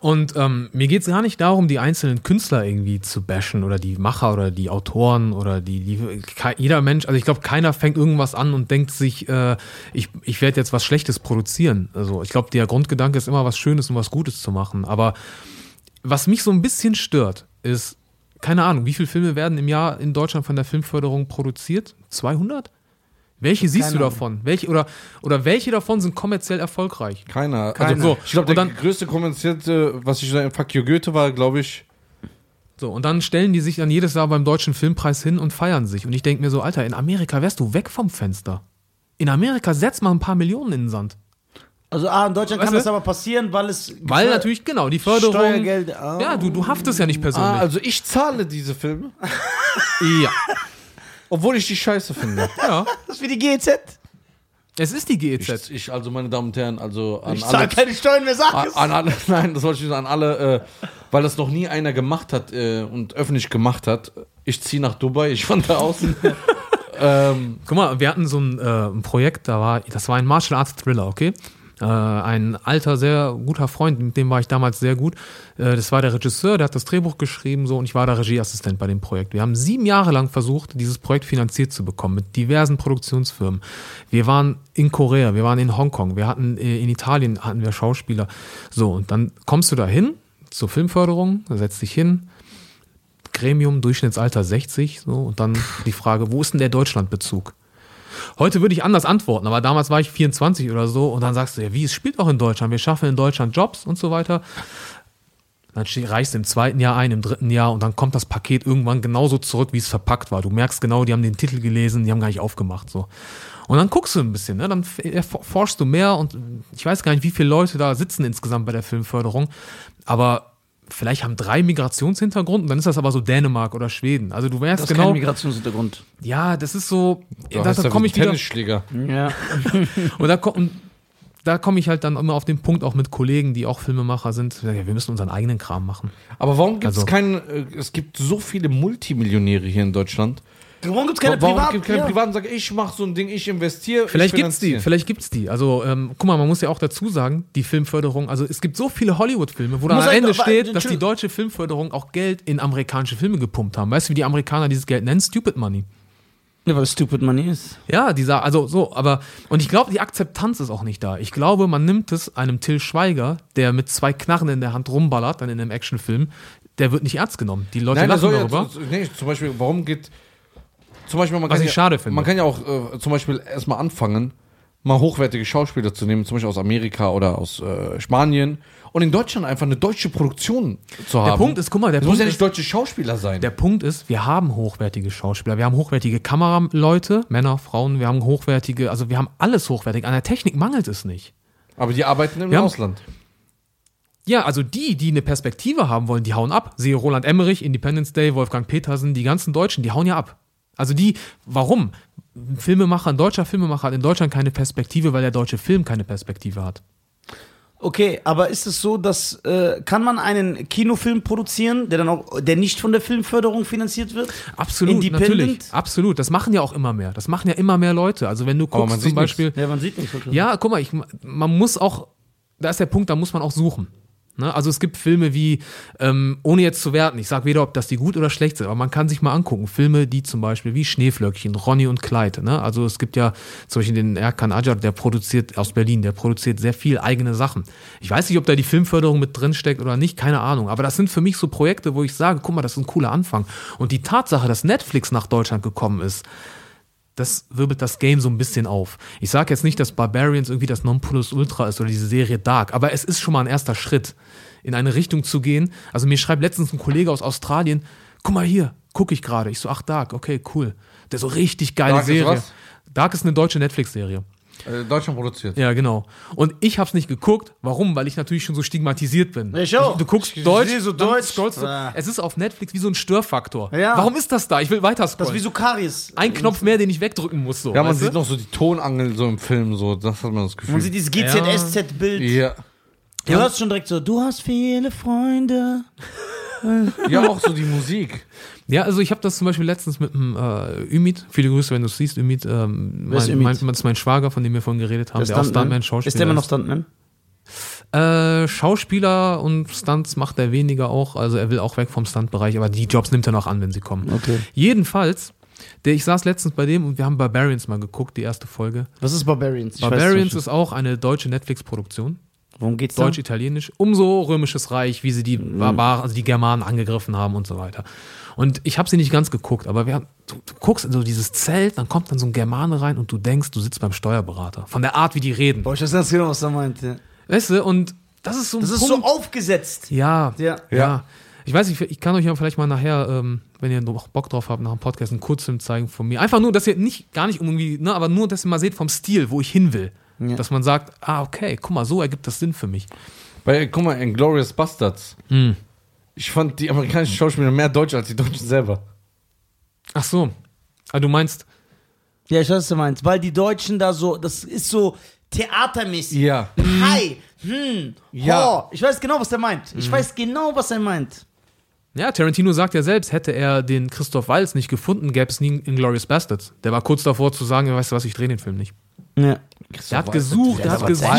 Und ähm, mir geht's gar nicht darum, die einzelnen Künstler irgendwie zu bashen oder die Macher oder die Autoren oder die, die jeder Mensch, also ich glaube, keiner fängt irgendwas an und denkt sich, äh, ich, ich werde jetzt was Schlechtes produzieren. Also ich glaube, der Grundgedanke ist immer was Schönes und was Gutes zu machen. Aber was mich so ein bisschen stört, ist, keine Ahnung, wie viele Filme werden im Jahr in Deutschland von der Filmförderung produziert? 200? Welche siehst du davon? Welche oder, oder welche davon sind kommerziell erfolgreich? Keiner. Keiner. Also, so, ich glaube, der größte kommerzielle, was ich in Fuck You Goethe war, glaube ich, So, und dann stellen die sich dann jedes Jahr beim Deutschen Filmpreis hin und feiern sich. Und ich denke mir so, Alter, in Amerika wärst du weg vom Fenster. In Amerika setzt man ein paar Millionen in den Sand. Also ah, in Deutschland Weißt kann du? das aber passieren, weil es Weil natürlich, genau, die Förderung. Steuergeld. ah. Ja, du, du haftest ja nicht persönlich. Ah, also ich zahle diese Filme, ja. Obwohl ich die scheiße finde. [LAUGHS] ja. Das ist wie die GEZ. Es ist die GEZ. Ich, ich, also meine Damen und Herren, also an Ich zahle alle, keine Steuern mehr, sag an, es. an alle, [LAUGHS] nein, das wollte ich nicht sagen, an alle, äh, weil das noch nie einer gemacht hat äh, und öffentlich gemacht hat. Ich ziehe nach Dubai, ich von da außen. [LAUGHS] ähm, Guck mal, wir hatten so ein, äh, ein Projekt, da war, das war ein Martial Arts Thriller, okay? Äh, ein alter, sehr guter Freund, mit dem war ich damals sehr gut. Äh, das war der Regisseur, der hat das Drehbuch geschrieben, so, und ich war der Regieassistent bei dem Projekt. Wir haben sieben Jahre lang versucht, dieses Projekt finanziert zu bekommen mit diversen Produktionsfirmen. Wir waren in Korea, wir waren in Hongkong, wir hatten äh, in Italien hatten wir Schauspieler. So, und dann kommst du da hin zur Filmförderung, setzt dich hin, Gremium, Durchschnittsalter 60, so, und dann die Frage, wo ist denn der Deutschlandbezug? Heute würde ich anders antworten, aber damals war ich 24 oder so und dann sagst du, ja, wie, es spielt auch in Deutschland, wir schaffen in Deutschland Jobs und so weiter. Dann reichst du im zweiten Jahr ein, im dritten Jahr und dann kommt das Paket irgendwann genauso zurück, wie es verpackt war. Du merkst genau, die haben den Titel gelesen, die haben gar nicht aufgemacht, so. Und dann guckst du ein bisschen, ne? dann forschst du mehr und ich weiß gar nicht, wie viele Leute da sitzen insgesamt bei der Filmförderung, aber vielleicht haben drei Migrationshintergrund und dann ist das aber so Dänemark oder Schweden. Also du merkst Das ist genau, kein Migrationshintergrund. ja, das ist so, da da, da komme ich wieder, Tennisschläger. Ja. [LAUGHS] und da, ko- und da komme ich halt dann immer auf den Punkt, auch mit Kollegen, die auch Filmemacher sind, ja, wir müssen unseren eigenen Kram machen. Aber warum gibt es Also- keinen, äh, es gibt so viele Multimillionäre hier in Deutschland. Warum gibt es keine warum Privat? gibt es keine ja. Privaten, sagen, ich mache so ein Ding, ich investiere. Vielleicht ich gibt's die, vielleicht gibt's die. Also, ähm, guck mal, man muss ja auch dazu sagen, die Filmförderung, also es gibt so viele Hollywood-Filme, wo dann am halt- Ende steht, dass die deutsche Filmförderung auch Geld in amerikanische Filme gepumpt haben. Weißt du, wie die Amerikaner dieses Geld nennen? Stupid Money. Ja, weil es Stupid Money ist. Ja, dieser, also so, aber, und ich glaube, die Akzeptanz ist auch nicht da. Ich glaube, man nimmt es einem Till Schweiger, der mit zwei Knarren in der Hand rumballert, dann in einem Actionfilm, der wird nicht ernst genommen. Die Leute Nein, lachen soll ja, darüber. nee, zum Beispiel, warum geht, zum Beispiel, man Was kann ich ja, schade finde. Man kann ja auch äh, zum Beispiel erstmal anfangen, mal hochwertige Schauspieler zu nehmen, zum Beispiel aus Amerika oder aus äh, Spanien und in Deutschland einfach eine deutsche Produktion zu haben. Der Punkt ist, guck mal, der das muss ja nicht ist, deutsche Schauspieler sein. der Punkt ist, wir haben hochwertige Schauspieler, wir haben hochwertige Kameraleute, Männer, Frauen, wir haben hochwertige, also wir haben alles hochwertig. An der Technik mangelt es nicht. Aber die arbeiten im Wir haben- Ausland. Ja, also die, die eine Perspektive haben wollen, die hauen ab. Siehe Roland Emmerich, Independence Day, Wolfgang Petersen, die ganzen Deutschen, die hauen ja ab. Also die, warum? Ein Filmemacher, ein deutscher Filmemacher hat in Deutschland keine Perspektive, weil der deutsche Film keine Perspektive hat. Okay, aber ist es so, dass äh, kann man einen Kinofilm produzieren, der dann auch, der nicht von der Filmförderung finanziert wird? Absolut, natürlich. Absolut. Das machen ja auch immer mehr. Das machen ja immer mehr Leute. Also wenn du Aber man guckst sieht zum Beispiel, Ja, man sieht nichts. Ja, guck mal, ich, man muss auch, da ist der Punkt, da muss man auch suchen. Ne? Also es gibt Filme wie, ähm, ohne jetzt zu werten, ich sage weder, ob das die gut oder schlecht sind, aber man kann sich mal angucken, Filme, die zum Beispiel wie Schneeflöckchen, Ronny und Clyde. Ne? Also es gibt ja zum Beispiel den Erkan Ajar, der produziert aus Berlin, der produziert sehr viel eigene Sachen. Ich weiß nicht, ob da die Filmförderung mit drin steckt oder nicht, keine Ahnung. Aber das sind für mich so Projekte, wo ich sage, guck mal, das ist ein cooler Anfang. Und die Tatsache, dass Netflix nach Deutschland gekommen ist, das wirbelt das Game so ein bisschen auf. Ich sage jetzt nicht, dass Barbarians irgendwie das Nonplusultra ist oder diese Serie Dark, aber es ist schon mal ein erster Schritt, in eine Richtung zu gehen. Also mir schreibt letztens ein Kollege aus Australien, guck mal hier, gucke ich gerade. Ich so, ach Dark, okay, cool. Der so richtig geile Dark ist Serie. was? Dark ist eine deutsche Netflix-Serie. Äh, Deutschland produziert. Ja, genau. Und ich hab's nicht geguckt. Warum? Weil ich natürlich schon so stigmatisiert bin. Ich auch. Du guckst Ich Deutsch, sehe so Deutsch. scrollst du. Ah. Es ist auf Netflix wie so ein Störfaktor. Ja. Warum ist das da? Ich will weiter Das scrollen. ist wie so Karies. ein Knopf mehr, den ich wegdrücken muss. So, Ja, man sieht du? noch so die Tonangel so im Film, so, das hat man das Gefühl. Man sieht dieses GZSZ-Bild. ja. Du hörst schon direkt so, du hast viele Freunde. [LAUGHS] ja, auch so die Musik. Ja, also ich habe das zum Beispiel letztens mit dem äh, Ümit, viele Grüße, wenn du es siehst, Ümit, ähm, Wer ist mein, Ümit? mein, das ist mein Schwager, von dem wir vorhin geredet haben, der, auch Stuntman, Schauspieler Ist der immer noch Stuntman? Äh, Schauspieler und Stunts macht er weniger auch, also er will auch weg vom Stuntbereich, aber die Jobs nimmt er noch an, wenn sie kommen. Okay. Jedenfalls, der, ich saß letztens bei dem und wir haben Barbarians mal geguckt, die erste Folge. Was ist Barbarians? Ich Barbarians ist auch eine deutsche Netflix-Produktion. Worum geht's da? Deutsch-Italienisch, umso römisches Reich, wie sie die Barbaren, also die Germanen angegriffen haben und so weiter. Und ich habe sie nicht ganz geguckt, aber wir du, du guckst in so dieses Zelt, dann kommt dann so ein Germane rein und du denkst, du sitzt beim Steuerberater. Von der Art, wie die reden. Boah, ich weiß ganz genau, was er meint. Ja. Weißt du, und das ist so ein Das ist Punkt. so aufgesetzt. ja, Ja. ja. Ich weiß nicht, ich kann euch ja vielleicht mal nachher, ähm, wenn ihr noch Bock drauf habt, nach dem Podcast einen Kurzfilm zeigen von mir. Einfach nur, dass ihr nicht, gar nicht irgendwie, ne, aber nur, dass ihr mal seht vom Stil, wo ich hin will. Ja. Dass man sagt, ah, okay, guck mal, so ergibt das Sinn für mich. Bei, guck mal, Inglourious Bastards. Hm. Ich fand die amerikanischen Schauspieler mehr deutsch als die Deutschen selber. Ach so. Ah, du meinst, Ja, ich weiß, was du meinst. Weil die Deutschen da so, das ist so theatermäßig. Ja. Hi, hm, Ja. ho. Ich weiß genau, was er meint. Ich weiß genau, was er meint. ja, Tarantino sagt ja selbst, hätte er den Christoph Waltz nicht gefunden, gäbe es nie Inglourious Bastards. Der war kurz davor zu sagen, weißt du was, ich drehe den Film nicht. Ja. Der hat gesucht, der hat gesucht.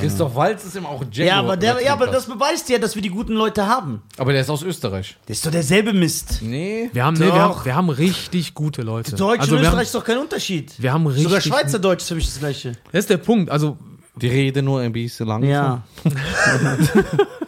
Christoph Waltz ist immer auch Django. Ja, aber, der, ja, aber das beweist ja, dass wir die guten Leute haben. aber der ist aus Österreich. Das ist doch derselbe Mist. Nee. Wir haben, nee, wir, Doch. haben, wir haben richtig gute Leute. Deutsch also und Österreich haben, ist doch kein Unterschied. wir haben richtig. Sogar Schweizerdeutsch ist für mich das gleiche. Das ist der Punkt. Also, Die reden nur ein bisschen langsam. Ja. [LAUGHS]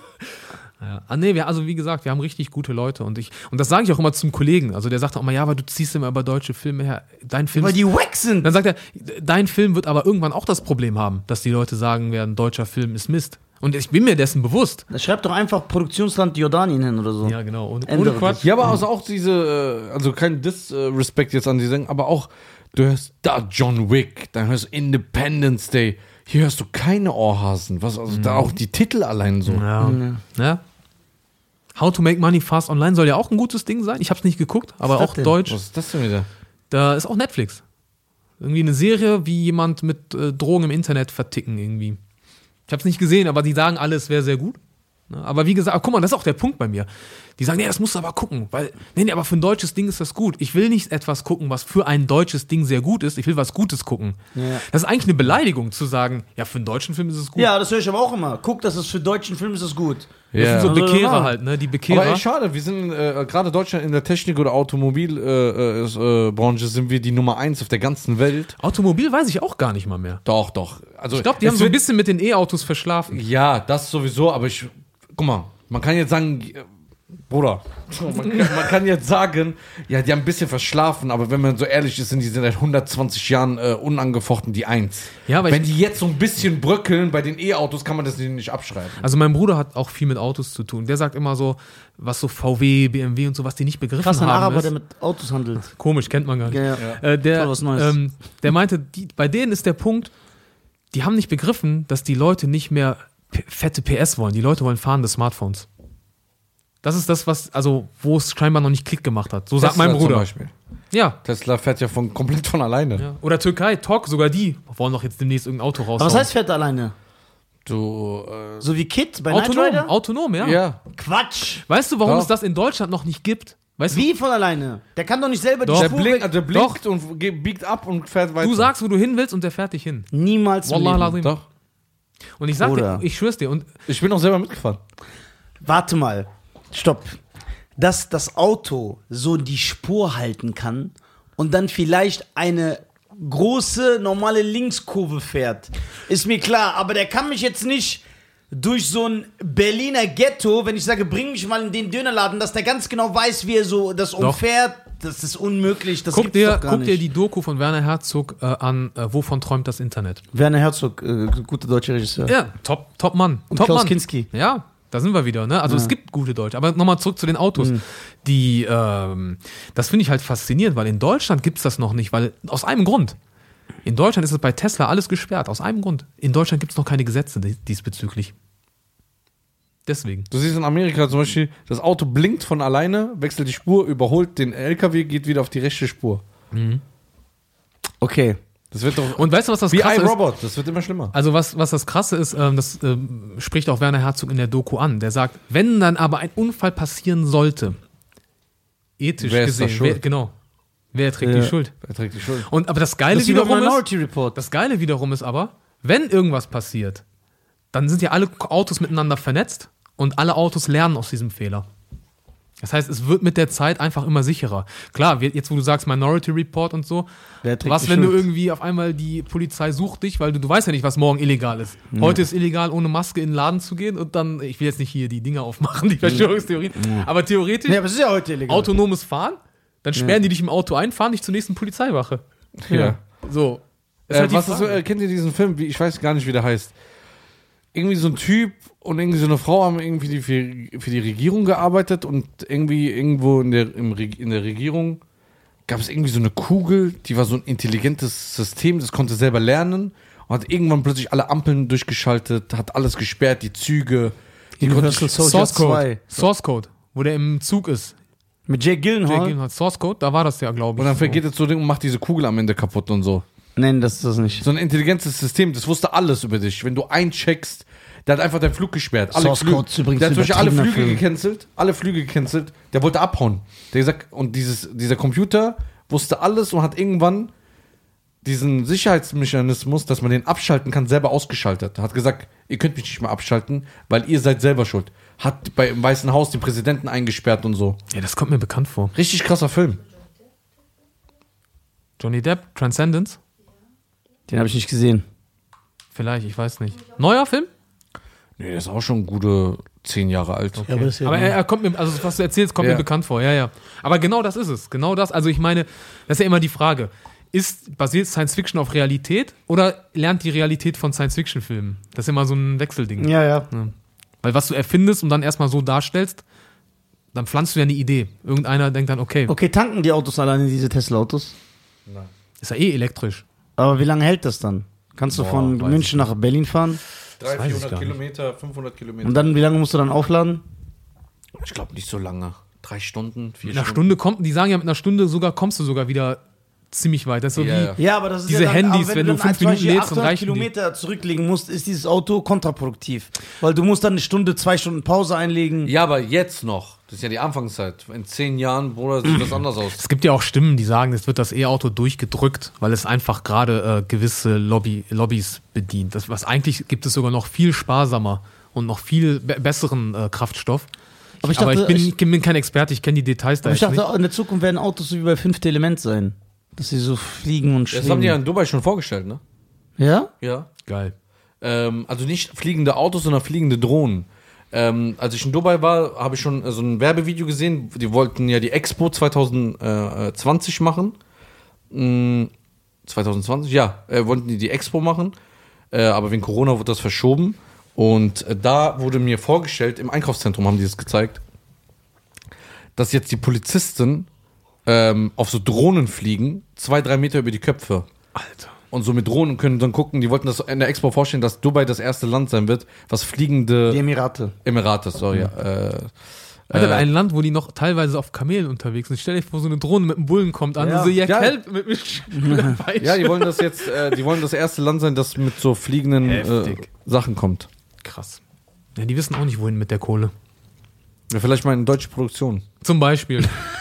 ja. Ah, nee, wir, also wie gesagt, wir haben richtig gute Leute. Und, ich, und das sage ich auch immer zum Kollegen. Also der sagt auch immer, ja, aber du ziehst immer über deutsche Filme her. Dein Film Weil die wack sind. Dann sagt er, dein Film wird aber irgendwann auch das Problem haben, dass die Leute sagen werden, deutscher Film ist Mist. Und ich bin mir dessen bewusst. Da schreibt doch einfach Produktionsland Jordanien hin oder so. Ja, genau. Ohne, Ändere ohne Quatsch. Ja, aber also auch diese, äh, also kein Disrespect jetzt an die Sänger, aber auch, du hörst da John Wick, dann hörst du Independence Day. Hier hörst du keine Ohrhasen. Was, also da auch die Titel allein so. Ja. ja. How to Make Money Fast Online soll ja auch ein gutes Ding sein. Ich habe es nicht geguckt, aber auch denn? Deutsch. Was ist das denn wieder? Da ist auch Netflix. Irgendwie eine Serie, wie jemand mit äh, Drogen im Internet verticken irgendwie. Ich habe es nicht gesehen, aber die sagen alle, es wäre sehr gut. Ne? Aber wie gesagt, guck mal, das ist auch der Punkt bei mir. Die sagen, nee, das musst du aber gucken, weil, nee, nee, aber für ein deutsches Ding ist das gut. Ich will nicht etwas gucken, was für ein deutsches Ding sehr gut ist. Ich will was Gutes gucken. Ja. Das ist eigentlich eine Beleidigung zu sagen, ja, für einen deutschen Film ist es gut. Ja, das höre ich aber auch immer. Guck, das ist für deutschen Film ist das gut. Das sind so Also, Bekehrer halt, ne? Die Bekehrer. Aber ey, schade, wir sind äh, gerade Deutschland in der Technik- oder Automobilbranche äh, äh, Branche sind wir die Nummer eins auf der ganzen Welt. Automobil weiß ich auch gar nicht mal mehr. Doch, doch. Also Ich glaube, die es haben so ein bisschen mit den E-Autos verschlafen. Ja, das sowieso, aber ich. Guck mal, man kann jetzt sagen, Bruder, man, kann- man kann jetzt sagen, ja, die haben ein bisschen verschlafen, aber wenn man so ehrlich ist, sind die seit 120 Jahren äh, unangefochten die Eins. Ja, wenn die jetzt so ein bisschen bröckeln bei den E-Autos, kann man das denen nicht abschreiben. Also mein Bruder hat auch viel mit Autos zu tun. Der sagt immer so, was so VW, BMW und so, was die nicht begriffen Krass, ein haben. Araber, ist, der mit Autos handelt. komisch, kennt man gar nicht. Ja, ja. Äh, der, was Neues. ähm, der meinte, die, bei denen ist der Punkt, die haben nicht begriffen, dass die Leute nicht mehr fette PS wollen. Die Leute wollen fahrende Smartphones. Das ist das, was, also, wo es scheinbar noch nicht Klick gemacht hat. So sagt mein Tesla Bruder. Zum Beispiel. Ja. Tesla fährt ja von, komplett von alleine. ja. Oder Türkei, TOC, sogar die wollen doch jetzt demnächst irgendein Auto raus. Aber was heißt fährt alleine? Du, äh, So wie Kid bei autonom? Autonom, ja. ja. Quatsch. Weißt du, warum Doch. es das in Deutschland noch nicht gibt? Weißt Wie von alleine? Der kann doch nicht selber Doch. die Der, Spur blinkt, weg- der blinkt und ge- biegt ab und fährt weiter. du, du sagst, wo du hin willst und der fährt dich hin. Niemals Wallah. Doch. Und ich sag Bruder. dir, ich schwör's dir, und Ich bin auch selber mitgefahren. Warte mal. Stopp. Dass das Auto so die Spur halten kann und dann vielleicht eine große, normale Linkskurve fährt, ist mir klar. Aber der kann mich jetzt nicht durch so ein Berliner Ghetto, wenn ich sage, bring mich mal in den Dönerladen, dass der ganz genau weiß, wie er so das umfährt. Das ist unmöglich. Das guck, dir, doch gar guck nicht. dir die Doku von Werner Herzog äh, an, äh, wovon träumt das Internet? Werner Herzog, äh, guter deutscher Regisseur. Ja, top, top Mann. Und top Klaus Mann. Kinski. Ja, da sind wir wieder. Ne? Also es gibt gute Deutsche. Aber nochmal zurück zu den Autos. Mhm. Die, ähm, das finde ich halt faszinierend, weil in Deutschland gibt's das noch nicht, weil aus einem Grund. In Deutschland ist es bei Tesla alles gesperrt, aus einem Grund. In Deutschland gibt's noch keine Gesetze die- diesbezüglich. Deswegen. Du siehst in Amerika zum Beispiel, das Auto blinkt von alleine, wechselt die Spur, überholt den LKW, geht wieder auf die rechte Spur. Okay. Das wird doch Und weißt du, was das wie krasse ist? iRobot, das wird immer schlimmer. Also was, was das Krasse ist, ähm, das ähm, spricht auch Werner Herzog in der Doku an. Der sagt, wenn dann aber ein Unfall passieren sollte, ethisch Wer ist gesehen, wer, genau, wer trägt Ja. die Schuld? Er trägt die Schuld. Und aber das Geile Das wiederum ist, Minority Report. das Geile wiederum ist aber, wenn irgendwas passiert, dann sind ja alle Autos miteinander vernetzt und alle Autos lernen aus diesem Fehler. Das heißt, es wird mit der Zeit einfach immer sicherer. Klar, jetzt wo du sagst Minority Report und so, Wer trägt was, wenn du Schuld? irgendwie auf einmal die Polizei sucht dich, weil du, du weißt ja nicht, was morgen illegal ist. Heute ist illegal, ohne Maske in den Laden zu gehen und dann, ich will jetzt nicht hier die Dinger aufmachen, die Verschwörungstheorien, aber theoretisch, Ja, aber es ist ja heute illegal. autonomes Fahren, dann sperren die dich im Auto ein, fahren dich zur nächsten Polizeiwache. Ja. So. Äh, halt die was ist, so, äh, kennt ihr diesen Film? Wie, ich weiß gar nicht, wie der heißt. irgendwie so ein Typ und irgendwie so eine Frau haben irgendwie die, für, für die Regierung gearbeitet und irgendwie irgendwo in der, im, in der Regierung gab es irgendwie so eine Kugel, die war so ein intelligentes System, das konnte selber lernen und hat irgendwann plötzlich alle Ampeln durchgeschaltet, hat alles gesperrt, die Züge. Die Universal Source Code. 2. Source Code, wo der im Zug ist. Mit Jake Jake Gyllenhaal? Gyllenhaal. Source Code, da war das ja, glaube ich. und dann so. vergeht es so Ding und macht diese Kugel am Ende kaputt und so. Nein, das ist das nicht. So ein intelligentes System, das wusste alles über dich. Wenn du eincheckst, der hat einfach deinen Flug gesperrt. Alle Source Flüge, Code übrigens der hat zum Beispiel alle Flüge Film. gecancelt, alle Flüge gecancelt. Der wollte abhauen. Der gesagt, und dieses, dieser Computer wusste alles und hat irgendwann diesen Sicherheitsmechanismus, dass man den abschalten kann, selber ausgeschaltet. Hat gesagt, ihr könnt mich nicht mehr abschalten, weil ihr seid selber schuld. Hat bei im Weißen Haus den Präsidenten eingesperrt und so. Ja, das kommt mir bekannt vor. Richtig krasser Film. Johnny Depp, Transcendence? Den habe ich nicht gesehen. Vielleicht, ich weiß nicht. Neuer Film? Nee, der ist auch schon gute zehn Jahre alt. Ja, aber ja Aber er, er kommt mir, also was du erzählst, kommt Ja. mir bekannt vor, ja, ja. Aber genau das ist es. Genau das. Also ich meine, das ist ja immer die Frage. Ist, basiert Science Fiction auf Realität oder lernt die Realität von Science Fiction Filmen? Das ist immer so ein Wechselding. ja, ja. Weil was du erfindest und dann erstmal so darstellst, dann pflanzt du ja eine Idee. Irgendeiner denkt dann, okay, Okay, tanken die Autos alleine diese Tesla-Autos? ist ja eh elektrisch. Aber wie lange hält das dann? Kannst du Boah, von München nach Berlin fahren? 300, weiß ich 400 gar nicht. Kilometer, 500 Kilometer. Und dann, wie lange musst du dann aufladen? Ich glaube nicht so lange. Drei Stunden, vier Mit einer Stunden. Stunde kommt, die sagen ja, mit einer Stunde sogar kommst du sogar wieder ziemlich weit. Das ist so Ja, wie, ja. Aber das ist Diese ja dann, Handys, aber wenn du dann fünf Minuten lädst, 800 reichen die. Kilometer zurücklegen musst, ist dieses Auto kontraproduktiv. Weil du musst dann eine Stunde, zwei Stunden Pause einlegen. Ja, aber jetzt noch. Das ist ja die Anfangszeit. In zehn Jahren, Bruder, sieht das anders aus. Es gibt ja auch Stimmen, die sagen, es wird das E-Auto durchgedrückt, weil es einfach gerade äh, gewisse Lobby, Lobbys bedient. Das, was eigentlich gibt es sogar noch viel sparsamer und noch viel be besseren äh, Kraftstoff. Aber ich Aber dachte, ich bin, ich- ich bin kein Experte, ich kenne die Details da Aber ich dachte, nicht. in der Zukunft werden Autos so wie bei fünfte Element sein. Dass sie so fliegen und schweben. Das haben die ja in Dubai schon vorgestellt, ne? ja? Ja. Geil. Ähm, also nicht fliegende Autos, sondern fliegende Drohnen. Ähm, als ich in Dubai war, habe ich schon äh, so ein Werbevideo gesehen. Die wollten ja die Expo 2020 machen. Mm, 2020, ja, äh, wollten die die Expo machen. Äh, aber wegen Corona wurde das verschoben. Und äh, da wurde mir vorgestellt, im Einkaufszentrum haben die das gezeigt, dass jetzt die Polizisten ähm, auf so Drohnen fliegen, zwei, drei Meter über die Köpfe. Alter. Und so mit Drohnen können dann gucken, die wollten das in der Expo vorstellen, dass Dubai das erste Land sein wird, was fliegende Die Emirate. Emirate, sorry, ja. Äh, Alter, äh, ein Land, wo die noch teilweise auf Kamelen unterwegs sind. Stell dir vor, so eine Drohne mit einem Bullen kommt an Ja. und so, ja, Ja. Kelp mit, [LAUGHS] mit Peitsche. ja, die wollen das jetzt, äh, die wollen das erste Land sein, das mit so fliegenden äh. Sachen kommt. Krass. Ja, die wissen auch nicht, wohin mit der Kohle. Ja, vielleicht mal eine deutsche Produktion. Zum Beispiel. [LAUGHS]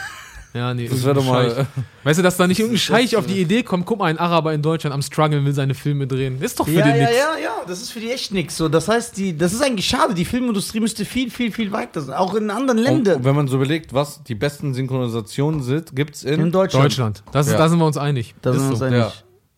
Ja, nee, Das wäre doch mal. Scheich. Weißt du, dass da nicht irgendein Scheich auf die Idee kommt, guck mal, ein Araber in Deutschland am Struggle will seine Filme drehen. Ist doch für Ja, den ja, nix. ja, ja, das ist für die echt nix. So, das heißt, die, das ist eigentlich schade. Die Filmindustrie müsste viel, viel, viel weiter sein. Auch in anderen Ländern. und wenn man so überlegt, was die besten Synchronisationen sind, gibt's in. in Deutschland. Deutschland. Das ist, Ja. Da sind wir uns einig. Da sind wir uns so. einig. ja.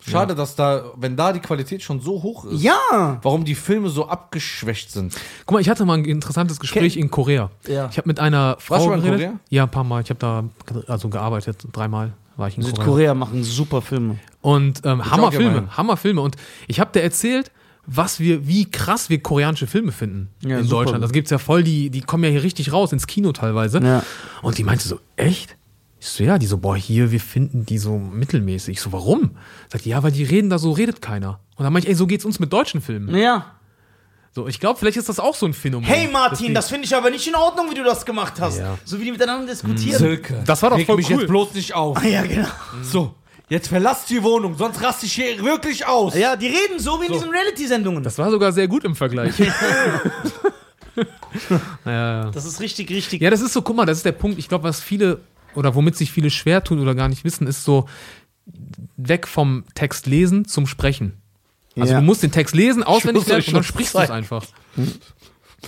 Schade, dass da, wenn da die Qualität schon so hoch ist, Ja. warum die Filme so abgeschwächt sind. Guck mal, ich hatte mal ein interessantes Gespräch in Korea. Ja. Ich habe mit einer Frau Warst du mal in geredet. Korea? Ja, ein paar Mal. Ich habe da also gearbeitet. Dreimal war ich in Korea. Südkorea machen super Filme. Und ähm, Hammerfilme. Hammerfilme. Und ich habe dir erzählt, was wir, wie krass wir koreanische Filme finden Ja, in super. Deutschland. Das gibt's ja voll, die, die kommen ja hier richtig raus ins Kino teilweise. Ja. Und die meinte so, echt? Ich so, ja, die so, boah, hier, wir finden die so mittelmäßig. Ich so, warum? Sagt die, ja, weil die reden da so, redet keiner. Und dann meinte ich, ey, so geht's uns mit deutschen Filmen. Ja. So, ich glaube, vielleicht ist das auch so ein Phänomen. Hey Martin, das finde ich aber nicht in Ordnung, wie du das gemacht hast. Ja. So wie die miteinander diskutieren. Silke. Das war doch voll mich cool. jetzt bloß nicht auf. Ah, ja, genau. So, jetzt verlass die Wohnung, sonst raste ich hier wirklich aus. Ja, die reden so wie in diesen Reality-Sendungen. Das, Das war sogar sehr gut im Vergleich. [LAUGHS] ja, ja. ist richtig, richtig. Ja, das ist so, guck mal, das ist der Punkt. Ich glaube, was viele oder womit sich viele schwer tun oder gar nicht wissen, ist so weg vom Text lesen zum Sprechen. Also Ja. du musst den Text lesen, auswendig lernen und dann sprichst du es einfach. [LAUGHS]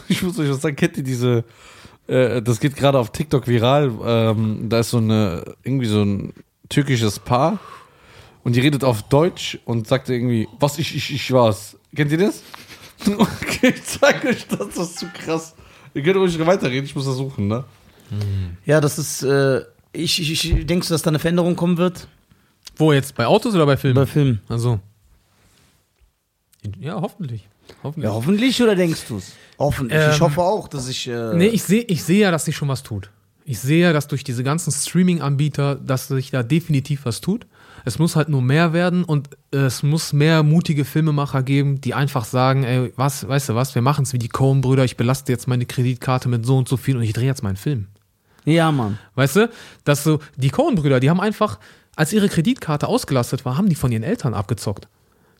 Ich muss euch was sagen, kennt ihr diese, äh, das geht gerade auf TikTok viral, ähm, da ist so eine, irgendwie so ein türkisches Paar und die redet auf Deutsch und sagt irgendwie, was ich, ich, ich war's. Kennt ihr das? [LAUGHS] Okay, ich zeig euch das, das ist zu krass. Ihr könnt ruhig weiterreden, ich muss das suchen, ne? Ja, das ist. Äh, ich, ich, ich, denkst du, dass da eine Veränderung kommen wird? Wo jetzt? Bei Autos oder bei Filmen? Bei Filmen. Also. Ja, hoffentlich. hoffentlich. Ja, hoffentlich oder denkst du es? Hoffentlich. ich Ähm, hoffe auch, dass ich. Äh, Nee, ich sehe ich seh ja, dass sich schon was tut. Ich sehe ja, dass durch diese ganzen Streaming-Anbieter, dass sich da definitiv was tut. Es muss halt nur mehr werden und äh, es muss mehr mutige Filmemacher geben, die einfach sagen, ey, was, weißt du was, wir machen es wie die Coen-Brüder, ich belaste jetzt meine Kreditkarte mit so und so viel und ich drehe jetzt meinen Film. Ja, Mann. Weißt du, dass so, die Coen-Brüder, die haben einfach, als ihre Kreditkarte ausgelastet war, haben die von ihren Eltern abgezockt.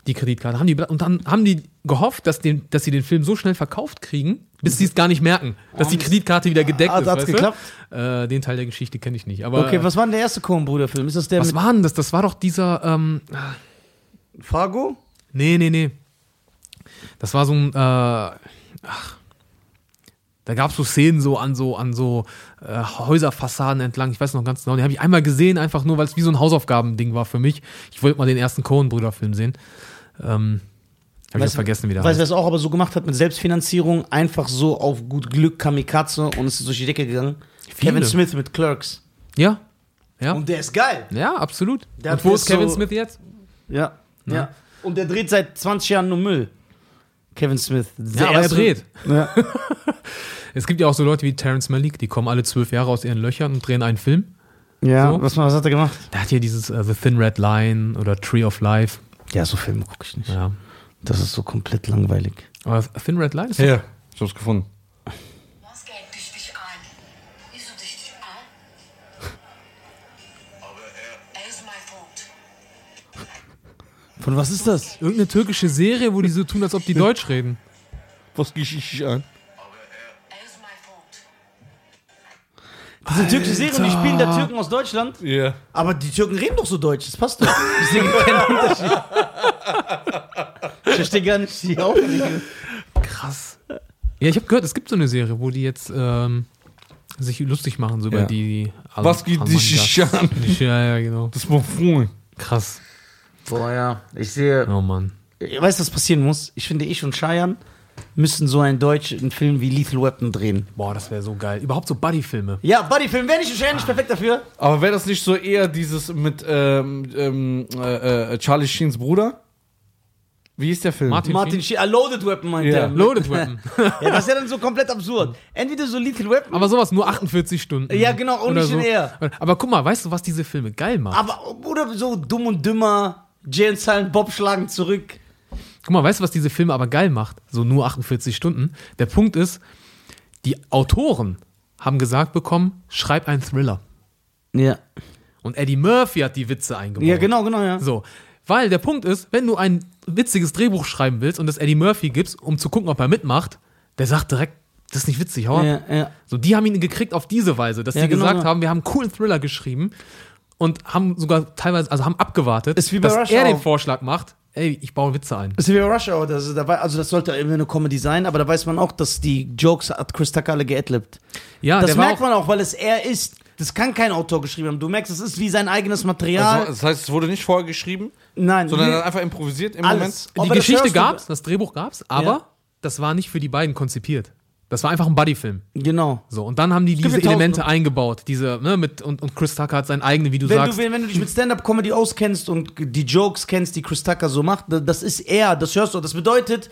Die Kreditkarte. Haben die, und dann haben die gehofft, dass, den, dass sie den Film so schnell verkauft kriegen, bis sie es gar nicht merken, dass die Kreditkarte wieder gedeckt Ah, ist. hat's geklappt? Äh, den Teil der Geschichte kenne ich nicht. Aber Okay, was war denn der erste Coen-Bruder-Film? Ist das der was war denn das? Das war doch dieser, ähm, Fargo? nee, nee, nee. Das war so ein, äh, ach, da gab es so Szenen so an so, an so äh, Häuserfassaden entlang. Ich weiß noch ganz genau. Den habe ich einmal gesehen, einfach nur, weil es wie so ein Hausaufgabending war für mich. Ich wollte mal den ersten Coen-Brüder-Film sehen. Ähm, habe ich Weißt jetzt vergessen, wie der Weißt du, wer heißt. es auch aber so gemacht hat mit Selbstfinanzierung? Einfach so auf gut Glück Kamikaze und es ist durch die Decke gegangen. Viele. Kevin Smith mit Clerks. Ja, ja. Und der ist geil. ja, absolut. Der Und wo ist Kevin so- Smith jetzt? Ja. Ja. Und der dreht seit 20 Jahren nur Müll. Kevin Smith. Der Ja, aber er dreht. Ja. [LAUGHS] Es gibt ja auch so Leute wie Terrence Malick, die kommen alle zwölf Jahre aus ihren Löchern und drehen einen Film. ja. So. Was, was hat er gemacht? Der hat hier dieses äh, The Thin Red Line oder Tree of Life. Ja, so Filme gucke ich nicht. Ja. Das ist so komplett langweilig. Aber Thin Red Line ist Ja, ich hab's gefunden. Von was ist das? irgendeine türkische Serie, wo die so tun, als ob die Deutsch reden. Was gehe ich an? Er. Das ist eine türkische Serie und die spielen da Türken aus Deutschland. Ja. Aber die Türken reden doch so Deutsch, das passt doch. [LAUGHS] Ich sehe keinen Unterschied. Ich verstehe gar nicht die Aufregung. Krass. Ja, ich habe gehört, es gibt so eine Serie, wo die jetzt ähm, sich lustig machen so über Ja. die. Al- Was geht dich an? Ja, ja, genau. Das war Freund. Krass. Boah, ja. Ich sehe. Oh Mann. Weißt du, was passieren muss? Ich finde, ich und Cheyenne müssen so einen deutschen Film wie Lethal Weapon drehen. Boah, das wäre so geil. Überhaupt so Buddy-Filme. Ja, Buddy-Film, wäre nicht Cheyenne nicht perfekt dafür? Aber wäre das nicht so eher dieses mit ähm, ähm, äh, äh, Charlie Sheens Bruder? Wie ist der Film? Martin, Martin Sheen? Sheen, ah, Loaded Weapon meint Ja. er. Loaded [LAUGHS] Weapon. Ja, das ist ja dann so komplett absurd. Entweder so Lethal Weapon, Aber sowas nur 48 Stunden. Ja, genau, und nicht in eher. Aber guck mal, weißt du, was diese Filme geil macht? aber oder so dumm und dümmer, Jay und Silent Bob schlagen zurück. Guck mal, weißt du, was diese Filme aber geil macht? So nur 48 Stunden. Der Punkt ist, die Autoren haben gesagt bekommen, schreib einen Thriller. Ja. Und Eddie Murphy hat die Witze eingebaut. Ja, genau, genau, ja. So. Weil der Punkt ist, wenn du ein witziges Drehbuch schreiben willst und das Eddie Murphy gibst, um zu gucken, ob er mitmacht, der sagt direkt, das ist nicht witzig, hau ab. Ja, ja. So, die haben ihn gekriegt auf diese Weise, dass Ja, sie genau, gesagt ja. haben, wir haben einen coolen Thriller geschrieben und haben sogar teilweise, also haben abgewartet, Ist wie bei dass Rush er den Hour. Vorschlag macht, ey, ich baue Witze ein. Das ist wie bei Rush Hour, das, ist dabei, also das sollte irgendwie eine Comedy sein, aber da weiß man auch, dass die Jokes hat Chris Tucker alle geadlibt. Ja, Das der war merkt auch, man auch, weil es er ist. Das kann kein Autor geschrieben haben. Du merkst, es ist wie sein eigenes Material. Also, das heißt, es wurde nicht vorher geschrieben, Nein, sondern nee, dann einfach improvisiert im alles. die Aber das Geschichte du- gab's, das Drehbuch gab's, aber Ja. das war nicht für die beiden konzipiert. Das war einfach ein Buddy-Film. Genau. So, und dann haben die diese Elemente eingebaut. Diese, ne, mit, und, und Chris Tucker hat seinen eigenen, wie du Wenn sagst. du, wenn, wenn du dich mit Stand-Up-Comedy auskennst und die Jokes kennst, die Chris Tucker so macht, da- das ist er, das hörst du. Das bedeutet,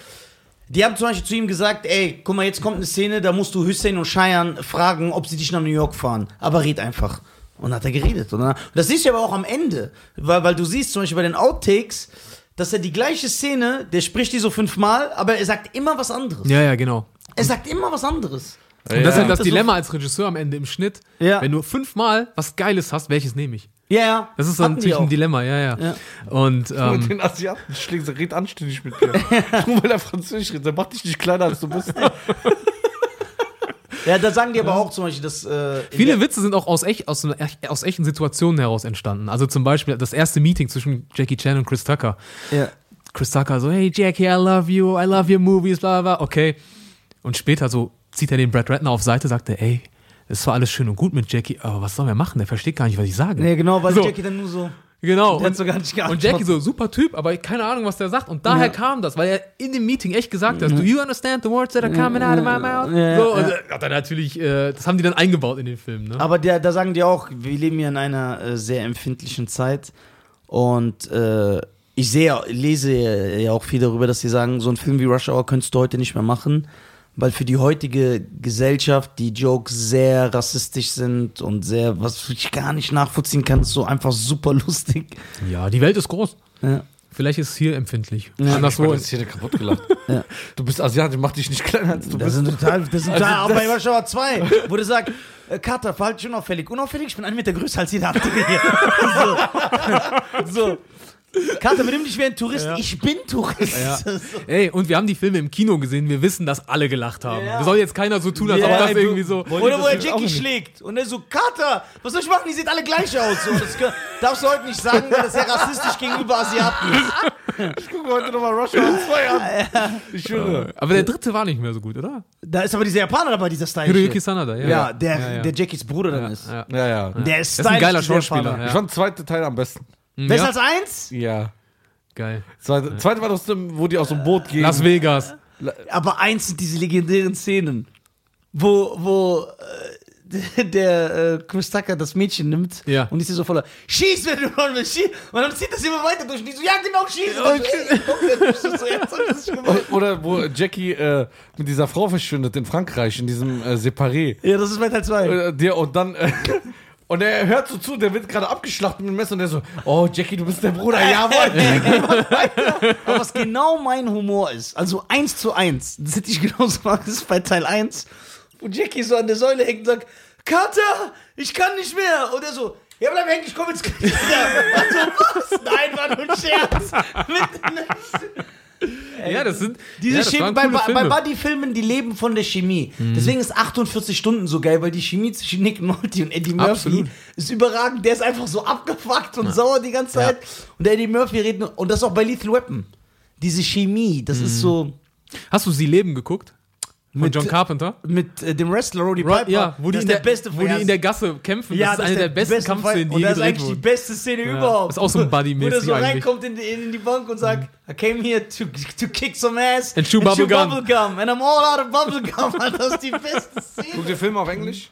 die haben zum Beispiel zu ihm gesagt, ey, guck mal, jetzt kommt eine Szene, da musst du Hussein und Cheyenne fragen, ob sie dich nach New York fahren. Aber red einfach. Und dann hat er geredet. Und dann, das siehst du aber auch am Ende. Weil, weil du siehst zum Beispiel bei den Outtakes, dass er die gleiche Szene, der spricht die so fünfmal, aber er sagt immer was anderes. ja, ja, genau. Er sagt immer was anderes. Und das ist halt das Dilemma als Regisseur am Ende im Schnitt. Ja. Wenn du fünfmal was Geiles hast, welches nehme ich? Ja, ja. Das ist so natürlich ein. Dilemma, ja, ja. Ja. Und Mit ähm, den Asiaten schlägt, er red anständig mit dir. [LAUGHS] Nur weil er Französisch redet, der macht dich nicht kleiner als du bist. Ja, da sagen die aber auch zum Beispiel, dass. Äh, viele Witze sind auch aus, echt, aus, aus echten Situationen heraus entstanden. Also zum Beispiel das erste Meeting zwischen Jackie Chan und Chris Tucker. Ja. Chris Tucker so, hey Jackie, I love you, I love your movies, bla bla, bla. okay. Und später so zieht er den Brad Ratner auf Seite, sagt er, ey, es war alles schön und gut mit Jackie, aber was soll er machen? Der versteht gar nicht, was ich sage. Nee, genau, weil So. Jackie dann nur so. Genau. Und, so gar nicht und. Jackie so, super Typ, aber keine Ahnung, was der sagt. Und daher Ja. kam das, weil er in dem Meeting echt gesagt hat, do you understand the words that are coming out of my mouth? Ja, so, und ja. hat er natürlich, äh, das haben die dann eingebaut in den Film, ne? Aber der, da sagen die auch, wir leben ja in einer äh, sehr empfindlichen Zeit und äh, ich sehe, lese ja auch viel darüber, dass sie sagen, so ein Film wie Rush Hour könntest du heute nicht mehr machen, weil für die heutige Gesellschaft die Jokes sehr rassistisch sind und sehr, was ich gar nicht nachvollziehen kann, ist so einfach super lustig. Ja, die Welt ist groß. Ja. Vielleicht ist es hier empfindlich. Ich Anderswo ist hier kaputt gelacht. [LAUGHS] Ja. Du bist Asiatisch, mach dich nicht kleiner als du Das bist. sind total, das sind total, Also auch bei Rush Hour 2, wo du sagst, äh, Kater, verhalte dich unauffällig. Unauffällig, ich bin ein Meter größer als jeder andere hier. [LAUGHS] so. so. Kater, benimm dich wie ein Tourist. Ich bin Tourist. Ja. [LAUGHS] Ey, und wir haben die Filme im Kino gesehen, wir wissen, dass alle gelacht haben. Ja. Das soll jetzt keiner so tun, als ob Ja, das irgendwie so. Oder wo er Jackie schlägt. Und er so, Kater, was soll ich machen? Die sehen alle gleich aus. So, das kann- darfst du heute nicht sagen, weil das sehr rassistisch gegenüber Asiaten ist. Ich gucke heute nochmal Rush Hour 2 an. Ich schwöre. Aber der dritte war nicht mehr so gut, oder? Da ist aber dieser Japaner dabei, dieser Style. Hiroyuki Sanada, ja. Ja, der, Ja, ja. der Jackies Bruder dann ist. Ja. Ja, ja. Der ist, ist ein geiler Schauspieler. Ich fand den zweiten Teil am besten. Besser als eins? Ja. Geil. Zweite, zweite war das, wo die aus dem Boot gehen. Las Vegas. Aber eins sind diese legendären Szenen, wo, wo äh, [LAUGHS] der äh, Chris Tucker das Mädchen nimmt Ja. und ist so voller Schieß, wenn du wollen willst, schieß. Und dann zieht das immer weiter durch. Und die so, ja genau, schieß. Und ich so, ey, okay, [LAUGHS] so, jetzt hab ich das gemacht. Oder wo Jackie äh, mit dieser Frau verschwindet in Frankreich, in diesem äh, Separé. Ja, das ist bei Teil 2. Äh, und dann. Und er hört so zu, der wird gerade abgeschlachtet mit dem Messer und der so: Oh, Jackie, du bist der Bruder. Jawohl. [LAUGHS] Aber was genau mein Humor ist, also eins zu eins, das hätte ich genauso gemacht, das ist bei Teil 1, wo Jackie so an der Säule hängt und sagt, Kater, ich kann nicht mehr. Und er so, ja, bleib hängen, ich komme jetzt gleich wieder. [LAUGHS] Also, was? Nein, war nur ein Scherz. Ja, das sind. Diese ja, das Chemie, bei, bei, bei Filme. Buddy-Filmen, die leben von der Chemie. Deswegen ist 48 Stunden so geil, weil die Chemie zwischen Nick Nolte und Eddie Murphy Absolut. ist überragend. Der ist einfach so abgefuckt und sauer die ganze Zeit. Und der Eddie Murphy redet und das auch bei Lethal Weapon. Diese Chemie, das ist so Hast du Sie leben geguckt? Von Mit- John Carpenter? mit äh, dem Wrestler Roddy Ro- Piper. ja, wo die, das in ist der, der beste wo die in der Gasse kämpfen. ja, das ist eine der, besten beste Kampfszenen, die Und das ist eigentlich die wurden. beste Szene überhaupt. ist auch so buddy-mäßig [LAUGHS] Wo der so reinkommt in, die- in die Bank und sagt, I came here to, to kick some ass And chew bubble gum." bubblegum. And I'm all out of bubblegum. [LAUGHS] Alter, das ist die beste Szene. Guck dir Filme auf Englisch?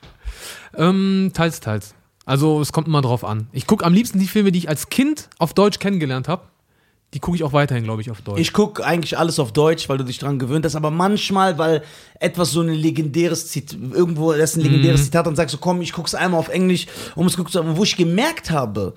Ähm, teils, teils. Also es kommt immer drauf an. Ich gucke am liebsten die Filme, die ich als Kind auf Deutsch kennengelernt habe. Die gucke ich auch weiterhin, glaube ich, auf Deutsch. Ich gucke eigentlich alles auf Deutsch, weil du dich dran gewöhnt hast, aber manchmal, weil etwas so ein legendäres Zitat, irgendwo, das ist ein legendäres Zitat, dann sagst du, komm, ich guck's einmal auf Englisch, um es gucken zu haben. Wo ich gemerkt habe,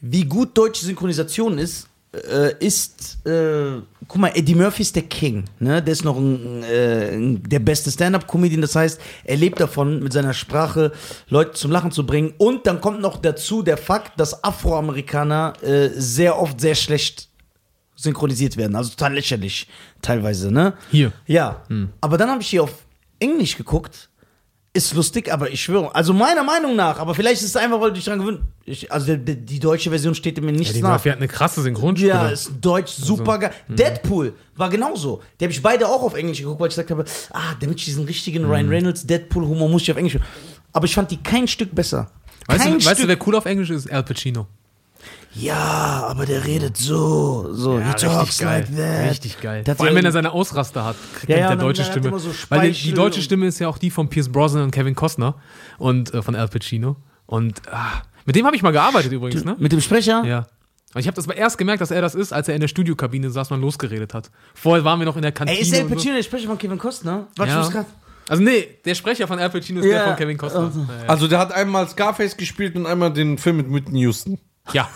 wie gut deutsche Synchronisation ist, äh, ist, äh, guck mal, Eddie Murphy ist der King, ne? Der ist noch ein, äh, der beste Stand-Up-Comedian, das heißt, er lebt davon, mit seiner Sprache Leute zum Lachen zu bringen. Und dann kommt noch dazu der Fakt, dass Afroamerikaner äh, sehr oft sehr schlecht synchronisiert werden, also total lächerlich teilweise, ne? Hier. Ja. Hm. Aber dann habe ich hier auf Englisch geguckt. Ist lustig, aber ich schwöre, also meiner Meinung nach, aber vielleicht ist es einfach, weil du dich dran gewöhnt. Ich, also der, die deutsche Version steht mir nichts Eddie nach. Murphy hat eine krasse Synchronstimme. Ja, ist Deutsch super geil. hm. Deadpool war genauso. Die habe ich beide auch auf Englisch geguckt, weil ich gesagt habe, ah, damit ich diesen richtigen Ryan Hm. Reynolds Deadpool-Humor muss ich auf Englisch. Aber ich fand die kein Stück besser. weißt, kein du, weißt du, Stück. wer cool auf Englisch ist? Al Pacino. Ja, aber der redet so, so, he talks like that. Richtig geil. Der Vor allem, wenn er seine Ausraster hat, kriegt Ja, ja, mit der und der hat Stimme. immer so Weil die, die deutsche und- Stimme ist ja auch die von Pierce Brosnan und Kevin Costner und äh, von Al Pacino. Und ah, mit dem habe ich mal gearbeitet übrigens, ne? Mit dem Sprecher? Ja. Aber ich habe das aber erst gemerkt, dass er das ist, als er in der Studiokabine saß und losgeredet hat. Vorher waren wir noch in der Kantine. Ey, ist Al und so. Pacino der Sprecher von Kevin Costner? Warte, ich Ja. muss grad. Also nee, der Sprecher von Al Pacino ist der Ja. von Kevin Costner. Also. Ja, ja. Also, der hat einmal Scarface gespielt und einmal den Film mit Whitney Houston. Ja.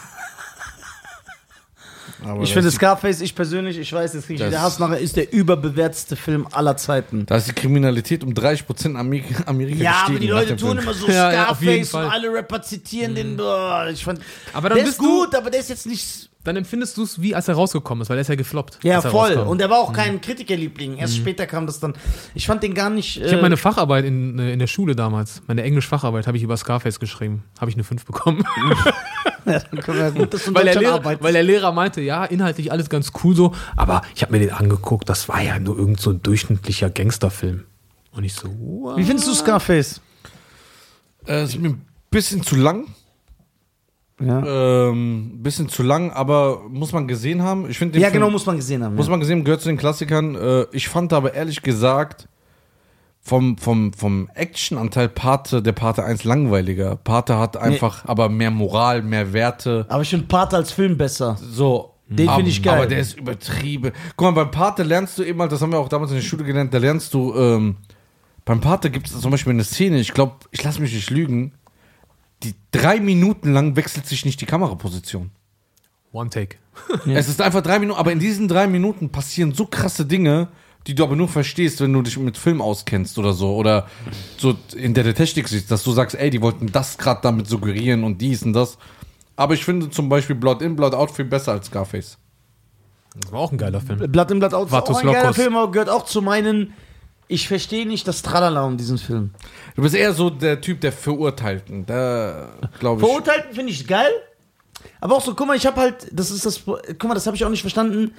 Aber Ich finde Scarface, ich persönlich, ich weiß, jetzt kriege ich Das- wieder Hass nachher, ist der überbewerteste Film aller Zeiten. Da ist die Kriminalität um 30% in Amerika, Amerika Ja, gestiegen. aber die Leute tun Film. immer so [LAUGHS] Ja, ja, auf jeden Scarface und Fall. alle Rapper zitieren den. Boah, ich fand, Aber dann der ist gut, aber der ist jetzt nicht. Dann empfindest du es, wie als er rausgekommen ist, weil er ist ja gefloppt. Ja, voll. rauskam. Und er war auch kein Kritikerliebling. Erst später kam das dann. Ich fand den gar nicht. ich habe meine Facharbeit in, äh, in der Schule damals, meine Englisch-Facharbeit, habe ich über Scarface geschrieben. Habe ich eine 5 bekommen. [LAUGHS] [LAUGHS] ja, dann können wir gut, dass du in weil, der Lehrer, weil der Lehrer meinte, ja, inhaltlich alles ganz cool so, aber ich habe mir den angeguckt, das war ja nur irgend so ein durchschnittlicher Gangsterfilm. Und ich so, wow. Wie findest du Scarface? Äh, ist mir ein bisschen zu lang. Ja, Ähm, bisschen zu lang, aber muss man gesehen haben. Ich finde den ja Film- genau, muss man gesehen haben. Muss ja. man gesehen, gehört zu den Klassikern. Äh, ich fand aber ehrlich gesagt vom, vom, vom Action-Anteil Pate, der Pate 1 langweiliger. Pate hat einfach aber mehr Moral, mehr Werte. Aber ich finde Part als Film besser. So, Den finde ich geil. Aber der ist übertrieben. Guck mal, beim Pate lernst du eben mal, das haben wir auch damals in der Schule gelernt, da lernst du, ähm, beim Pate gibt es zum Beispiel eine Szene, ich glaube, ich lasse mich nicht lügen, die drei Minuten lang wechselt sich nicht die Kameraposition. One Take. Es ist einfach drei Minuten, aber in diesen drei Minuten passieren so krasse Dinge, die du aber nur verstehst, wenn du dich mit Film auskennst oder so. Oder so in der Technik siehst, dass du sagst, ey, die wollten das gerade damit suggerieren und dies und das. Aber ich finde zum Beispiel Blood In, Blood Out viel besser als Scarface. Das war auch ein geiler Film. Blatt in Blatt out Vatus auch ein geiler. Film, aber gehört auch zu meinen. Ich verstehe nicht das Tralala um diesen Film. Du bist eher so der Typ der Verurteilten. Da glaube ich. Verurteilten finde ich geil. Aber auch so, guck mal, ich habe halt, das ist das, guck mal, das habe ich auch nicht verstanden.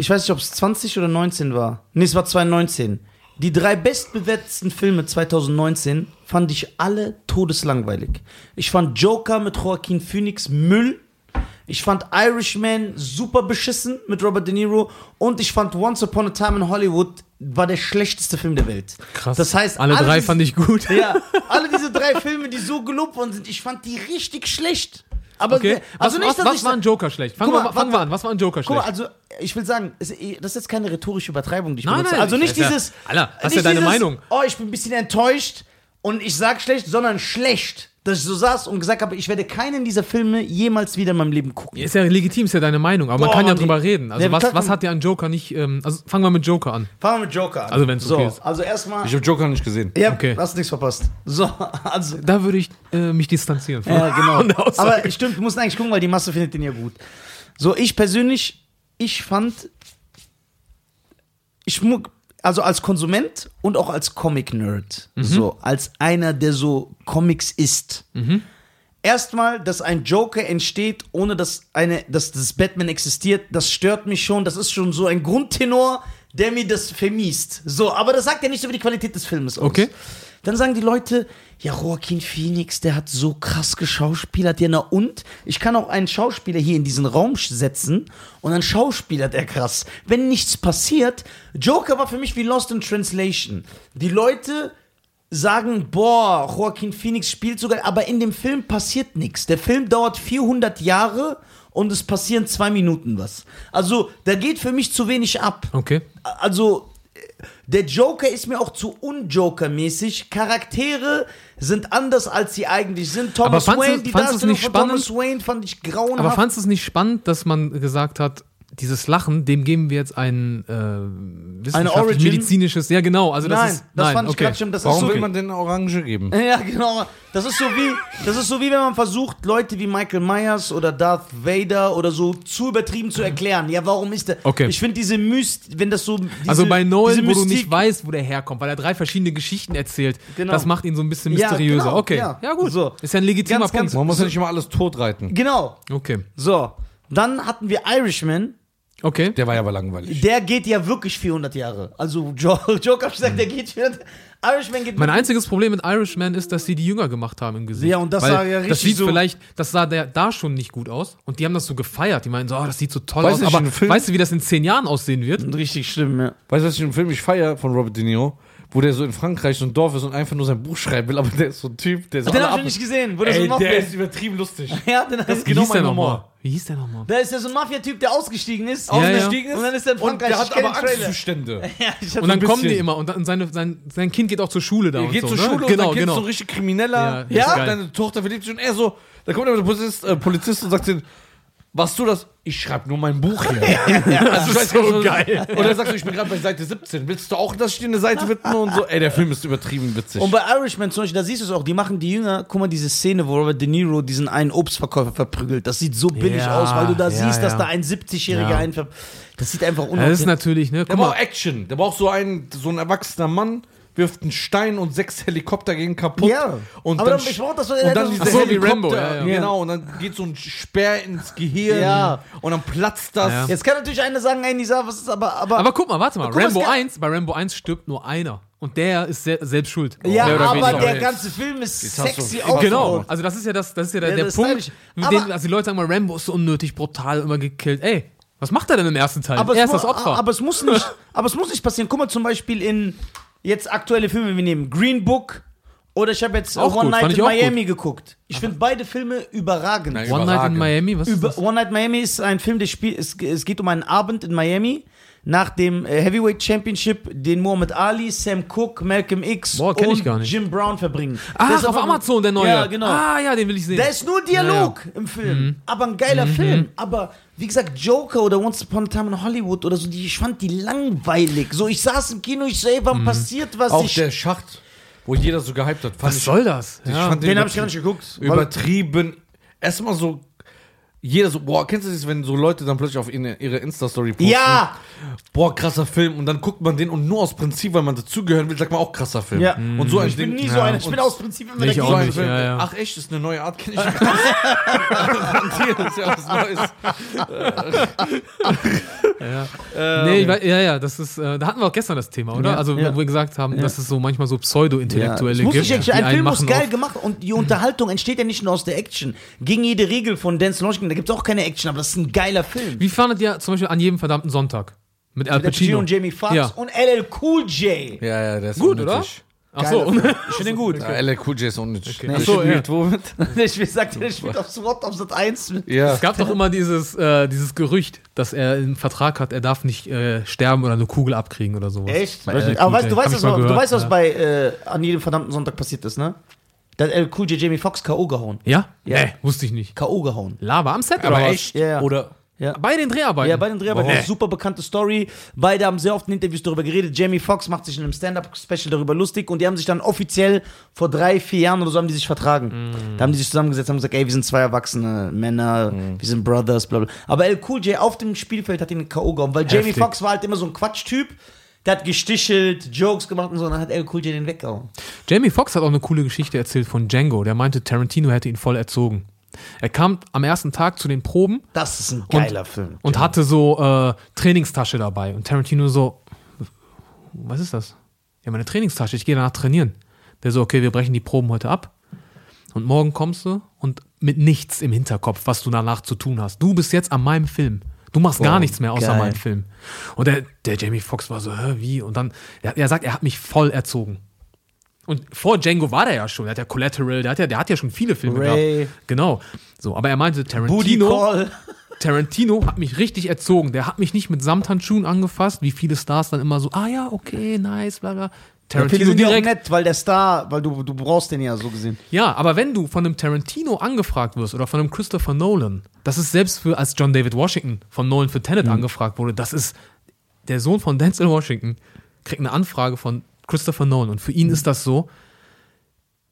Ich weiß nicht, ob es 20 oder 19 war. Nee, es war 2019. Die drei bestbewertetsten Filme 2019 fand ich alle todeslangweilig. Ich fand Joker mit Joaquin Phoenix Müll. Ich fand Irishman super beschissen mit Robert De Niro. Und ich fand Once Upon a Time in Hollywood war der schlechteste Film der Welt. Krass. Das heißt, alle drei diese- fand ich gut. ja, [LAUGHS] alle diese drei Filme, die so gelobt worden sind, ich fand die richtig schlecht. Aber Okay. also was, nicht, was, was ich war ein Joker schlecht? Fangen, wir, warte. an. Was war ein Joker Guck mal, schlecht? also ich will sagen, es- das ist jetzt keine rhetorische Übertreibung, die ich Nein, benutze. nein, also nicht ist ja- dieses. Alter, hast nicht ja deine dieses, Meinung. Oh, ich bin ein bisschen enttäuscht und ich sag schlecht, sondern schlecht. Dass ich so saß und gesagt habe, ich werde keinen dieser Filme jemals wieder in meinem Leben gucken. ist ja legitim, ist ja deine Meinung, aber man Boah, kann ja nee. drüber reden. Also was, was hat dir an Joker nicht, ähm, also fangen wir mit Joker an. Fangen wir mit Joker an. Also, wenn's so, okay ist. Also erstmal. Ich habe Joker nicht gesehen. Ja, Okay. hast nichts verpasst. So, [LAUGHS] also. Da würde ich äh, mich distanzieren. von- Ja, [LAUGHS] genau. Aber stimmt, wir mussten eigentlich gucken, weil die Masse findet den ja gut. So, ich persönlich, ich fand, ich also als Konsument und auch als Comic-Nerd, so, als einer, der so Comics isst. Erstmal, dass ein Joker entsteht, ohne dass, eine, dass das Batman existiert, das stört mich schon. Das ist schon so ein Grundtenor, der mir das vermiest. So, aber das sagt ja nicht so über die Qualität des Filmes aus. Okay. Dann sagen die Leute, ja, Joaquin Phoenix, der hat so krass geschauspielert. Ja, na und? Ich kann auch einen Schauspieler hier in diesen Raum setzen und dann schauspielert er krass. Wenn nichts passiert, Joker war für mich wie Lost in Translation. Die Leute sagen, boah, Joaquin Phoenix spielt sogar, aber in dem Film passiert nichts. Der Film dauert 400 Jahre und es passieren zwei Minuten was. Also, da geht für mich zu wenig ab. Okay. Also, der Joker ist mir auch zu unjoker-mäßig. Charaktere sind anders, als sie eigentlich sind. Thomas fandst du- Wayne, die fandst du es Darstellung nicht von spannend? Thomas Wayne fand ich grauenhaft. Aber fandest du es nicht spannend, dass man gesagt hat, dieses Lachen, dem geben wir jetzt ein äh, wissenschaftlich Origin? medizinisches, ja genau, also das nein, ist das nein, fand ich okay. gerade schon. Das Warum ist so, will man den Orange geben? [LAUGHS] Ja, genau. Das ist so wie, das ist so wie wenn man versucht, Leute wie Michael Myers oder Darth Vader oder so zu übertrieben zu erklären. Ja, warum ist der? Okay. Ich finde diese Myst, wenn das so. Diese, Also bei Nolan, diese wo du nicht weißt, wo der herkommt, weil er drei verschiedene Geschichten erzählt, Genau. das macht ihn so ein bisschen Ja, mysteriöser. genau, okay, ja. ja, gut, So. ist ja ein legitimer Ganz, ganz- Punkt. Man muss ja nicht immer alles totreiten. Genau. Okay, So. Dann hatten wir Irishman. Okay. Der war ja aber langweilig. Der geht ja wirklich 400 Jahre. Also Jo- [LAUGHS] Joker hab ich gesagt, der geht 400 Irishman geht Mein einziges Problem mit Irishman ist, dass sie die jünger gemacht haben im Gesicht. Ja, und das Weil sah ja Das richtig sieht so- vielleicht, das sah der da schon nicht gut aus. Und die haben das so gefeiert. Die meinen so, oh, das sieht so toll Weißt aus. Aber weißt du, wie das in zehn Jahren aussehen wird? Richtig schlimm, ja. Weißt du, was ich im Film ich feier von Robert De Niro? Wo der so in Frankreich so ein Dorf ist und einfach nur sein Buch schreiben will, aber der ist so ein Typ, der so Den hab ich noch nicht gesehen. Wo der so ein Mafia der ist übertrieben lustig. [LAUGHS] Ja, den Das ist Wie genau hieß der mein nochmal? Humor. Wie hieß der nochmal? Da ist ja so ein Mafia-Typ, der ausgestiegen ist. Ja, ja. Ausgestiegen ist Und dann ist er in und Frankreich. der Ich hat aber den. Angstzustände. [LAUGHS] Ja, Und dann kommen die immer und, und seine, sein, sein Kind geht auch zur Schule da Er und geht so. zur ne? Schule genau, und dann genau. so ein richtig Krimineller. Ja, ja? Deine Tochter verliebt sich und er so, da kommt immer der Polizist, äh, Polizist und sagt zu ihm, warst du das? Ich schreibe nur mein Buch hier. [LAUGHS] also, ist so geil. Und er sagt so, ich bin gerade bei Seite 17. Willst du auch, dass ich dir eine Seite widme und so? Ey, der Film ist übertrieben witzig. Und bei Irishman zum Beispiel, da siehst du es auch, die machen die Jünger, guck mal, diese Szene, wo Robert De Niro diesen einen Obstverkäufer verprügelt, das sieht so billig Ja, aus, weil du da ja, siehst, dass ja. da ein 70-Jähriger Ja. einen ver Das sieht einfach Ja, das ist natürlich, ne? der Guck mal, braucht Action. Der braucht so einen, so ein erwachsener Mann, wirft einen Stein und sechs Helikopter gehen kaputt. Ja. Und Aber dann, dann- ich brauch das so- und dann diese so, wie Helikopter, Rambo, ja, ja. genau, und dann geht so ein Speer ins Gehirn Ja. und dann platzt das. Ja. Jetzt kann natürlich einer sagen, ey, Nisa, was ist aber. Aber, aber guck mal, warte mal. Guck Rambo es kann- 1, bei Rambo 1 stirbt nur einer. Und der ist se selbst schuld. ja, aber weniger. der ganze Film ist Jetzt sexy Genau. Genau, also das ist ja das, das ist ja der, Ja, der Punkt, dem, also die Leute sagen mal, Rambo ist so unnötig, brutal, immer gekillt. Ey, was macht er denn im ersten Teil? Aber er es ist das Opfer. Aber es muss nicht, aber es muss nicht passieren. Guck mal zum Beispiel in jetzt aktuelle Filme, wir nehmen Green Book Oder ich habe jetzt äh, Auch One gut, Night in Miami geguckt. Ich finde beide Filme überragend. Nein, One Night in Überragend. Miami, was ist Über, das? One Night Miami ist ein Film, der spielt, es, es geht um einen Abend in Miami nach dem äh, Heavyweight Championship, den Muhammad Ali, Sam Cooke, Malcolm X Boah, und. Jim Brown verbringen. Ah, Der ist auf Amazon, der neue. Ja, genau. Ah, ja, den will ich sehen. Da ist nur Dialog im Film. Aber ein geiler Mhm. Film. Aber wie gesagt, Joker oder Once Upon a Time in Hollywood oder so, die, ich fand die langweilig. So, ich saß im Kino, ich so, ey, Mhm. wann passiert was? Auch ich, der Schacht, wo jeder so gehypt hat, fand was ich, soll das? Ja. fand den habe ich gar nicht geguckt. übertrieben. Erstmal so, jeder so, boah, kennst du das, wenn so Leute dann plötzlich auf ihre, ihre Insta-Story posten? Ja! Boah, krasser Film. Und dann guckt man den und nur aus Prinzip, weil man dazugehören will, sagt man auch krasser Film. Ja. Und so ein Ich bin Ding. nie so Ja. einer. Ich bin aus Prinzip immer ich So auch dagegen. ein nicht, Film. ja, ja. Ach echt, ist eine neue Art, kenn ich nicht. Garantiert, ist ja was Neues. Ja. nee, ich weiß, ja, ja, das ist, äh, da hatten wir auch gestern das Thema, oder? Ja, also, ja. wo wir gesagt haben, dass es so manchmal so Ja. Pseudo-Intellektuelle muss gibt. die ein Film muss geil gemacht und die Unterhaltung entsteht ja nicht nur aus der Action. Gegen jede Regel von Denzel Da gibt es auch keine Action, aber das ist ein geiler Film. Wie fandet ihr zum Beispiel an jedem verdammten Sonntag? Mit Al Pacino und Jamie Foxx Ja. und LL Cool J. Ja, ja, der ist Gut, unnötig. Ach so. Geiler Film. Ich finde den gut. Ja, LL Cool J ist unnötig. Der Ach so, spielt ja. womit? Ich will sagen, der spielt auf SWAT auf Sat 1 mit. Ja. Es gab doch immer dieses, äh, dieses Gerücht, dass er einen Vertrag hat, er darf nicht äh, sterben oder eine Kugel abkriegen oder sowas. Echt? Bei LL Aber Cool weißt, du weißt, was, du weißt, was ja. bei äh, an jedem verdammten Sonntag passiert ist, ne? Da hat LL Cool J Jamie Foxx K.O. gehauen. Ja? Ja. Nee, wusste ich nicht. K.O. gehauen. Lava am Set Aber oder was? echt? Ja, ja. Oder Ja. Bei den Dreharbeiten? Ja, bei den Dreharbeiten. Boah. Super bekannte Story. Beide haben sehr oft in Interviews darüber geredet. Jamie Foxx macht sich in einem Stand-Up-Special darüber lustig und die haben sich dann offiziell vor drei, vier Jahren oder so haben die sich vertragen. Mm. Da haben die sich zusammengesetzt und haben gesagt, ey, wir sind zwei erwachsene Männer, Mm. wir sind Brothers, bla bla. Aber El Cool J auf dem Spielfeld hat ihn K.O. gehauen, weil Jamie Heftig. Foxx war halt immer so ein Quatschtyp. Der hat gestichelt, Jokes gemacht und so, und dann hat El Cool J den weggehauen. Jamie Foxx hat auch eine coole Geschichte erzählt von Django. Der meinte, Tarantino hätte ihn voll erzogen. Er kam am ersten Tag zu den Proben Das ist ein geiler Film. und hatte so äh, Trainingstasche dabei. Und Tarantino so, was ist das? Ja, meine Trainingstasche, ich gehe danach trainieren. Der so, okay, wir brechen die Proben heute ab. Und morgen kommst du und mit nichts im Hinterkopf, was du danach zu tun hast. Du bist jetzt an meinem Film. Du machst gar Boah, nichts mehr außer geil. meinem Film. Und der, der Jamie Foxx war so, hä, wie? Und dann, er, er sagt, er hat mich voll erzogen. Und vor Django war der ja schon. Der hat ja Collateral, der hat ja, der hat ja schon viele Filme Ray. gehabt. Genau. So, aber er meinte, Tarantino. [LAUGHS] Tarantino hat mich richtig erzogen. Der hat mich nicht mit Samthandschuhen angefasst, wie viele Stars dann immer so, ah ja, okay, nice, bla bla. Ja, Tarantino ja auch direkt. nett, weil der Star, weil du, du brauchst den ja so gesehen. Ja, aber wenn du von einem Tarantino angefragt wirst oder von einem Christopher Nolan, das ist selbst für, als John David Washington von Nolan für Mhm. Tenet angefragt wurde, das ist der Sohn von Denzel Washington, kriegt eine Anfrage von Christopher Nolan und für ihn ist das so,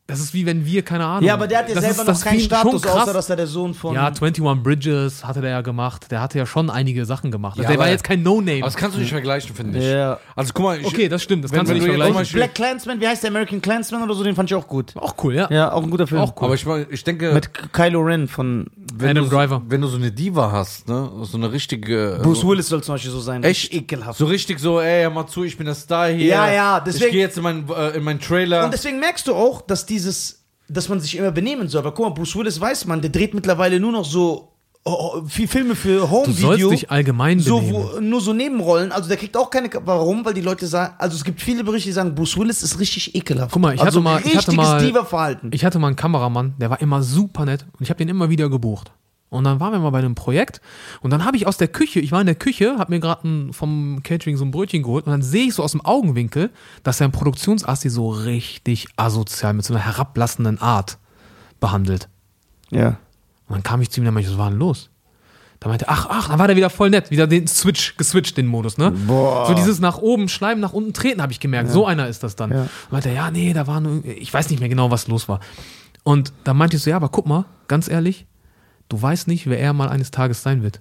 das ist wie wenn wir, keine Ahnung. Ja, aber der hat ja das selber ist- noch das keinen Status, krass. außer dass er der Sohn von. Ja, 21 Bridges hatte der ja gemacht. Der hatte ja schon einige Sachen gemacht. Ja, der war jetzt kein No-Name. Aber das kannst du nicht vergleichen, finde ich. Ja. Also guck mal, ich, Okay, das stimmt. Das Wenn- kannst du wenn nicht du jetzt vergleichen. Beispiel- Black Clansman, wie heißt der American Clansman oder so, den fand ich auch gut. Auch cool, ja. Ja, auch ein guter Film. Auch cool. aber ich, mein, ich denke, Mit Kylo Ren von wenn Adam du, Driver. wenn du so eine Diva hast, ne, so eine richtige. Bruce so, Willis soll zum Beispiel so sein. Echt? ekelhaft. So richtig so, ey, hör mal zu, ich bin der Star hier. Ja, ja, Ich deswegen- gehe jetzt in meinen äh, in meinen Trailer. Und deswegen merkst du auch, dass dieses, dass man sich immer benehmen soll. Aber guck mal, Bruce Willis weiß man, der dreht mittlerweile nur noch so oh, viel Filme für Du Home-Video. sollst dich allgemein so, benehmen. wo, nur so Nebenrollen. Also der kriegt auch keine. Warum? Weil die Leute sagen, also es gibt viele Berichte, die sagen, Bruce Willis ist richtig ekelhaft. Guck mal, ich also hatte mal, ich hatte mal, ich hatte mal einen Kameramann, der war immer super nett und ich habe den immer wieder gebucht. Und dann waren wir mal bei einem Projekt und dann habe ich aus der Küche, ich war in der Küche, habe mir gerade vom Catering so ein Brötchen geholt und dann sehe ich so aus dem Augenwinkel, dass er ein Produktionsasti so richtig asozial mit so einer herablassenden Art behandelt. Ja. Und dann kam ich zu ihm und meinte, was war denn los? Da meinte er, ach, ach, dann war der wieder voll nett, wieder den Switch, geswitcht, den Modus, ne? Boah. So dieses nach oben schleimen, nach unten treten, habe ich gemerkt. So einer ist das dann. Ja. Und meinte er, ja, nee, da war nur, ich weiß nicht mehr genau, was los war. Und dann meinte ich so, ja, aber guck mal, ganz ehrlich, du weißt nicht, wer er mal eines Tages sein wird.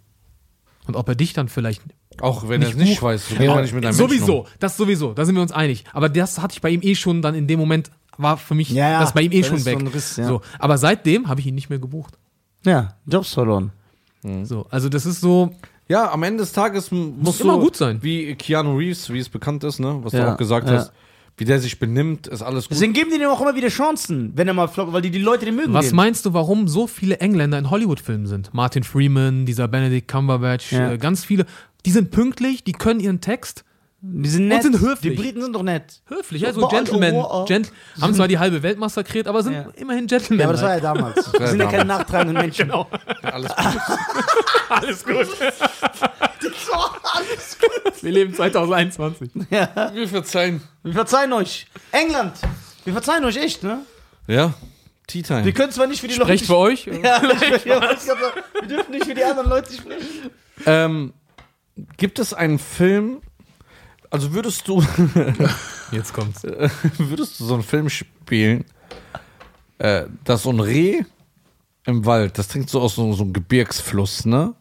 Und ob er dich dann vielleicht auch wenn er es nicht weiß, so geht man nicht mit einem Sowieso, um. das sowieso, da sind wir uns einig. Aber das hatte ich bei ihm eh schon dann in dem Moment, war für mich Ja, ja, das bei ihm eh schon so weg. ein Riss, ja. so, aber seitdem habe ich ihn nicht mehr gebucht. Ja, Jobs verloren. So, also das ist so, Ja, am Ende des Tages m- muss immer so, gut sein. Wie Keanu Reeves, wie es bekannt ist, ne, was Ja, du auch gesagt ja. hast, wie der sich benimmt, ist alles gut. Deswegen geben die dem auch immer wieder Chancen, wenn er mal floppt, weil die, die Leute den mögen. Was den. meinst du, warum so viele Engländer in Hollywood-Filmen sind? Martin Freeman, dieser Benedict Cumberbatch, Ja. äh, ganz viele. Die sind pünktlich, die können ihren Text. Die sind nett. sind höflich. Die Briten sind doch nett. Höflich, ja, so Boah, Gentlemen. oh, oh. Gent haben zwar die halbe Welt massakriert, aber sind Ja. immerhin Gentlemen. Ja, aber das war halt. ja damals. Wir sind ja keine nachtragenden Menschen. genau. Alles gut. [LAUGHS] Alles gut. Alles gut. Wir leben 2021. Wir verzeihen. Wir verzeihen euch. England. Wir verzeihen euch echt, ne? Ja, Tea Time. Wir können zwar nicht für die Sprecht für euch. [LAUGHS] Ja, ich, ja, ich glaub, wir dürfen nicht für die anderen Leute sprechen. Ähm, gibt es einen Film, also würdest du, [LAUGHS] Jetzt kommt's. [LAUGHS] würdest du so einen Film spielen, äh, dass so ein Reh im Wald, das trinkt so aus so, so einem Gebirgsfluss, ne?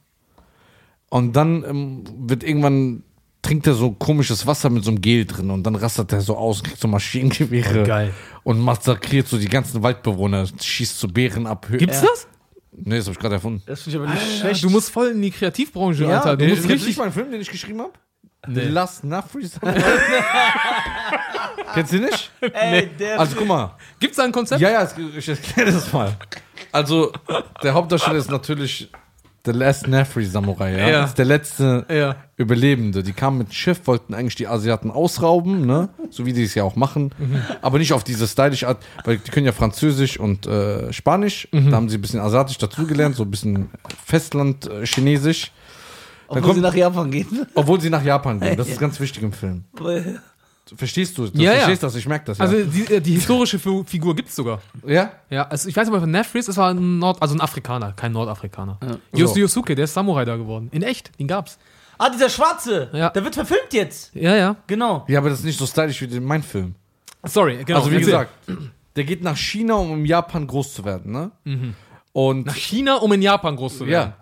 Und dann ähm, wird irgendwann, trinkt er so komisches Wasser mit so einem Gel drin und dann rastet er so aus, kriegt so Maschinengewehre Oh, geil. und massakriert so die ganzen Waldbewohner, schießt so Bären ab. Gibt's Ja. das? Nee, das hab ich gerade erfunden. Das finde ich aber nicht schlecht. Du musst voll in die Kreativbranche, Ja, Alter. Du Nee, musst das ist nicht richtig. mal ein Film, den ich geschrieben habe? Nee. The Last Nafri [LAUGHS] Kennst du nicht? Ey, der Also guck mal. Gibt's da ein Konzept? Ja, ja, ich erkläre das mal. Also, der Hauptdarsteller ist natürlich The Last Nafri Samurai, ja? Ja. Das ist der letzte Ja. Überlebende. Die kamen mit Schiff, wollten eigentlich die Asiaten ausrauben, ne? So wie die es ja auch machen. Aber nicht auf diese stylische Art, weil die können ja Französisch und äh, Spanisch. Da haben sie ein bisschen Asiatisch dazugelernt, so ein bisschen Festland äh. Obwohl kommt- sie nach Japan gehen. Obwohl sie nach Japan gehen. Das [LAUGHS] ist ganz wichtig im Film. Verstehst du? Du Ja, ja. verstehst das, ich merke das. Ja. Also die, äh, die historische Fi- Figur gibt's sogar. ja? Ja, also ich weiß aber von Nefris, es war ein Nord, also ein Afrikaner, kein Nordafrikaner. So. So. Yosuke, der ist Samurai da geworden. In echt, den gab's. Ah, dieser Schwarze. Ja. Der wird verfilmt jetzt. Ja, ja. Genau. Ja, aber das ist nicht so stylisch wie mein Film. Sorry, genau. also wie erzähl. gesagt, der geht nach China, um in Japan groß zu werden, ne? Und Nach China, um in Japan groß zu werden. ja,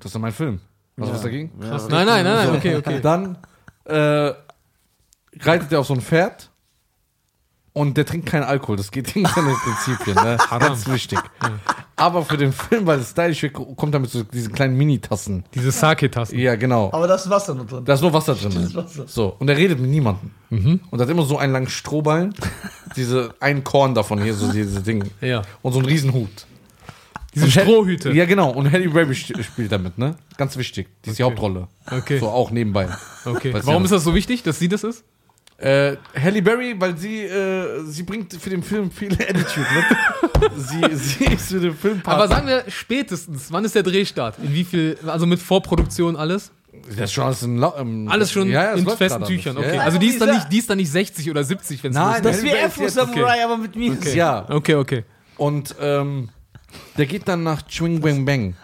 das ist mein Film. Was ja. was dagegen? Krass. Nein, nein, nein, nein, okay, okay. Dann äh, reitet er auf so ein Pferd und der trinkt keinen Alkohol. Das geht [LAUGHS] gegen seine Prinzipien. Ne? Ganz wichtig. Aber für den Film, weil es stylisch wird, kommt er mit so diesen kleinen Mini-Tassen. Diese Sake-Tassen. Ja, genau. Aber da ist Wasser noch drin. Da ist nur Wasser drin. ist Wasser. So, und er redet mit niemandem. Und hat immer so einen langen Strohballen, [LAUGHS] diese ein Korn davon hier, so diese Dinge. Ja. Und so einen Riesenhut. Diese Und Strohhüte. Ja, genau. Und Halle Berry spielt damit, ne? Ganz wichtig. Die ist die Hauptrolle. Okay. So auch nebenbei. Okay. Weißt du Warum ja. ist das so wichtig, dass sie das ist? Äh, Halle Berry, weil sie, äh, sie bringt für den Film viel [LAUGHS] Attitude mit. sie, sie ist für den Film Aber sagen wir spätestens, wann ist der Drehstart? In wie viel, also mit Vorproduktion alles? Das ist schon alles, in, Lau- im, Alles schon ja, ja, in festen Tüchern, okay. Ja, ja. Also die ist, dann nicht, die ist dann nicht 60 oder 70, wenn es Nein, Das ist wie Afro Samurai, aber mit mir. Ja. Okay, okay. Und ähm, der geht dann nach Chwing Bang Bang.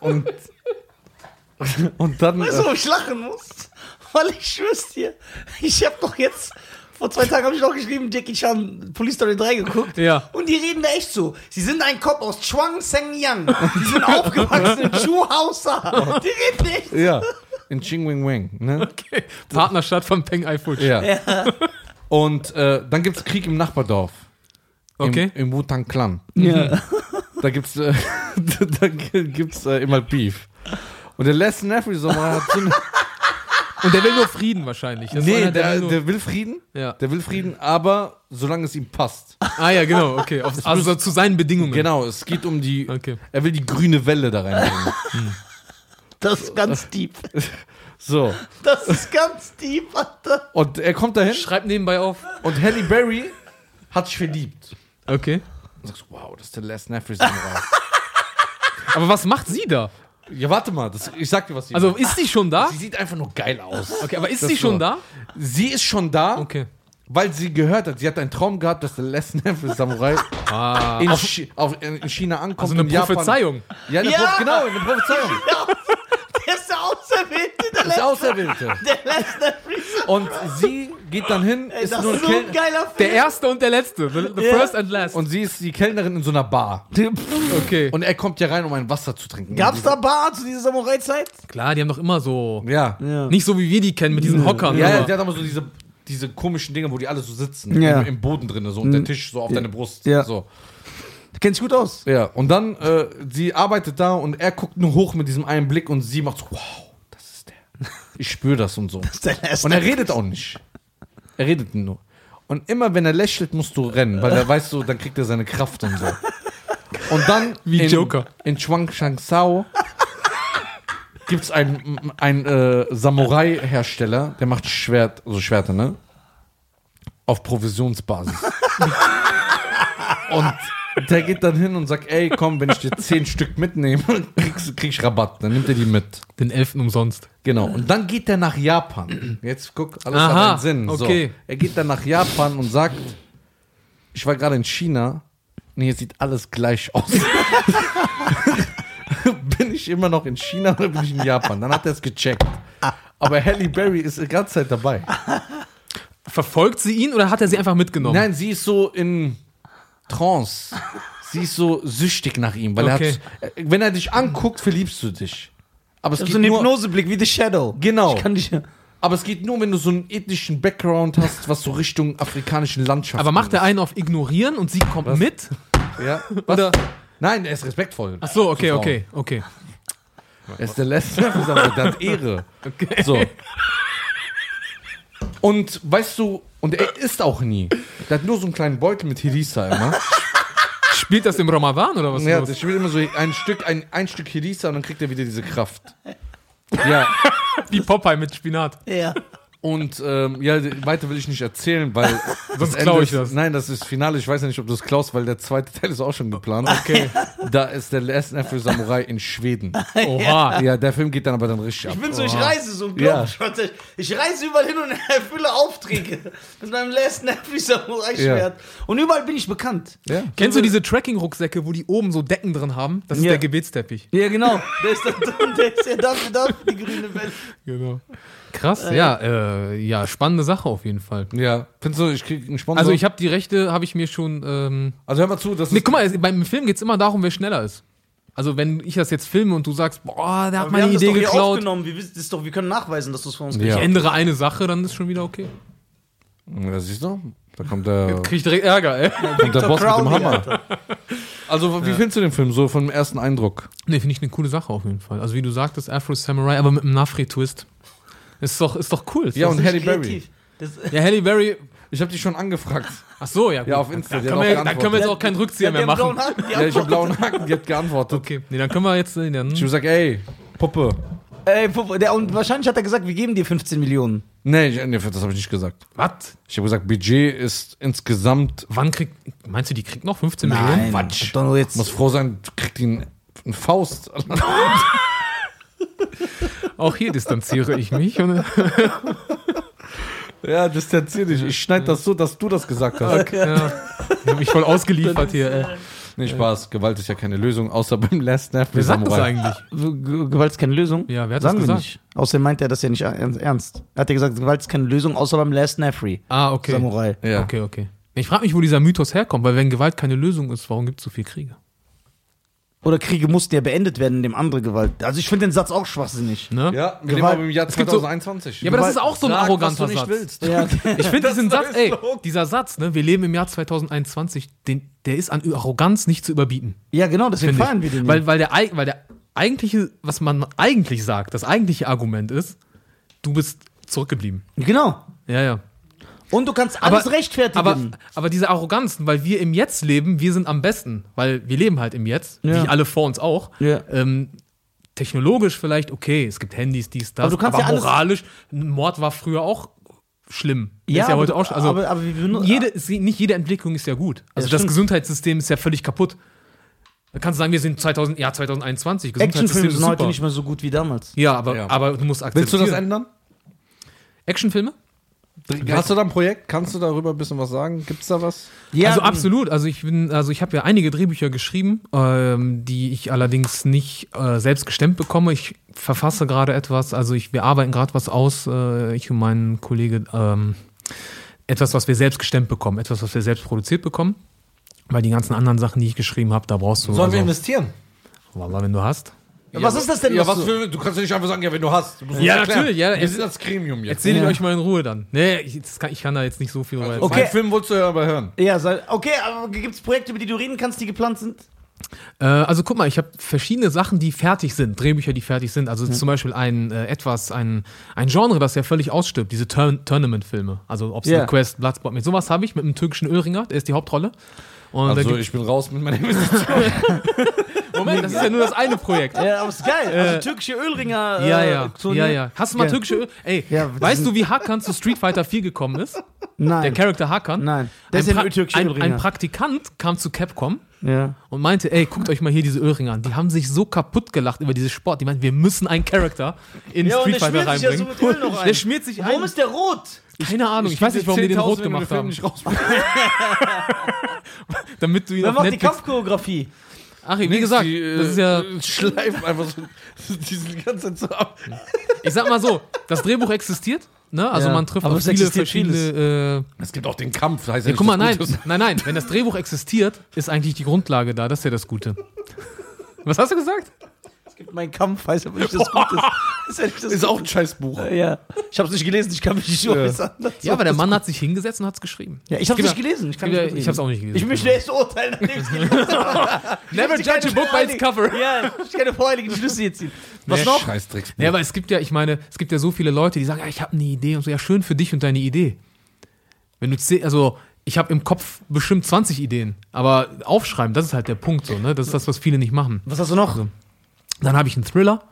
und, und dann. Weißt du, warum ich lachen muss? Weil ich schwör's dir, ich hab doch jetzt, vor zwei Tagen habe ich noch geschrieben, Jackie Chan, Police Story 3 geguckt. Ja. Und die reden da echt so. Sie sind ein Kopf aus Chuang Seng Yang. Die sind aufgewachsen in Chuhausa. Die reden echt. äh, ja, in Ching Wing Wang. Ne? okay. Partnerstadt von Peng Ai Fuch. Ja. Und äh, dann gibt's Krieg im Nachbardorf. Okay. Im, im Wu-Tang Clan. Ja. Da gibt's, äh, [LAUGHS] da gibt's äh, immer Beef. Und der Les Neffrey Sommer hat so eine, [LAUGHS] Und der will nur Frieden wahrscheinlich. Das Nee, einer, der, will nur- der will Frieden. Ja. Der will Frieden, aber solange es ihm passt. Ah ja, genau, okay. Auf, also so zu seinen Bedingungen. Genau, es geht um die. Okay. Er will die grüne Welle da reinbringen. Das ist ganz deep. [LAUGHS] So. Das ist ganz deep, Alter. Und er kommt dahin Schreib nebenbei auf. und Halle Berry hat sich verliebt. Okay. Und sagst, wow, das ist der Les Neffrey Samurai. Aber was macht sie da? ja, warte mal, das, ich sag dir, was sie Also macht. ist sie schon da? Sie sieht einfach nur geil aus. Okay, aber ist Das sie schon so. da? Sie ist schon da, Okay. weil sie gehört hat, sie hat einen Traum gehabt, dass der Les Neffrey Samurai Ah. in, Chi auf, in China ankommt. Also eine in Japan- Prophezeiung. Ja, eine Ja. Prof genau, eine Prophezeiung. Der ist der Auserwählte, der letzte. letzte. Und sie geht dann hin, Ey, ist das nur ist so ein geiler Film. Der erste und der letzte. The, the Ja. first and last. und sie ist die Kellnerin in so einer Bar. [LAUGHS] okay. Und er kommt ja rein, um ein Wasser zu trinken. Gab's da Bar zu dieser Samurai-Zeit? Klar, die haben doch immer so. Ja. Ja. Nicht so wie wir die kennen mit diesen Hockern. Ja, ja, der hat aber so diese, diese komischen Dinge, wo die alle so sitzen. Ja. Im, Im Boden drin, so und der Tisch so auf deine Brust. Ja. So. Du kennst dich gut aus. Ja. Und dann, äh, sie arbeitet da und er guckt nur hoch mit diesem einen Blick und sie macht so, wow. Ich spüre das und so. Letzte. Und er redet auch nicht. Er redet nur. Und immer wenn er lächelt, musst du rennen, weil er weiß so, dann kriegt er seine Kraft und so. Und dann Wie in, Joker. in Chuang Shang Sao gibt es einen, einen äh, Samurai-Hersteller, der macht Schwert, also Schwerter, ne? Auf Provisionsbasis. und der geht dann hin und sagt, ey, komm, wenn ich dir zehn Stück mitnehme, kriegst, krieg ich Rabatt. Dann nimmt er die mit. Den elften umsonst. Genau. Und dann geht er nach Japan. Jetzt guck, alles Aha, hat einen Sinn. So. okay. Er geht dann nach Japan und sagt, ich war gerade in China. Nee, hier sieht alles gleich aus. [LAUGHS] bin ich immer noch in China oder bin ich in Japan? Dann hat er es gecheckt. Aber Halle Berry ist die ganze Zeit dabei. Verfolgt sie ihn oder hat er sie einfach mitgenommen? Nein, sie ist so in Trance. Sie ist so süchtig nach ihm, weil Okay. er hat, wenn er dich anguckt, verliebst du dich. Aber es Das ist geht so ein nur, Hypnoseblick wie The Shadow. Genau. Ich kann dich. Aber es geht nur, wenn du so einen ethnischen Background hast, was so Richtung afrikanischen Landschaft Aber macht er einen auf ignorieren und sie kommt mit? Ja. [LAUGHS] Was? Oder? Nein, er ist respektvoll. Ach so, okay, Frauen. okay, okay. Er ist der Letzte, [LAUGHS] der hat Ehre. So. Und weißt du, und er isst auch nie. Der hat nur so einen kleinen Beutel mit Hirisa immer. Spielt das im Ramadan oder was? Ja, los? der spielt immer so ein Stück, ein, ein Stück Hirisa und dann kriegt er wieder diese Kraft. Ja, Wie Popeye mit Spinat. Ja. Und ähm, ja, weiter will ich nicht erzählen, weil. [LAUGHS] Sonst das klau Ende ich ist- das. Nein, das ist Finale. Ich weiß ja nicht, ob du es klaust, weil der zweite Teil ist auch schon geplant. Okay. Da ist der Last für Samurai in Schweden. [LAUGHS] Oha. Ja, der Film geht dann aber dann richtig ab. Ich bin so, ich reise so, Ja. glaub ich. Ich reise überall hin und erfülle [LAUGHS] Aufträge mit meinem Last Nephew Samurai-Schwert. Und überall bin ich bekannt. Ja. Kennst du diese Tracking-Rucksäcke, wo die oben so Decken drin haben? Das ist Ja. der Gebetsteppich. Ja, genau. Der ist da drin, der ist ja dafür da, für die grüne Welt. Genau. Krass, ja, äh, ja, spannende Sache auf jeden Fall. Ja. Findest du, ich krieg einen Sponsor? Also ich habe die Rechte, habe ich mir schon. Ähm, Also hör mal zu, das nee, ist. guck mal, es- beim Film geht es immer darum, wer schneller ist. Also wenn ich das jetzt filme und du sagst, boah, der hat meine haben das Idee geklaut, aufgenommen. Wir, wissen, das ist doch, wir können nachweisen, dass du es von uns Ja. ich ändere eine Sache, dann ist schon wieder okay. Ja, siehst du? Da kommt der, Krieg ich direkt Ärger, ey. kommt der Boss mit dem Crowley, Hammer. Alter. Also, wie findest du den Film so vom ersten Eindruck? Nee, finde ich eine coole Sache auf jeden Fall. Also wie du sagtest, Afro Samurai, aber mit einem Nafri-Twist. Ist doch, ist doch cool. Ist Ja, und Halle Berry. Ja, Halle Berry. Ich habe dich schon angefragt. Ach so, ja. Gut. Ja, auf Insta. Dann die wir, dann können wir jetzt auch keinen Rückzieher Ja, mehr die machen. Haken, die Ja, ich habe blauen Haken, die hat geantwortet. Okay, nee, dann können wir jetzt. äh, Dann, Ich habe gesagt, ey, Puppe. Ey, Puppe, der, und wahrscheinlich hat er gesagt, wir geben dir 15 Millionen. Nee, ich, nee das habe ich nicht gesagt. was? Ich habe gesagt, Budget ist insgesamt. Wann kriegt. Meinst du, die kriegt noch 15 Millionen? Quatsch. Doch nur jetzt. Muss froh sein, du kriegst ihn eine Faust. [LAUGHS] [LAUGHS] Auch hier distanziere ich mich. [LAUGHS] Ja, distanzier dich. Ich schneide das so, dass du das gesagt hast. ja. Ich hab mich voll ausgeliefert hier, ey. Nee, Spaß. Gewalt ist ja keine Lösung, außer beim Last Snap. Wer sagt das eigentlich? G- Gewalt ist keine Lösung? Ja, wer hat Sagen das gesagt? nicht. Außerdem meint er das ja nicht ern- ernst. Er hat ja gesagt, Gewalt ist keine Lösung, außer beim Last Nafri. Ah, okay. Samurai. Ja. Okay, okay. Ich frage mich, wo dieser Mythos herkommt, weil wenn Gewalt keine Lösung ist, warum gibt es so viel Kriege? Oder Kriege mussten ja beendet werden, indem andere Gewalt. Also ich finde den Satz auch schwachsinnig. Ne? Ja, wir leben aber im Jahr Es gibt so- 2021. Ja, aber das ist auch so ein Sag, arroganter was du nicht Satz. willst. Ja. [LAUGHS] Ich finde diesen Satz, ey, dieser Satz, ne, wir leben im Jahr 2021, den, der ist an Arroganz nicht zu überbieten. ja, genau, deswegen Finde feiern wir ich. den. Weil, weil, der, weil der eigentliche, was man eigentlich sagt, das eigentliche Argument ist, du bist zurückgeblieben. genau. Ja, ja. Und du kannst alles Aber- rechtfertigen. Aber, aber diese Arroganzen, weil wir im Jetzt leben, wir sind am besten, weil wir leben halt im Jetzt, Ja. wie alle vor uns auch. Ja. Ähm, technologisch vielleicht okay, es gibt Handys, dies, das, Aber du kannst aber ja alles- moralisch, Mord war früher auch schlimm. Ja, ist ja aber heute du- auch, sch- also aber- aber wir benut- jede, nicht jede Entwicklung ist ja gut. Also Ja, das stimmt. Gesundheitssystem ist ja völlig kaputt. Da kannst du sagen, wir sind 2000, ja, 2021, Actionfilme ist sind heute nicht mehr so gut wie damals. Ja, aber, Ja. aber du musst akzeptieren. Willst du das ändern? Actionfilme? Hast du da ein Projekt? Kannst du darüber ein bisschen was sagen? Gibt's da was? Ja, also absolut. Also ich bin, also ich habe ja einige Drehbücher geschrieben, ähm, die ich allerdings nicht äh, selbst gestemmt bekomme. Ich verfasse gerade etwas, also ich, wir arbeiten gerade was aus, äh, ich und mein Kollege, ähm, etwas, was wir selbst gestemmt bekommen, etwas, was wir selbst produziert bekommen. Weil die ganzen anderen Sachen, die ich geschrieben habe, da brauchst du. Sollen wir also, investieren? Wallah, wenn du hast. Was ist das denn? Ja, was für, du kannst ja nicht einfach sagen, ja, wenn du hast. Du Ja, erklären. natürlich, ja. Wir sind das Gremium jetzt. Erzähle ich Ja. euch mal in Ruhe dann. Nee, ich, kann, ich kann da jetzt nicht so viel okay. Okay. Mein Film wolltest du ja aber hören. Ja, sei- okay, aber gibt es Projekte, über die du reden kannst, die geplant sind? Äh, also guck mal, ich habe verschiedene Sachen, die fertig sind, Drehbücher, die fertig sind. Also zum Beispiel ein äh, etwas, ein, ein Genre, das ja völlig ausstirbt, diese Turn Tournament-Filme. Also ob es Ja. eine Quest, Bloodsport, mit sowas habe ich mit einem türkischen Ölringer, der ist die Hauptrolle. Und Also ich bin raus mit meiner Investition. [LAUGHS] Moment, das ist ja nur das eine Projekt. Ja, aber ist geil. Also türkische Ölringer. Ja, äh, ja, Turnier. ja, ja. Hast du mal türkische Öl? Ey, Ja, weißt du, wie Hakan zu Street Fighter 4 gekommen ist? Nein. Der Charakter Hakan? Nein. Der Ein, ist ja pra ein Ölringer. ein Praktikant kam zu Capcom ja. und meinte, ey, guckt euch mal hier diese Ölringe an. Die haben sich so kaputt gelacht über dieses Sport. Die meinten, wir müssen einen Charakter in Ja, Street Fighter sich ja so reinbringen. mit Öl noch [LAUGHS] ein. Der schmiert sich Warum ein. ist der rot? Keine Ahnung, ich, weiß nicht, warum die den rot gemacht haben. Nicht rausbringen. [LAUGHS] Damit du ihn Wer macht die. Kampfchoreografie? Ach, wie gesagt, Die, äh, das ist ja... [LAUGHS] Schleifen einfach so diesen ganze Zeit so ab. [LAUGHS] Ich sag mal so, das Drehbuch existiert, ne? Also Ja, man trifft aber auf es viele verschiedene... Äh, Es gibt auch den Kampf, heißt ja, ja, guck mal, nein, nein, nein, wenn das Drehbuch existiert, ist eigentlich die Grundlage da, das ist ja das Gute. Was hast du gesagt? Mein Kampf heißt aber nicht das Gute. ist [LAUGHS] ja nicht das Ist auch ein Scheißbuch. Ja. Ich hab's nicht gelesen, ich kann mich nicht äußern. Das Ja, war aber der Mann hat sich hingesetzt und hat's geschrieben. Ja, ich hab's Es nicht gibt gelesen. Ich, kann es gibt ja- ich hab's auch nicht gelesen. Ich möchte erst urteilen, nachdem [LAUGHS] ich es gelesen habe. Never judge a book by its cover. Ja, ich kann keine vorheiligen Schlüsse jetzt ziehen. Was Nee, noch? Ja, aber es gibt ja, ich meine, es gibt ja so viele Leute, die sagen, ja, ich habe eine Idee und so, ja, schön für dich und deine Idee. Wenn du, zeh- also, ich habe im Kopf bestimmt 20 Ideen, aber aufschreiben, das ist halt der Punkt so, ne? Das ist das, was viele nicht machen. Was hast du noch? Dann habe ich einen Thriller,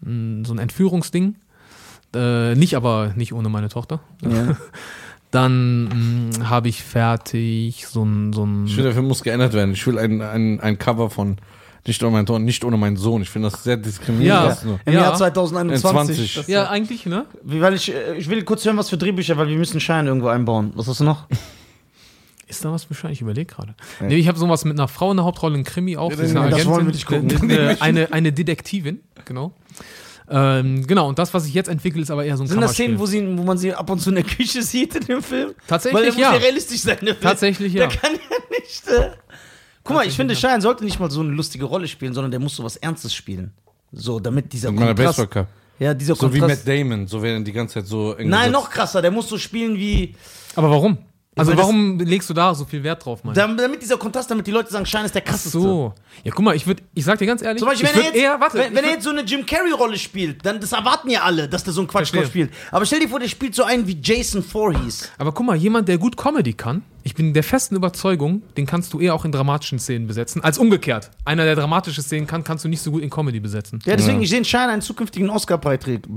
so ein Entführungsding. Äh, nicht aber nicht ohne meine Tochter. Ja. [LAUGHS] Dann mh, habe ich fertig so ein, so ein Ich finde, der Film muss geändert werden. Ich will ein, ein, ein Cover von Nicht ohne meinen Sohn, nicht ohne meinen Sohn. Ich finde das sehr diskriminierend. Ja. Im Ja. Jahr 2021. 20. Das- Ja, eigentlich, ne? Wie, weil ich, äh, ich will kurz hören, was für Drehbücher, weil wir müssen Schein irgendwo einbauen. Was hast du noch? [LAUGHS] Ist da was bescheuert? Ich überlege gerade. Nee, ich habe sowas mit einer Frau in der Hauptrolle, ein Krimi auch. Ja, nee, eine das Agentin, wollen wir nicht gucken. Eine, [LAUGHS] eine, eine Detektivin, genau. Ähm, genau, und das, was ich jetzt entwickle, ist aber eher so ein Sind das. Szenen, wo, sie, wo man sie ab und zu in der Küche [LAUGHS] sieht in dem Film? Tatsächlich, Weil der ja. muss ja realistisch sein, der Film. Tatsächlich, ja. Der kann ja nicht. Äh Guck mal, ich finde, Schein sollte nicht mal so eine lustige Rolle spielen, sondern der muss so was Ernstes spielen. So, damit dieser meiner Kontrast. Baseballcap. Ja, dieser So wie Kontrast. Matt Damon, so werden die ganze Zeit so Nein, so- noch krasser. Der muss so spielen wie. Aber warum? Also weil das- warum legst du da so viel Wert drauf, Mann? Damit, dieser Kontrast, damit die Leute sagen, Schein ist der Ach krasseste. so. Ja, guck mal, ich würde, ich sag dir ganz ehrlich, Zum Beispiel, ich wenn er, jetzt, eher, warte, wenn, wenn er jetzt so eine Jim Carrey-Rolle spielt, dann das erwarten ja alle, dass der so einen Quatsch spielt. Aber stell dir vor, der spielt so einen wie Jason Voorhees. Aber guck mal, jemand, der gut Comedy kann, ich bin der festen Überzeugung, den kannst du eher auch in dramatischen Szenen besetzen, als umgekehrt. Einer, der dramatische Szenen kann, kannst du nicht so gut in Comedy besetzen. Ja, deswegen, ich sehe in Schein einen zukünftigen Oscar-Preisträger.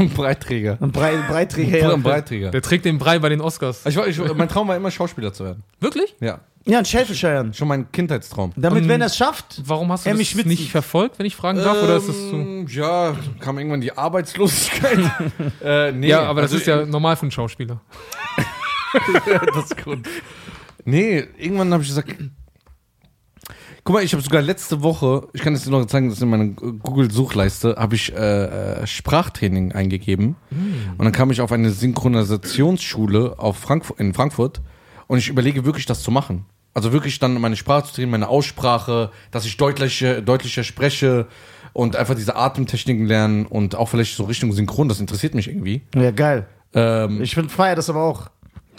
Ein [LAUGHS] Breitträger. Ein Brei Breitträger. Oder Ja. ein Breitträger. Der trägt den Brei bei den Oscars. Ich, ich, mein Traum war immer, Schauspieler zu werden. Wirklich? Ja. ja, ein Schäfelscheiern. Schon mein Kindheitstraum. Damit, Und- wenn er es schafft, Warum hast du das nicht verfolgt, wenn ich fragen darf? oder ist das so? Ähm, Ja, kam irgendwann die Arbeitslosigkeit. [LAUGHS] äh, nee, Ja, aber das also ist ja normal für einen Schauspieler. [LAUGHS] [LAUGHS] das ist gut. Nee, irgendwann habe ich gesagt. Guck mal, ich habe sogar letzte Woche, ich kann das dir noch zeigen, das ist in meiner Google-Suchleiste, habe ich äh, äh, Sprachtraining eingegeben. Und dann kam ich auf eine Synchronisationsschule auf Frankfurt, in Frankfurt und ich überlege wirklich, das zu machen. Also wirklich dann meine Sprache zu trainieren, meine Aussprache, dass ich deutlicher, deutlicher spreche und einfach diese Atemtechniken lernen und auch vielleicht so Richtung Synchron, das interessiert mich irgendwie. ja, geil. Ähm, Ich finde, feier das aber auch.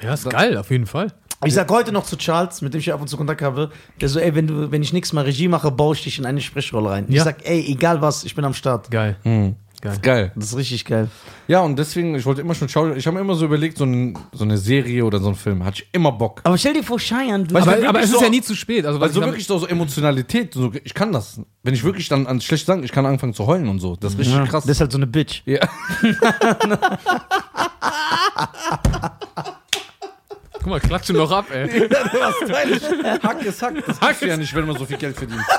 Ja, ist geil, auf jeden Fall. Ich sag heute noch zu Charles, mit dem ich ab und zu Kontakt habe, der so, ey, wenn du, wenn ich nichts mal Regie mache, baue ich dich in eine Sprechrolle rein. Ich Ja. sag, ey, egal was, ich bin am Start. Geil. hm, Geil. geil. Das ist richtig geil. Ja, und deswegen, ich wollte immer schon schauen, ich habe mir immer so überlegt, so, ein, so eine Serie oder so ein Film, hatte ich immer Bock. Aber stell dir vor, Cheyenne, du Aber, aber es ist so- ja nie zu spät. Also, Also ich wirklich so, so Emotionalität, so, ich kann das. Wenn ich wirklich dann an schlecht sagen, ich kann anfangen zu heulen und so. Das ist richtig ja, krass. das ist halt so eine Bitch. ja. [LAUGHS] [LAUGHS] Guck mal, klatschen noch ab, ey. [LAUGHS] Hack ist Hack. Das du ja nicht, wenn man so viel Geld verdient. [LAUGHS]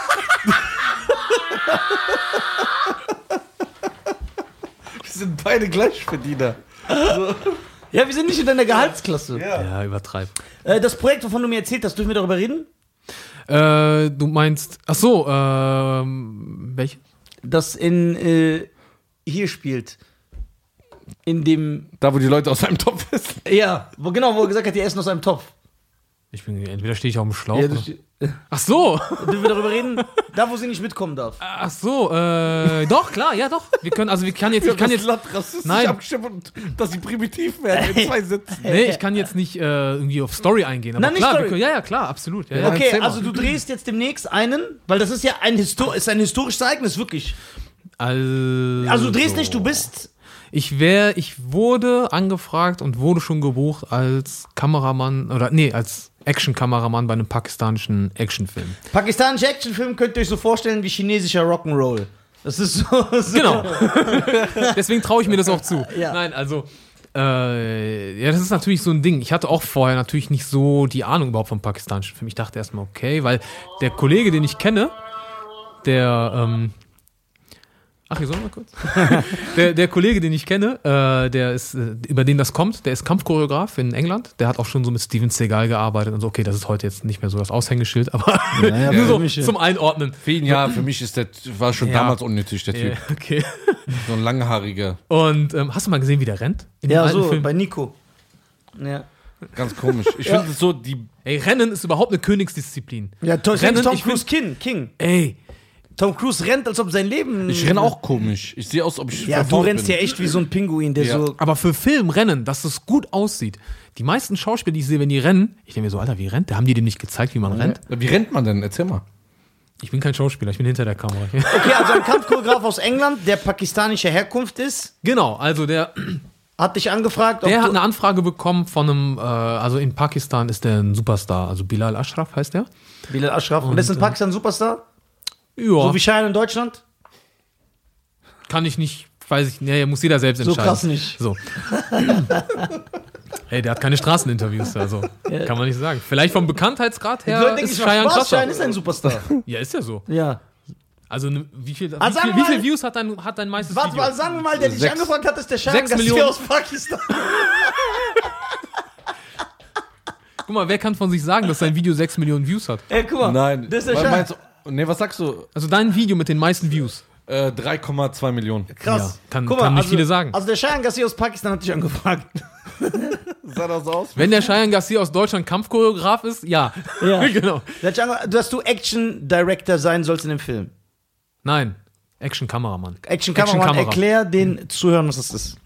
Wir sind beide Gleichverdiener. Ja, wir sind nicht in deiner Gehaltsklasse. Ja, übertreib. Äh, das Projekt, wovon du mir erzählt hast, dürfen wir darüber reden? Äh, du meinst, ach so, ähm, welche? Das in, äh, hier spielt. In dem, Da, wo die Leute aus einem Topf essen. ja, wo genau, wo er gesagt hat, die essen aus einem Topf. Ich bin, entweder stehe ich auf dem Schlauch. Ja, oder- ach so, dürfen wir darüber reden? Da, wo sie nicht mitkommen darf. ach so, äh, doch, klar, ja, doch. Wir können, also wir kann jetzt, ich kann jetzt, Land rassistisch Nein. abgestimmt und dass sie primitiv werden in zwei Sätzen. nee, ich kann jetzt nicht äh, irgendwie auf Story eingehen. Aber Nein, nicht klar, Story. Wir können, ja, ja, klar, absolut. Ja, ja. Okay, mal. also du drehst jetzt demnächst einen, weil das ist ja ein, Histo ist ein historisches Ereignis, wirklich. Also, Also du drehst nicht, du bist. Ich wäre, ich wurde angefragt und wurde schon gebucht als Kameramann oder nee, als Actionkameramann bei einem pakistanischen Actionfilm. Pakistanischer Actionfilm könnt ihr euch so vorstellen wie chinesischer Rock'n'Roll. Das ist so. [LAUGHS] so Genau. Deswegen traue ich mir das auch zu. Ja. Nein, also. Äh, ja, das ist natürlich so ein Ding. Ich hatte auch vorher natürlich nicht so die Ahnung überhaupt vom pakistanischen Film. Ich dachte erstmal, okay, weil der Kollege, den ich kenne, der, ähm, Ach, hier soll mal kurz. [LAUGHS] der, der Kollege, den ich kenne, äh, der ist, äh, über den das kommt, der ist Kampfchoreograf in England. Der hat auch schon so mit Steven Seagal gearbeitet und so. Okay, das ist heute jetzt nicht mehr so das Aushängeschild, aber ja, [LAUGHS] nur für so mich, ja. zum Einordnen. Für ihn, ja, für mich ist der, war schon Ja. damals unnötig, der Typ. Ja, okay. [LAUGHS] So ein langhaariger, Und ähm, hast du mal gesehen, wie der rennt? In Ja, so, Film? bei Nico. Ja. ganz komisch. Ich finde es so, die, Ey, Rennen ist überhaupt eine Königsdisziplin. Ja, Tom, Rennen, Tom Cruise King, King. Ey, Tom Cruise rennt, als ob sein Leben. ich renne auch komisch. Ich sehe aus, ob ich Ja, du rennst bin. ja echt wie so ein Pinguin, der Ja. so. aber für Filmrennen, dass das gut aussieht. Die meisten Schauspieler, die ich sehe, wenn die rennen, ich denke mir so, Alter, wie rennt? Der haben die dem nicht gezeigt, wie man rennt? Wie rennt man denn? Erzähl mal. Ich bin kein Schauspieler, ich bin hinter der Kamera. [LAUGHS] Okay, also ein Kampfchoreograf aus England, der pakistanischer Herkunft ist, genau, also der, hat dich angefragt, ob der hat eine Anfrage bekommen von einem, äh, also in Pakistan ist der ein Superstar, also Bilal Ashraf heißt der. Bilal Ashraf. Und, das ist in Pakistan ein Superstar? Ja, So wie Schein in Deutschland? kann ich nicht, weiß ich, nee, muss jeder selbst So entscheiden. krass nicht. So. [LAUGHS] Hey, der hat keine Straßeninterviews, also kann man nicht sagen. Vielleicht vom Bekanntheitsgrad her Leute ist Cheyenne krasser. Schein ist ein Superstar. Ja, ist ja so. ja. Also ne, wie viel, Ah, wie, viel, wie mal- viel Views hat dein, hat dein meistes Warte Video? mal, sagen wir mal, der dich angefragt hat, ist der Schein sechs Gassi Millionen. aus Pakistan. [LAUGHS] Guck mal, wer kann von sich sagen, dass sein Video 6 Millionen Views hat? Ey, guck mal. Nein. Das ist der Was Nee, was sagst du? Also dein Video mit den meisten Views. Äh, 3,2 Millionen. Krass. Ja, kann- Guck kann nicht also, viele sagen. Also der Schein Gassi aus Pakistan hat dich angefragt. [LAUGHS] Sah das aus? Wenn der Cheyenne Garcia aus Deutschland Kampfchoreograf ist, ja. Ja. [LAUGHS] genau. Dass du Action Director sein sollst in dem Film. Nein, Action-Kameramann. Action Kameramann, Action-Kamera. erklär den Zuhörern, was das ist.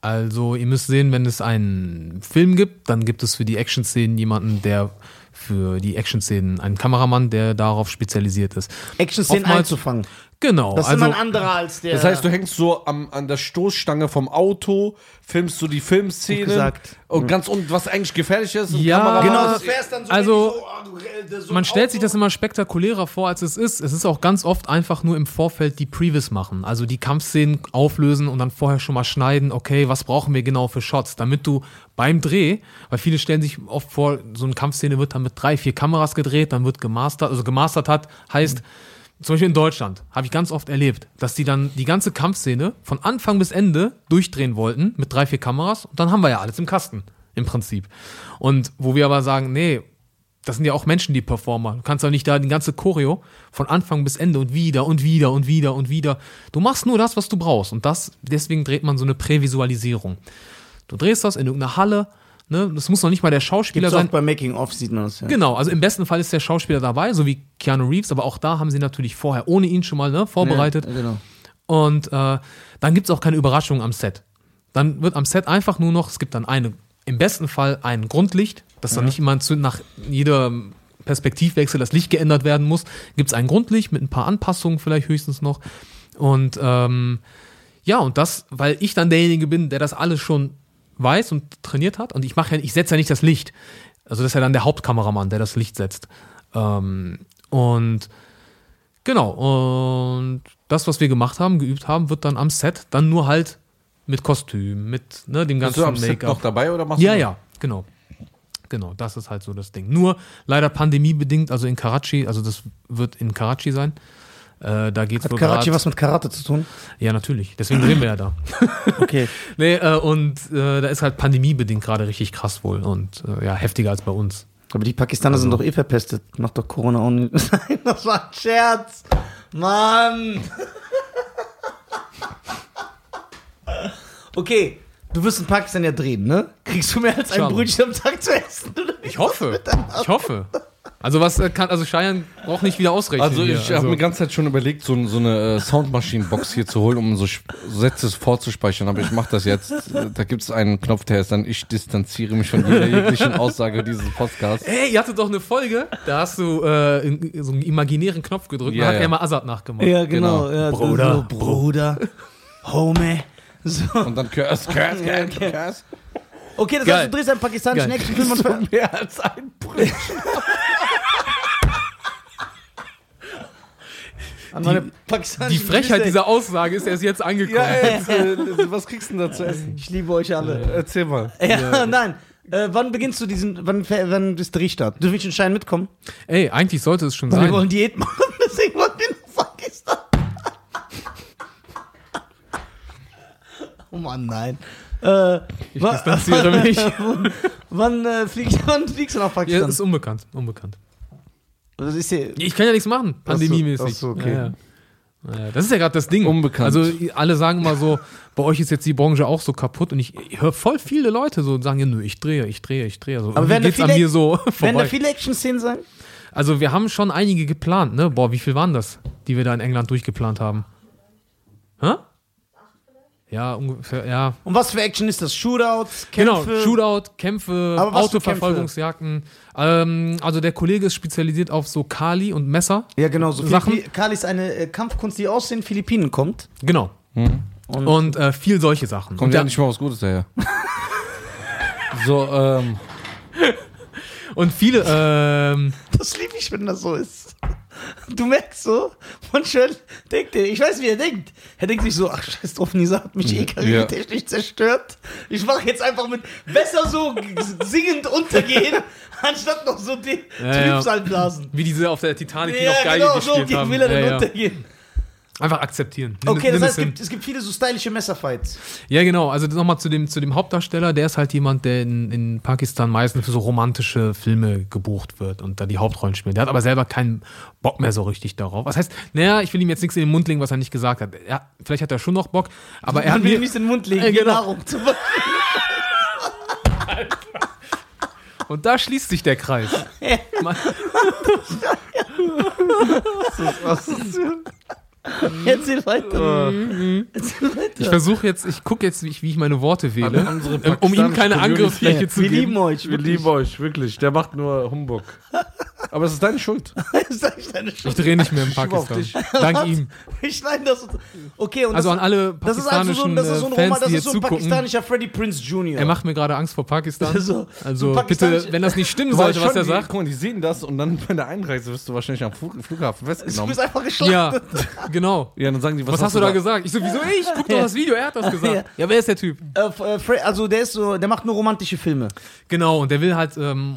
Also, ihr müsst sehen, wenn es einen Film gibt, dann gibt es für die Action-Szenen jemanden, der für die Action-Szenen einen Kameramann, der darauf spezialisiert ist. Action-Szenen einzufangen. Genau. Das ist also, immer ein anderer als der. Das heißt, du hängst so am, an der Stoßstange vom Auto, filmst so die Filmszene. Gesagt. Und ganz unten, was eigentlich gefährlich ist. Ja, genau, das so. also, so, ah, so man ein stellt sich Auto- das immer spektakulärer vor, als es ist. Es ist auch ganz oft einfach nur im Vorfeld die Previs machen. Also die Kampfszenen auflösen und dann vorher schon mal schneiden, okay, was brauchen wir genau für Shots, damit du beim Dreh, weil viele stellen sich oft vor, so eine Kampfszene wird dann mit drei, vier Kameras gedreht, dann wird gemastert, also gemastert hat, heißt, zum Beispiel in Deutschland habe ich ganz oft erlebt, dass die dann die ganze Kampfszene von Anfang bis Ende durchdrehen wollten mit drei, vier Kameras und dann haben wir ja alles im Kasten im Prinzip. Und wo wir aber sagen, nee, das sind ja auch Menschen, die Performer. Du kannst doch nicht da die ganze Choreo von Anfang bis Ende und wieder und wieder und wieder und wieder. Du machst nur das, was du brauchst. Und das, deswegen dreht man so eine Prävisualisierung. Du drehst das in irgendeiner Halle, ne? Das muss noch nicht mal der Schauspieler Gibt's sein. auch bei Making Off sieht man das ja. Genau, also im besten Fall ist der Schauspieler dabei, so wie Keanu Reeves, aber auch da haben sie natürlich vorher ohne ihn schon mal ne, vorbereitet. Ja, genau. Und äh, dann gibt es auch keine Überraschung am Set. Dann wird am Set einfach nur noch, es gibt dann eine, im besten Fall ein Grundlicht, dass dann nicht immer nach jeder Perspektivwechsel das Licht geändert werden muss. Gibt es ein Grundlicht mit ein paar Anpassungen vielleicht höchstens noch. Und ähm, ja, und das, weil ich dann derjenige bin, der das alles schon weiß und trainiert hat. Und ich mache ja, ich setze ja nicht das Licht. Also das ist ja dann der Hauptkameramann, der das Licht setzt. Ähm, und Genau, und das, was wir gemacht haben, geübt haben, wird dann am Set dann nur halt mit Kostüm, mit ne, dem Bist ganzen du am Set noch Make-up. dabei oder machst Ja, du ja, genau. Genau, das ist halt so das Ding. Nur leider pandemiebedingt, also in Karachi, also das wird in Karachi sein. Äh, da geht's Hat Karachi grad- was mit Karate zu tun? Ja, natürlich. Deswegen drehen wir ja da. [LAUGHS] Okay. Nee, äh, und äh, da ist halt pandemiebedingt gerade richtig krass wohl und äh, ja, heftiger als bei uns. Aber die Pakistaner sind doch eh verpestet. Macht doch Corona auch [LAUGHS] nicht. Nein, das war ein Scherz. Mann. [LAUGHS] Okay, du wirst in Pakistan ja drehen, ne? Kriegst du mehr als ein. Brötchen am Tag zu essen? oder? Ich hoffe. Ich hoffe. Also was äh, kann, also Cheyenne braucht nicht wieder ausrechnen. Also hier. ich habe mir die ganze Zeit schon überlegt, so, so eine äh, Soundmaschinenbox hier zu holen, um so Sätze vorzuspeichern, aber ich mache das jetzt. Da gibt es einen Knopf, der ist dann, ich distanziere mich von jeder jeglichen Aussage dieses Podcasts. Ey, ihr hattet doch eine Folge, da hast du äh, in, so einen imaginären Knopf gedrückt Ja, und hat ja. er mal Azad nachgemacht. Ja, genau. Genau. Ja, Bruder. So, Bruder. Homie. So. Und dann Curse, Curse, Curse, Curse. Okay, das Geil. heißt, du drehst einen pakistanischen. Actionfilm und [LAUGHS] ver- Mehr als ein meine Die pakistanischen Frechheit dieser Aussage ist erst jetzt angekommen. Ja, jetzt, äh, [LAUGHS] was kriegst du denn da zu essen? Ich liebe euch alle. Erzähl mal. Ja, nein. Äh, wann beginnst du diesen, wann, wann ist Drehstart? Du willst einen Schein mitkommen? Ey, eigentlich sollte es schon Weil wir sein. wollen Diät machen, [LAUGHS] deswegen wollen wir nach Pakistan. Oh Mann, nein. Äh, Ich distanziere [LAUGHS] mich. wann, äh, fliegst, [LAUGHS] wann fliegst du nach Ja, Pakistan? ist unbekannt. Unbekannt. das ist hier, Ich kann ja nichts machen, pandemiemäßig. Ach so, okay. Ja, ja. Naja, das ist ja gerade das Ding. Unbekannt. Also alle sagen immer so, bei euch ist jetzt die Branche auch so kaputt und ich, ich höre voll viele Leute so sagen, ja, nö, ich drehe, ich drehe, ich drehe. Also Aber werden da geht's an viele- mir so [LAUGHS] werden da viele Action-Szenen sein? Also wir haben schon einige geplant, ne? Boah, wie viel waren das, die wir da in England durchgeplant haben? Hä? Ja, ungefähr, ja. Und was für Action ist das? Shootouts, Kämpfe? Genau, Shootout, Kämpfe, Autoverfolgungsjagden. Ähm, also der Kollege ist spezialisiert auf so Kali und Messer. Ja, genau. So Sachen. Philippi- Kali ist eine äh, Kampfkunst, die aus den Philippinen kommt. Genau. Und, Und äh, viel solche Sachen. Kommt und, ja nicht mal was Gutes daher. [LAUGHS] so, ähm. und viele, ähm, [LAUGHS] das liebe ich, wenn das so ist. Du merkst so, manchmal denkt er, ich weiß, wie er denkt. Er denkt sich so, ach scheiß drauf, Nisa hat mich eh karrieretechnisch zerstört. Ich mache jetzt einfach mit besser so singend untergehen, [LAUGHS] anstatt noch so die Ja, ja. Trübsalblasen. wie diese auf der Titanic, die Ja, noch Geige genau, so gespielt haben. will er dann ja, ja. untergehen. Einfach akzeptieren. Nimm- Okay, das heißt, es gibt, es gibt viele so stylische Messerfights. Ja, genau. Also nochmal zu dem, zu dem Hauptdarsteller. Der ist halt jemand, der in, in Pakistan meistens für so romantische Filme gebucht wird und da die Hauptrollen spielt. Der hat aber selber keinen Bock mehr so richtig darauf. Was heißt, naja, ich will ihm jetzt nichts in den Mund legen, was er nicht gesagt hat. Ja, vielleicht hat er schon noch Bock, aber er hat will ihm nicht in den Mund legen, [LAUGHS] wie genau. Nahrung zum Beispiel. Und da schließt sich der Kreis. Man- [LAUGHS] [LAUGHS] Erzähl weiter. Mhm. Erzähl weiter. Ich versuche jetzt, ich gucke jetzt, wie ich, wie ich meine Worte wähle, ähm, um ihm keine Angriffsfläche zu Wir geben. lieben euch. Wir wirklich. lieben euch, wirklich. Der macht nur Humbug. [LAUGHS] Aber es ist deine Schuld. [LAUGHS] Das ist eigentlich deine Ich Schuld. drehe nicht mehr auf Pakistan. dich. Dank ihm. Wir schneiden das. und- Okay, und Also das, an alle das ist also so, pakistanischen das ist so ein, äh, Fans, Roma, das die ist jetzt so ein zugucken. pakistanischer Freddie Prince Jr. Er macht mir gerade Angst vor Pakistan. So- so also pakistanisch- bitte, wenn das nicht stimmen Du sollte, was er die, sagt. Guck mal, die sehen das und dann bei der Einreise wirst du wahrscheinlich am Flug, Flughafen du festgenommen. bist einfach Ja, geschlachtet. [LAUGHS] genau. Ja, dann sagen die, was, Was, hast du da gesagt? Ich so, wieso ich? Guck doch das Video, er hat das Ja. gesagt. Ja, wer ist der Typ? Äh, äh, Fre- also der ist so, der macht nur romantische Filme. Genau, und der will halt ähm,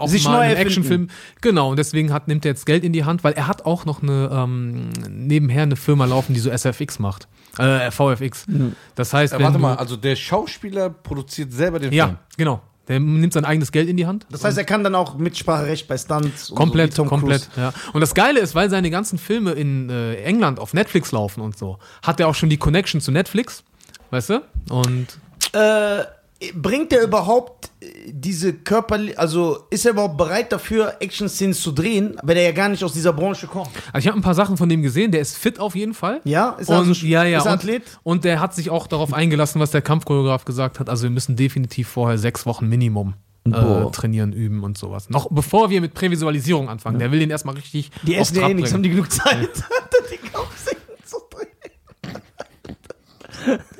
auch Sich mal neu einen erfinden. Actionfilm. Genau, und deswegen hat, nimmt er jetzt Geld in die Hand, weil er hat auch noch eine ähm, nebenher eine Firma laufen, die so SFX macht. Äh, VFX. Das heißt, Äh, warte du, mal, also der Schauspieler produziert selber den Film. Ja, genau. Der nimmt sein eigenes Geld in die Hand. Das heißt, er kann dann auch Mitspracherecht bei Stunts. und Komplett, so, komplett, ja. Und das Geile ist, weil seine ganzen Filme in äh, England auf Netflix laufen und so, hat er auch schon die Connection zu Netflix, weißt du? Und Äh, bringt er überhaupt äh, diese körperliche, also ist er überhaupt bereit dafür, Action-Szenen zu drehen, wenn er ja gar nicht aus dieser Branche kommt? also ich habe ein paar Sachen von dem gesehen, der ist fit auf jeden Fall. Ja? Ist er und, also, ja, ja, ist er und, Athlet? und der hat sich auch darauf eingelassen, was der Kampfchoreograf gesagt hat. Also wir müssen definitiv vorher sechs Wochen Minimum äh, trainieren, üben und sowas. Noch bevor wir mit Prävisualisierung anfangen. Der will den erstmal richtig Die essen ja eh nichts, haben die genug Zeit, [LAUGHS] die Kampfszenen zu drehen. [LAUGHS]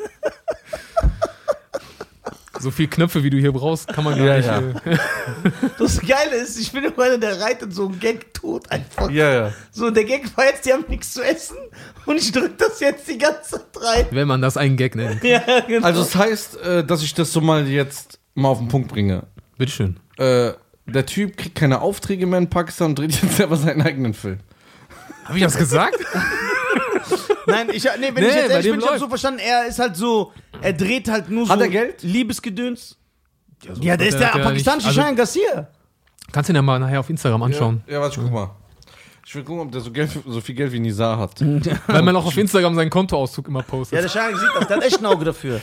So viel Knöpfe, wie du hier brauchst, kann man gar Ja, nicht. ja. Äh, Das Geile ist, ich bin immer einer, der reitet so einen Gag tot einfach. Ja, ja. So, der Gag war jetzt, die haben nichts zu essen und ich drück das jetzt die ganze Zeit rein. wenn man das einen Gag nennt. Ja, genau. Also es heißt, äh, dass ich das so mal jetzt mal auf den Punkt bringe. Bitteschön. Äh, der Typ kriegt keine Aufträge mehr in Pakistan und dreht jetzt selber seinen eigenen Film. Habe ich das gesagt? [LAUGHS] Nein, ich, nee, wenn Nee, ich jetzt ehrlich bin, ich hab läuft. so verstanden, er ist halt so, er dreht halt nur Hat so er Geld? Liebesgedöns. so Ja, der ist der ja pakistanische also- Garcia. Kannst du ihn ja mal nachher auf Instagram anschauen. Ja, warte, ich guck mal. Ich will gucken, ob der so, Geld, so viel Geld wie Nizar hat. [LAUGHS] Weil man auch auf Instagram seinen Kontoauszug immer postet. Ja, der Cheyenne sieht das, der hat echt ein Auge dafür.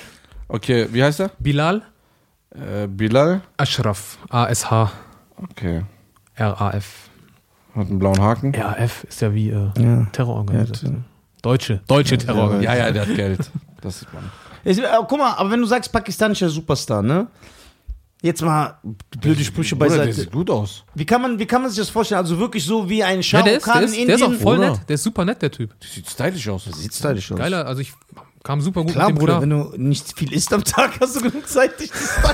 Okay, wie heißt er? Bilal Äh, Bilal. Ashraf. A-S-H. Okay. R-A-F. Hat einen blauen Haken. R-F ist ja wie äh, Ja. Terrororganisation. Deutsche. Deutsche Terrororganisation. Ja, ja, der hat Geld. Das sieht man. Jetzt, äh, guck mal, aber wenn du sagst pakistanischer Superstar, ne? Jetzt mal blöde Sprüche Bruder, der beiseite. sieht gut aus. Wie kann, man, wie kann man sich das vorstellen? Also wirklich so wie ein Shah Ja, der ist, der, ist, in der ist auch voll oder? nett. Der ist super nett, der Typ. Der sieht stylisch aus. Sieht stylisch aus. Geiler, also ich kam super gut Klar, mit dem Bruder, wenn du nicht viel isst am Tag, hast du genug Zeit, dich zu. [LAUGHS]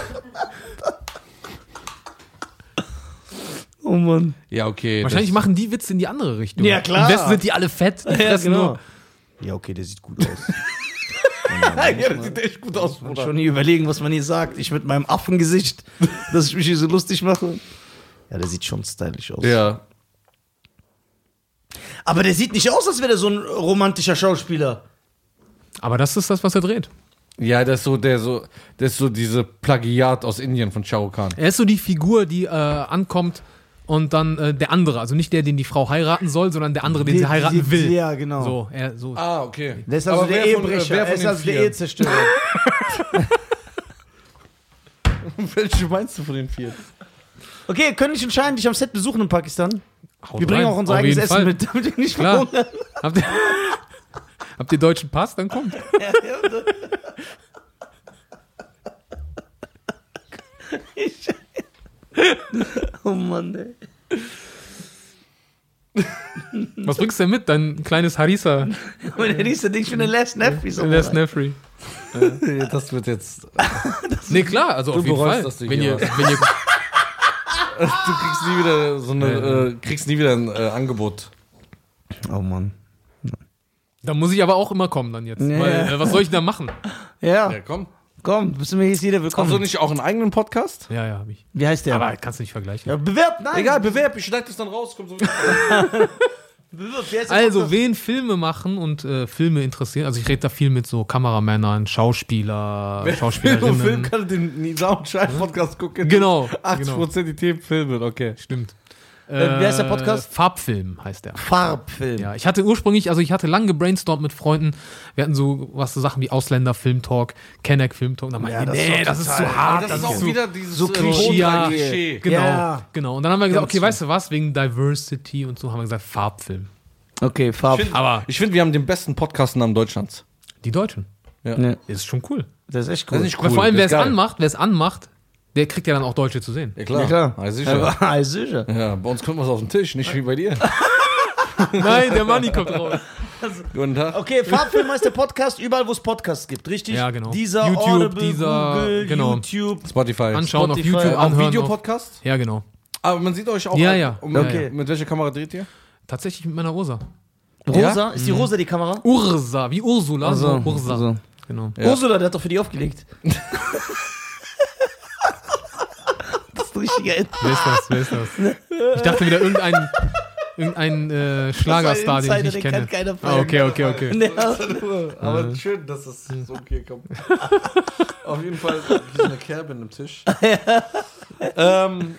Oh Mann. Ja, okay. Wahrscheinlich machen die Witze in die andere Richtung. Ja, klar. Im Westen sind die alle fett. [LAUGHS] Die Ja, genau. nur. Ja, okay, der sieht gut aus. [LAUGHS] ja, das sieht echt gut aus, Man schon nie überlegen, was man hier sagt. Ich mit meinem Affengesicht, [LAUGHS] dass ich mich hier so lustig mache. Ja, der sieht schon stylisch aus. Ja. Aber der sieht nicht aus, als wäre der so ein romantischer Schauspieler. Aber das ist das, was er dreht. Ja, das ist so, der so, das ist so diese Plagiat aus Indien von Shah Rukh Khan. Er ist so die Figur, die äh, ankommt und dann äh, der andere, also nicht der, den die Frau heiraten soll, sondern der andere, den Die- sie heiraten die- will. Ja, genau. So, er, so. Ah, okay. Der ist also Aber der wer von- Ehebrecher. wer Er ist den also der vier? Ehezerstörer. [LAUGHS] Welche meinst du von den vier? Okay, können dich entscheiden, dich am Set besuchen in Pakistan. Haut Wir bringen auch unser Auf eigenes Essen Fall. mit, damit wir nicht Klar. verhungern. Habt ihr, [LAUGHS] habt ihr deutschen Pass? Dann kommt. [LAUGHS] [LAUGHS] Oh Mann, ey. Was bringst du denn mit? Dein kleines Harissa. Und der nächste Ding für den Last Neffy. So Les Nefri. Das wird jetzt. [LAUGHS] Nee, klar, also Du auf jeden Fall. wenn, ihr, wenn [LAUGHS] ihr, Du kriegst nie wieder so eine, äh, kriegst nie wieder ein äh, Angebot. Oh Mann. da muss ich aber auch immer kommen dann jetzt. Ja. Weil, äh, was soll ich da machen? Ja, Ja, komm. Komm, bist du mir hier ist jeder willkommen. Hast du nicht auch einen eigenen Podcast? Ja, ja, hab ich. Wie heißt der? Aber kannst du nicht vergleichen. ja, bewerbt, nein. Egal, bewerb, ich schneide das dann raus. Kommt so [LAUGHS] der Also, wen Filme machen und äh, Filme interessieren, also ich rede da viel mit so Kameramännern, Schauspieler, Film Schauspielerinnen. kann den Nisa und Schein Podcast gucken. Genau, 80% die Themen filmen, okay. Stimmt. Äh, wie heißt der Podcast? Farbfilm heißt der. Farbfilm. Ja, ich hatte ursprünglich, also ich hatte lange gebrainstormt mit Freunden. Wir hatten so was so Sachen wie Ausländer Filmtalk, Kenneck Filmtalk. Da meinten Ja, die, das ist nee, doch das ist zu hart. das, das ist auch zu- wieder dieses so äh, Klischee. Ja. Klischee. Genau, Ja. genau. Und dann haben wir gesagt, okay, weißt du was, wegen Diversity und so haben wir gesagt, Farbfilm. Okay, Farb. Ich finde, Aber- find, wir haben den besten Podcastnamen Deutschlands. Die Deutschen. Ja. Ne, Ist schon cool. das ist echt Das cool. ist nicht cool. Weil vor allem, wer das es ist anmacht, wer es anmacht, der kriegt ja dann auch Deutsche zu sehen. Ja, klar. Ja, klar. Ja, sicher. Ja, [LAUGHS] sicher. Ja, bei uns kommt was auf den Tisch, nicht wie bei dir. [LAUGHS] Nein, der Money kommt raus. [LAUGHS] Guten Tag. Okay, Farbfilm heißt der Podcast, überall wo es Podcasts gibt, richtig? Ja, genau. Dieser YouTube, Audible, dieser- Google, genau. YouTube. Spotify. Anschauen Spotify, auf YouTube, Auch anhören. auf- Videopodcast? Ja, genau. Aber man sieht euch auch. Ja, ja. Und Okay. Mit welcher Kamera dreht ihr? Tatsächlich mit meiner Ursa. Rosa? Ist die rosa die Kamera? Ursa, wie Ursula, Also, so Ursa. also. Genau. Ja. Ursula, der hat doch für die aufgelegt. Das Ed. Wer ist das? Wer ist das? Ich dachte wieder irgendein, irgendein äh, Schlagerstar, den ich nicht kenne. kennt keiner Ah, okay, okay, okay. Ja. Aber schön, dass es so okay kommt. [LAUGHS] Auf jeden Fall ist eine Kerbe im Tisch. [LAUGHS] ähm,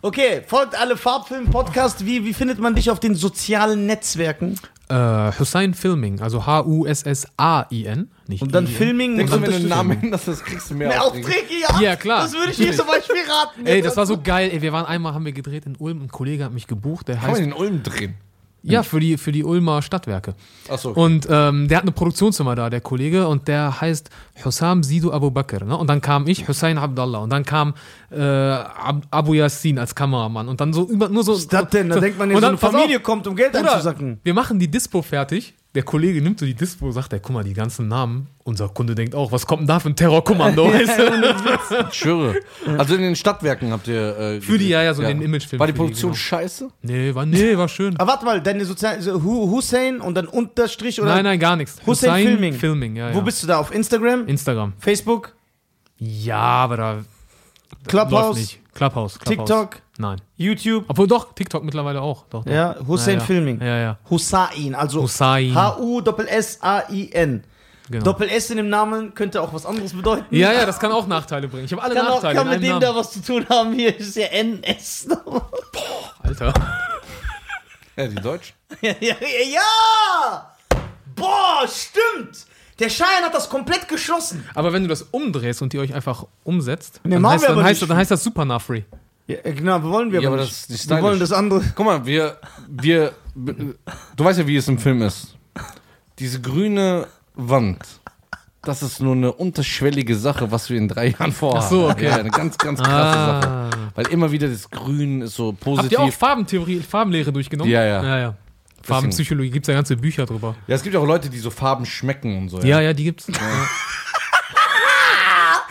Okay, folgt alle Farbfilm-Podcast. Wie, wie findet man dich auf den sozialen Netzwerken? Äh, Hussein Filming, also H-U-S-S-A-I-N. Nicht Und dann I-N. Filming denkst und du, wenn dann du den Namen änderst, das kriegst du mehr, Mehr Aufträge? Aufträge, ja. Ja, klar. Das würde ich mir zum Beispiel raten. Ey, das war so geil. Ey, wir waren einmal, haben wir gedreht in Ulm. Ein Kollege hat mich gebucht. Der Kann man heißt, den Ulm drehen? Ja, für die, für die Ulmer Stadtwerke. Achso. Und ähm, der hat eine Produktionszimmer da, der Kollege, und der heißt Hussam Sidu Abu Bakr. Ne? Und dann kam ich, Hussein Abdallah. Und dann kam äh, Ab Abu Yassin als Kameramann. Und dann so über, nur so. Was ist das denn? Da so, denkt man, und so eine Familie auf, kommt, um Geld Bruder, einzusacken. Wir machen die Dispo fertig. Der Kollege nimmt so die Dispo, sagt er, guck mal, die ganzen Namen. Unser Kunde denkt auch, was kommt denn da für ein Terrorkommando? [LAUGHS] Ich schwöre. Also in den Stadtwerken habt ihr. Äh, Für die, ja, ja, so den Imagefilm War die für die, Produktion genau. scheiße? nee, war, nee, war schön. Aber warte mal, deine sozialen. So Hu- Hussein und dann Unterstrich oder? Nein, nein, gar nichts. Hussein Filming. Filming, ja, ja. Wo bist du da? Auf Instagram? Instagram. Facebook? Ja, aber da läuft Clubhouse? nicht. Clubhouse, Clubhouse. TikTok? Nein. YouTube? Obwohl doch, TikTok mittlerweile auch. Doch, doch. Ja, Hussein ja, ja. Filming. Ja, ja. Hussein, also Hussein. H-U-S-S-A-I-N. Genau. Doppel S in dem Namen könnte auch was anderes bedeuten. ja, ja, das kann auch Nachteile bringen. Ich habe alle Kann auch Nachteile kann in mit dem Namen. da was zu tun haben. Hier ist ja NS. Alter. Ja, die Deutschen. [LAUGHS] ja, ja, ja! Boah, stimmt! Der Schein hat das komplett geschlossen. Aber wenn du das umdrehst und die euch einfach umsetzt, Nee, dann, heißt, dann, heißt, dann heißt das Super Nafri. Ja, genau, wollen wir Ja, aber das ist wir wollen das andere. Guck mal, wir, wir, du weißt ja, wie es im Film ist. Diese grüne Wand, das ist nur eine unterschwellige Sache, was wir in drei Jahren vorhaben. Ach so, okay. Ja, eine ganz, ganz krasse Ah. Sache. Weil immer wieder das Grün ist so positiv. Habt ihr auch Farbentheorie, Farbenlehre durchgenommen? Ja, ja. ja, ja. Farbenpsychologie gibt es ja ganze Bücher drüber. Ja, es gibt auch Leute, die so Farben schmecken und so. Ja, ja, die gibt's. [LAUGHS] Ja. [LAUGHS]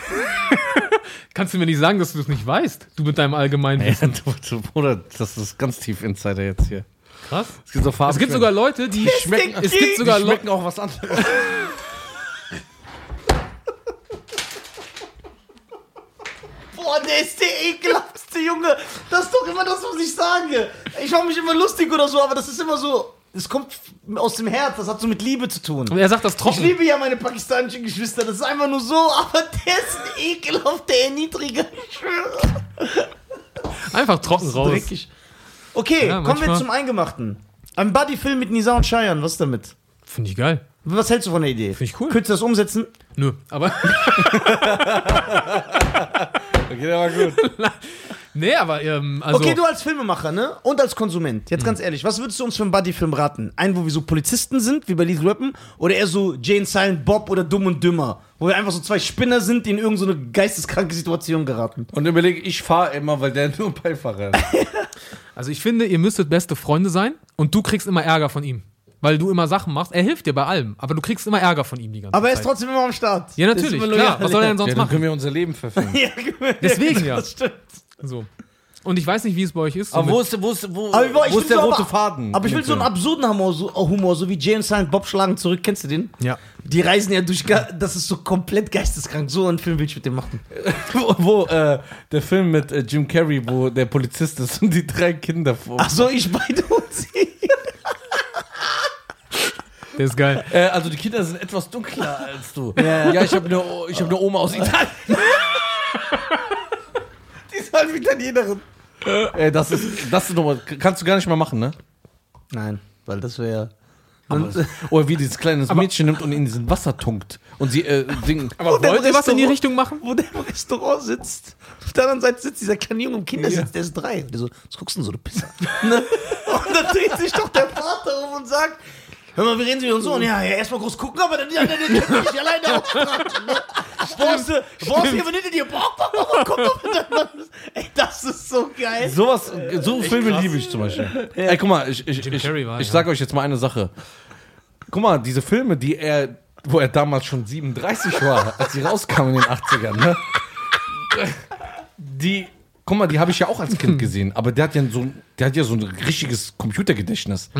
[LAUGHS] Kannst du mir nicht sagen, dass du das nicht weißt? Du mit deinem allgemeinen Ja, Wissen. du, du, Bruder, das ist ganz tief Insider jetzt hier. Krass. Es gibt so Farben. Es gibt sogar Leute, die schmecken, es gibt sogar die schmecken auch was anderes. [LAUGHS] Boah, der ist der ekelhaftste Junge. Das ist doch immer das, was ich sage. Ich mache mich immer lustig oder so, aber das ist immer so. Es kommt aus dem Herz, das hat so mit Liebe zu tun. Und er sagt das Ich trocken. liebe ja meine pakistanischen Geschwister, das ist einfach nur so, aber der ist ein ekelhafter Erniedriger. Ich schwöre. Einfach trocken raus. Dreckig. Okay, Ja, kommen wir zum Eingemachten. Ein Buddy-Film mit Nisa und Cheyenne, was ist damit? Finde ich geil. Was hältst du von der Idee? Find ich cool. Könntest du das umsetzen? Nö, aber. [LAUGHS] Okay, der war gut. [LAUGHS] nee, aber ähm, also. okay, du als Filmemacher, ne? Und als Konsument. Jetzt ganz ehrlich, was würdest du uns für einen Buddy-Film raten? Einen, wo wir so Polizisten sind, wie bei Lethal Weapon? Oder eher so Jane Silent Bob oder Dumm und Dümmer? Wo wir einfach so zwei Spinner sind, die in irgendeine so eine geisteskranke Situation geraten. Und überlege, ich fahre immer, weil der [LAUGHS] nur Beifahrer ist. [LAUGHS] Also ich finde, ihr müsstet beste Freunde sein und du kriegst immer Ärger von ihm. Weil du immer Sachen machst. Er hilft dir bei allem, aber du kriegst immer Ärger von ihm die ganze Aber er Zeit. ist trotzdem immer am Start. Ja, natürlich, klar. Was soll er denn sonst Ja, dann machen? können wir unser Leben verfilmen. [LAUGHS] Ja, Deswegen ja. Das stimmt. So. Und ich weiß nicht, wie es bei euch ist. so Aber wo ist, wo ist, wo, Aber ich, wo ist der so rote aber, Faden? Aber ich will so einen absurden Humor so, Humor, so wie James Silent Bob schlagen zurück. Kennst du den? Ja. Die reisen ja durch. Das ist so komplett geisteskrank. So einen Film will ich mit dem machen. [LAUGHS] wo, wo äh, der Film mit äh, Jim Carrey, wo der Polizist ist und die drei Kinder vor. Ach so, ich beide und sie. Der ist geil. Äh, also die Kinder sind etwas dunkler als du. Ja, ich habe eine ich hab eine Oma aus Italien. [LAUGHS] Die ist halt Italienerin. Äh, das ist das ist nochmal kannst du gar nicht mehr machen, ne? Nein, weil das wäre. Oder wie dieses kleine Mädchen nimmt und in diesen Wasser tunkt und sie äh, Ding. [LAUGHS] Aber der wollt ihr was in die Richtung machen? Wo der im Restaurant sitzt. Auf der anderen Seite sitzt dieser kleine Junge im Kindersitz, der ist drei. Der so, was guckst du denn so, du Pisser? [LAUGHS] ne? Und dann dreht sich doch der Vater um und sagt, hör mal, wie reden Sie uns so? Und ja, ja erstmal groß gucken, aber dann, dann, dann können wir nicht alleine auftragen. [LAUGHS] Ne? Brauchst du, brauchst du hier, wenn hinter dir, bock, bock, bock, komm doch Ey, das ist so geil. Sowas, so Filme liebe ich zum Beispiel. Ey, guck mal, ich, ich, Jim ich, Carrey war, ich ja. sag euch jetzt mal eine Sache. Guck mal, diese Filme, die er, wo er damals schon 37 war, als sie rauskamen in den 80ern, ne? Die, guck mal, die habe ich ja auch als Kind [LAUGHS] gesehen, aber der hat ja so, der hat ja so ein richtiges Computergedächtnis.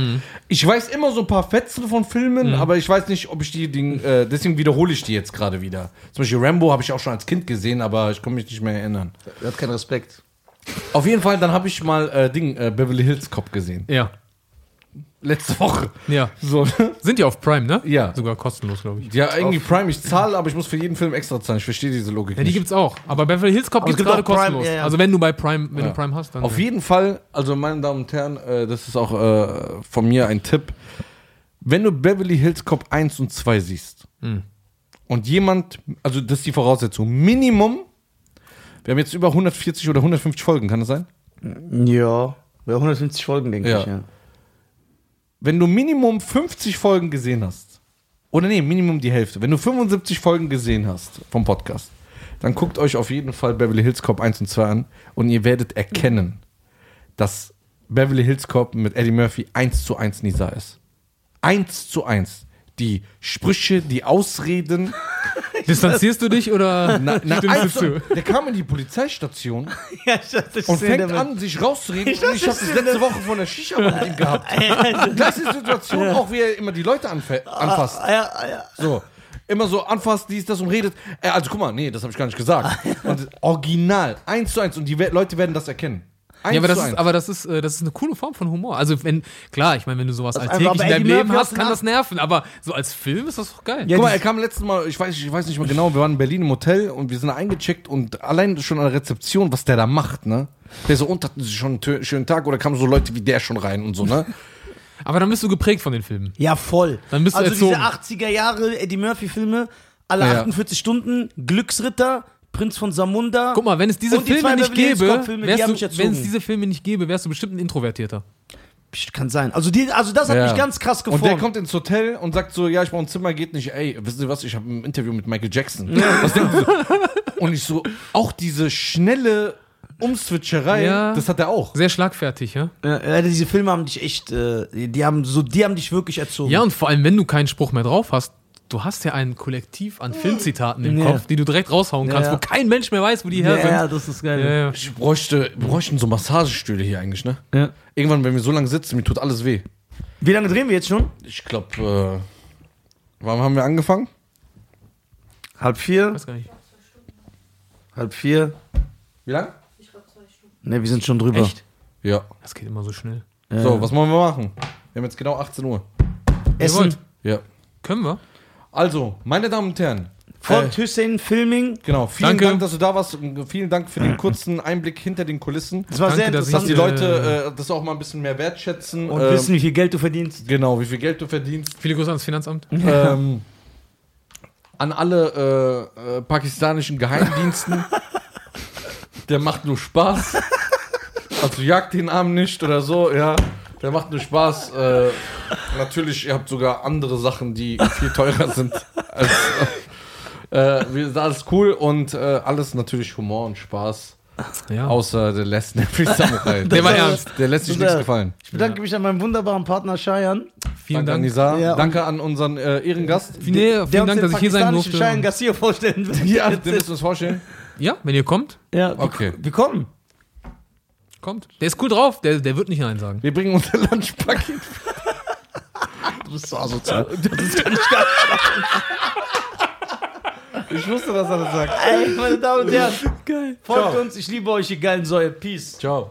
Ich weiß immer so ein paar Fetzen von Filmen, aber ich weiß nicht, ob ich die, die äh, deswegen wiederhole ich die jetzt gerade wieder. Zum Beispiel Rambo habe ich auch schon als Kind gesehen, aber ich kann mich nicht mehr erinnern. Er hat keinen Respekt. Auf jeden Fall, dann habe ich mal äh, Ding, äh, Beverly Hills Cop gesehen. Ja. Letzte Woche. Ja. So? Sind die auf Prime, ne? Ja. Sogar kostenlos, glaube ich. Ja, irgendwie Prime, ich zahle, aber ich muss für jeden Film extra zahlen. Ich verstehe diese Logik Ja, die nicht. gibt's auch. Aber Beverly Hills Cop es gibt gerade kostenlos. ja, ja. Also wenn du bei Prime, wenn Ja. du Prime hast, dann. Auf jeden Fall, also meine Damen und Herren, äh, das ist auch äh, von mir ein Tipp. Wenn du Beverly Hills Cop 1 und 2 siehst und jemand, also das ist die Voraussetzung, Minimum, wir haben jetzt über 140 oder 150 Folgen, kann das sein? Ja. Ja, 150 Folgen, denke Ja. ich, ja. Wenn du Minimum 50 Folgen gesehen hast, oder nee, Minimum die Hälfte, wenn du 75 Folgen gesehen hast vom Podcast, dann guckt euch auf jeden Fall Beverly Hills Cop 1 und 2 an und ihr werdet erkennen, dass Beverly Hills Cop mit Eddie Murphy 1 zu 1 Nisa ist. 1 zu 1. Die Sprüche, die Ausreden. [LAUGHS] Distanzierst du dich oder Na, na, zu, zu? der kam in die Polizeistation [LAUGHS] Ja, dachte, und fängt der- an, sich rauszureden. Ich und ich dachte, habe das letzte Woche von der Shisha mit ihm gehabt. Gleiche Situation, auch wie er immer die Leute anfä- anfasst. Ah, ja, ah, ja. So. Immer so anfasst, dies, das und redet. Äh, also guck mal, nee, das habe ich gar nicht gesagt. Und original, eins zu eins. Und die Leute werden das erkennen. Eins Ja, aber das, zu ist, eins. aber das ist, äh, das ist eine coole Form von Humor. Also wenn, klar, ich meine, wenn du sowas Das alltäglich einfach in deinem Leben Murphy hast, kann das nerven. Aber so als Film ist das doch geil. Ja, Guck mal, er kam letztes Mal, ich weiß, ich weiß nicht mehr genau, wir waren in Berlin im Hotel und wir sind da eingecheckt und allein schon an der Rezeption, was der da macht, ne? Der so und hatten sie schon einen schönen Tag oder kamen so Leute wie der schon rein und so, ne? [LAUGHS] Aber dann bist du geprägt von den Filmen. Ja, voll. Dann bist du also erzogen. diese 80er Jahre Eddie Murphy Filme, alle Ja. 48 Stunden, Glücksritter, Prinz von Samunda. Guck mal, wenn es diese Und die Filme nicht gäbe, die wärst du, wenn es diese Filme nicht gäbe, wärst du bestimmt ein Introvertierter. Kann sein. Also, die, also das hat Ja. mich ganz krass Und geformt. der kommt ins Hotel und sagt so, ja, ich brauche ein Zimmer, geht nicht. Ey, wissen Sie was, ich habe ein Interview mit Michael Jackson. Was denken Sie? Und ich so, auch diese schnelle Umswitcherei, Ja. das hat er auch. Sehr schlagfertig, ja? ja, ja, diese Filme haben dich echt, äh, die haben so, die haben dich wirklich erzogen. Ja, und vor allem, wenn du keinen Spruch mehr drauf hast, du hast ja ein Kollektiv an Filmzitaten im Ja. Kopf, die du direkt raushauen kannst, Ja. wo kein Mensch mehr weiß, wo die her Ja, sind. ja, das ist geil. Ja, ja. Ich bräuchte, wir bräuchten so Massagestühle hier eigentlich, ne? Ja. Irgendwann, wenn wir so lange sitzen, mir tut alles weh. Wie lange drehen wir jetzt schon? Ich glaube, äh, wann haben wir angefangen? Halb vier, weiß gar nicht. halb vier. Wie lange? Ne, wir sind schon drüber. Echt? Ja. Das geht immer so schnell. Ja. So, was wollen wir machen? Wir haben jetzt genau 18 Uhr. Essen. Ja. Können wir? Also, meine Damen und Herren. Folgt Hussein Filming. Genau, vielen Danke. Dank, dass du da warst. Vielen Dank für den kurzen Einblick hinter den Kulissen. Das war Danke, sehr dass Dass interessant. die Leute äh, das auch mal ein bisschen mehr wertschätzen. und ähm, wissen, wie viel Geld du verdienst. Genau, wie viel Geld du verdienst. Viele Grüße ans Finanzamt. [LAUGHS] ähm, an alle äh, äh, pakistanischen Geheimdiensten. [LAUGHS] Der macht nur Spaß. Also jagt den Arm nicht oder so, ja. Der macht nur Spaß. Äh, natürlich, ihr habt sogar andere Sachen, die viel teurer sind. Als, äh, wir- alles cool und äh, alles natürlich Humor und Spaß. Ja. Außer der lässt Free [LAUGHS] Samurai. Der war ernst. Der lässt sich nichts gefallen. Ich bedanke mich an meinen wunderbaren Partner Cheyenne, Vielen Danke an Dank. Nizar. Ja, und- Danke an unseren äh, Ehrengast. Nee, vielen der uns Dank, dass ich hier sein durfte. Cheyenne Garcia vorstellen wird. Ja, den müssen wir uns vorstellen. Ja, wenn ihr kommt, Ja, wir, Okay. wir kommen. Kommt. Der ist cool drauf, der, der wird nicht Nein sagen. Wir bringen unser Lunchpaket. Du bist so asozial. [LAUGHS] Ich wusste, dass er das sagt. Ey, meine Damen und Herren, Geil. folgt Ciao. uns. Ich liebe euch, ihr geilen Säue. Peace. Ciao.